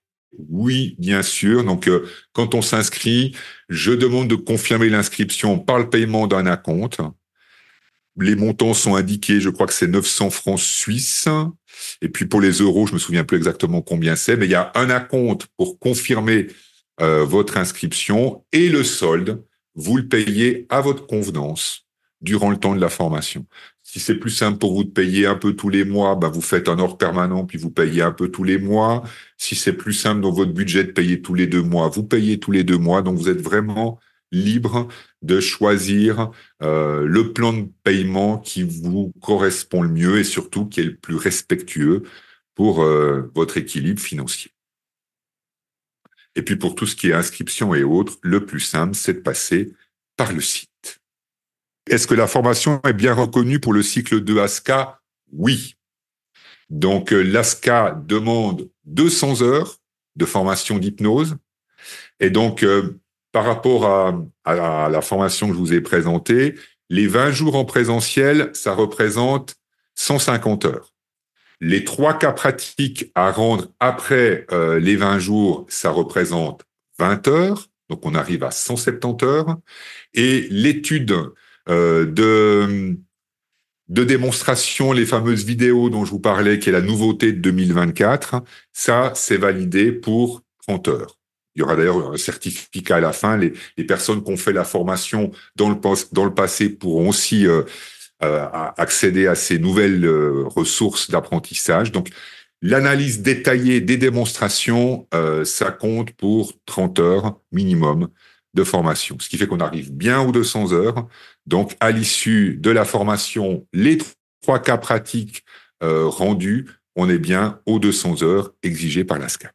Oui, bien sûr. Donc euh, quand on s'inscrit, je demande de confirmer l'inscription par le paiement d'un acompte. Les montants sont indiqués, je crois que c'est 900 francs suisses. Et puis pour les euros, je me souviens plus exactement combien c'est, mais il y a un acompte pour confirmer euh, votre inscription et le solde, vous le payez à votre convenance durant le temps de la formation. Si c'est plus simple pour vous de payer un peu tous les mois, ben vous faites un ordre permanent puis vous payez un peu tous les mois. Si c'est plus simple dans votre budget de payer tous les deux mois, vous payez tous les deux mois. Donc vous êtes vraiment libre de choisir euh, le plan de paiement qui vous correspond le mieux et surtout qui est le plus respectueux pour euh, votre équilibre financier. Et puis pour tout ce qui est inscription et autres, le plus simple, c'est de passer par le site. Est-ce que la formation est bien reconnue pour le cycle de ASCA Oui. Donc euh, l'ASCA demande 200 heures de formation d'hypnose. Et donc, par rapport à, la formation que je vous ai présentée, les 20 jours en présentiel, ça représente 150 heures. Les trois cas pratiques à rendre après euh, les 20 jours, ça représente 20 heures. Donc, on arrive à 170 heures. Et l'étude euh, de, de démonstration, les fameuses vidéos dont je vous parlais, qui est la nouveauté de 2024, ça, c'est validé pour 30 heures. Il y aura d'ailleurs un certificat à la fin. Les, les, personnes qui ont fait la formation dans le, dans le passé pourront aussi euh, accéder à ces nouvelles ressources d'apprentissage. Donc, l'analyse détaillée des démonstrations, ça compte pour 30 heures minimum de formation, ce qui fait qu'on arrive bien aux 200 heures. Donc, à l'issue de la formation, les trois cas pratiques rendus, on est bien aux 200 heures exigées par l'ASCA.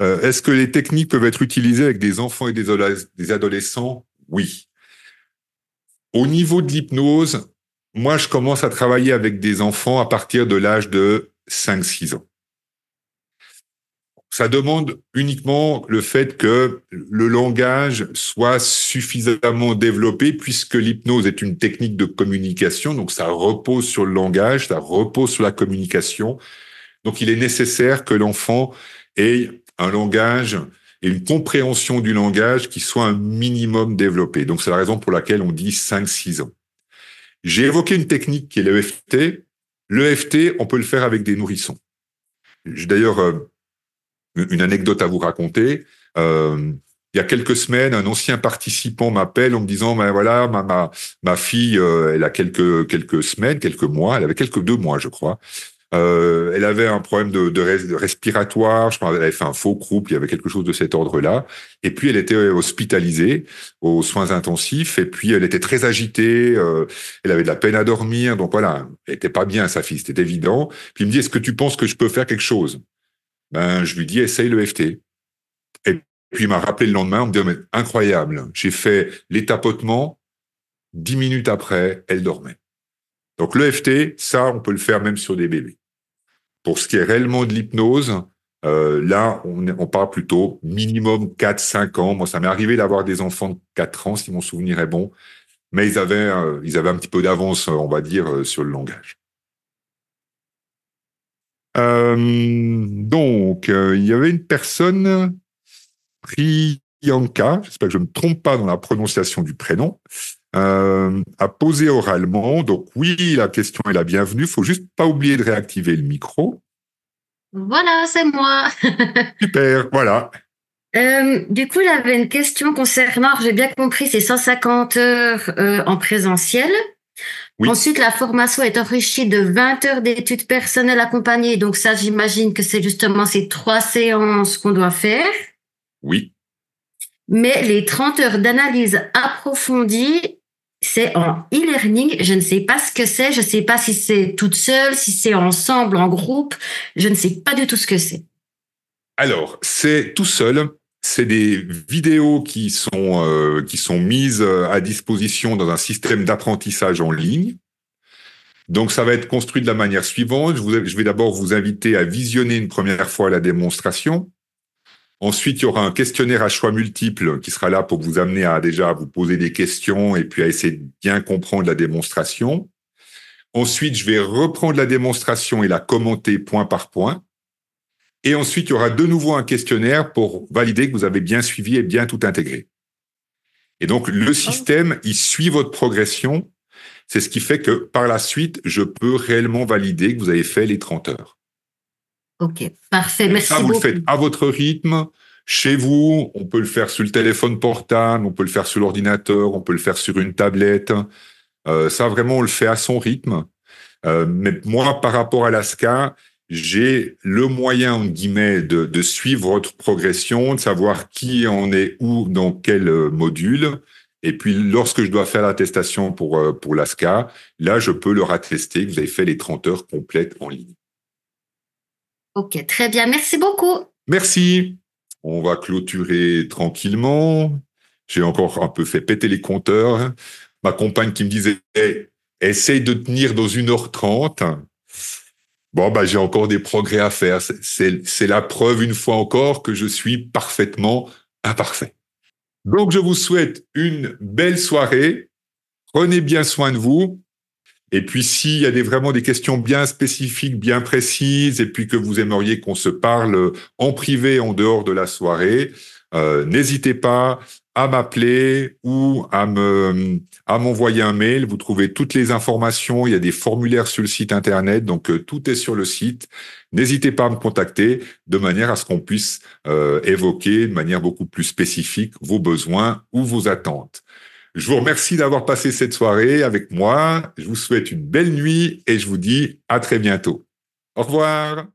Euh, est-ce que les techniques peuvent être utilisées avec des enfants et des adolescents? Oui. Au niveau de l'hypnose, moi, je commence à travailler avec des enfants à partir de l'âge de 5-6 ans. Ça demande uniquement le fait que le langage soit suffisamment développé puisque l'hypnose est une technique de communication, donc ça repose sur le langage, ça repose sur la communication. Donc il est nécessaire que l'enfant ait un langage et une compréhension du langage qui soit un minimum développé. Donc c'est la raison pour laquelle on dit 5-6 ans. J'ai évoqué une technique qui est l'EFT. L'EFT, on peut le faire avec des nourrissons. J'ai d'ailleurs euh, une anecdote à vous raconter. Euh, il y a quelques semaines, un ancien participant m'appelle en me disant, ben voilà, ma, fille, euh, elle a quelques semaines, quelques mois, elle avait quelques deux mois, je crois. Euh, elle avait un problème de, de, respiratoire, je qu'elle avait fait un faux croup, il y avait quelque chose de cet ordre-là. Et puis elle était hospitalisée aux soins intensifs, et puis elle était très agitée, euh, elle avait de la peine à dormir, donc voilà, elle était pas bien sa fille, c'était évident. Puis il me dit, est-ce que tu penses que je peux faire quelque chose? Ben je lui dis, essaye le FT. Et puis il m'a rappelé le lendemain, on me dit, mais incroyable, j'ai fait les tapotements, dix minutes après, elle dormait. Donc l'EFT, ça, on peut le faire même sur des bébés. Pour ce qui est réellement de l'hypnose, euh, là, on, on, parle plutôt minimum 4-5 ans. Moi, ça m'est arrivé d'avoir des enfants de 4 ans, si mon souvenir est bon, mais ils avaient, euh, ils avaient un petit peu d'avance, on va dire, euh, sur le langage. donc, il y avait une personne, Priyanka, j'espère que je ne me trompe pas dans la prononciation du prénom, euh, à poser oralement. Donc oui, la question est la bienvenue. faut juste pas oublier de réactiver le micro. Voilà, c'est moi. Super, voilà. Euh, du coup, j'avais une question concernant, j'ai bien compris, c'est 150 heures euh, en présentiel. Ensuite, la formation est enrichie de 20 heures d'études personnelles accompagnées. Donc ça, j'imagine que c'est justement ces trois séances qu'on doit faire. Oui. Mais les 30 heures d'analyse approfondie, c'est en e-learning. Je ne sais pas ce que c'est. Je ne sais pas si c'est toute seule, si c'est ensemble, en groupe. Je ne sais pas du tout ce que c'est. Alors, c'est tout seul. C'est des vidéos qui sont euh, qui sont mises à disposition dans un système d'apprentissage en ligne. Donc, ça va être construit de la manière suivante. Je, je vais d'abord vous inviter à visionner une première fois la démonstration. Ensuite, il y aura un questionnaire à choix multiples qui sera là pour vous amener à déjà vous poser des questions et puis à essayer de bien comprendre la démonstration. Ensuite, je vais reprendre la démonstration et la commenter point par point. Et ensuite, il y aura de nouveau un questionnaire pour valider que vous avez bien suivi et bien tout intégré. Et donc, le système, il suit votre progression. C'est ce qui fait que par la suite, je peux réellement valider que vous avez fait les 30 heures. Ok, parfait. Merci ça, vous le faites à votre rythme. Chez vous, on peut le faire sur le téléphone portable, on peut le faire sur l'ordinateur, on peut le faire sur une tablette. Euh, ça, vraiment, on le fait à son rythme. Euh, mais moi, par rapport à l'ASCA, j'ai le moyen, en guillemets, de, de, suivre votre progression, de savoir qui en est où, dans quel euh, module. Et puis, lorsque je dois faire l'attestation pour, pour l'ASCA, là, je peux leur attester que vous avez fait les 30 heures complètes en ligne. Ok, très bien. Merci beaucoup. Merci. On va clôturer tranquillement. J'ai encore un peu fait péter les compteurs. Ma compagne qui me disait essaye de tenir dans une heure trente. Bon, bah, j'ai encore des progrès à faire. C'est la preuve, une fois encore, que je suis parfaitement imparfait. Donc, je vous souhaite une belle soirée. Prenez bien soin de vous. Et puis, s'il y a des, vraiment des questions bien spécifiques, bien précises, et puis que vous aimeriez qu'on se parle en privé, en dehors de la soirée, euh, n'hésitez pas à m'appeler ou à me à m'envoyer un mail. Vous trouvez toutes les informations. Il y a des formulaires sur le site internet, donc euh, tout est sur le site. N'hésitez pas à me contacter de manière à ce qu'on puisse euh, évoquer de manière beaucoup plus spécifique vos besoins ou vos attentes. Je vous remercie d'avoir passé cette soirée avec moi. Je vous souhaite une belle nuit et je vous dis à très bientôt. Au revoir.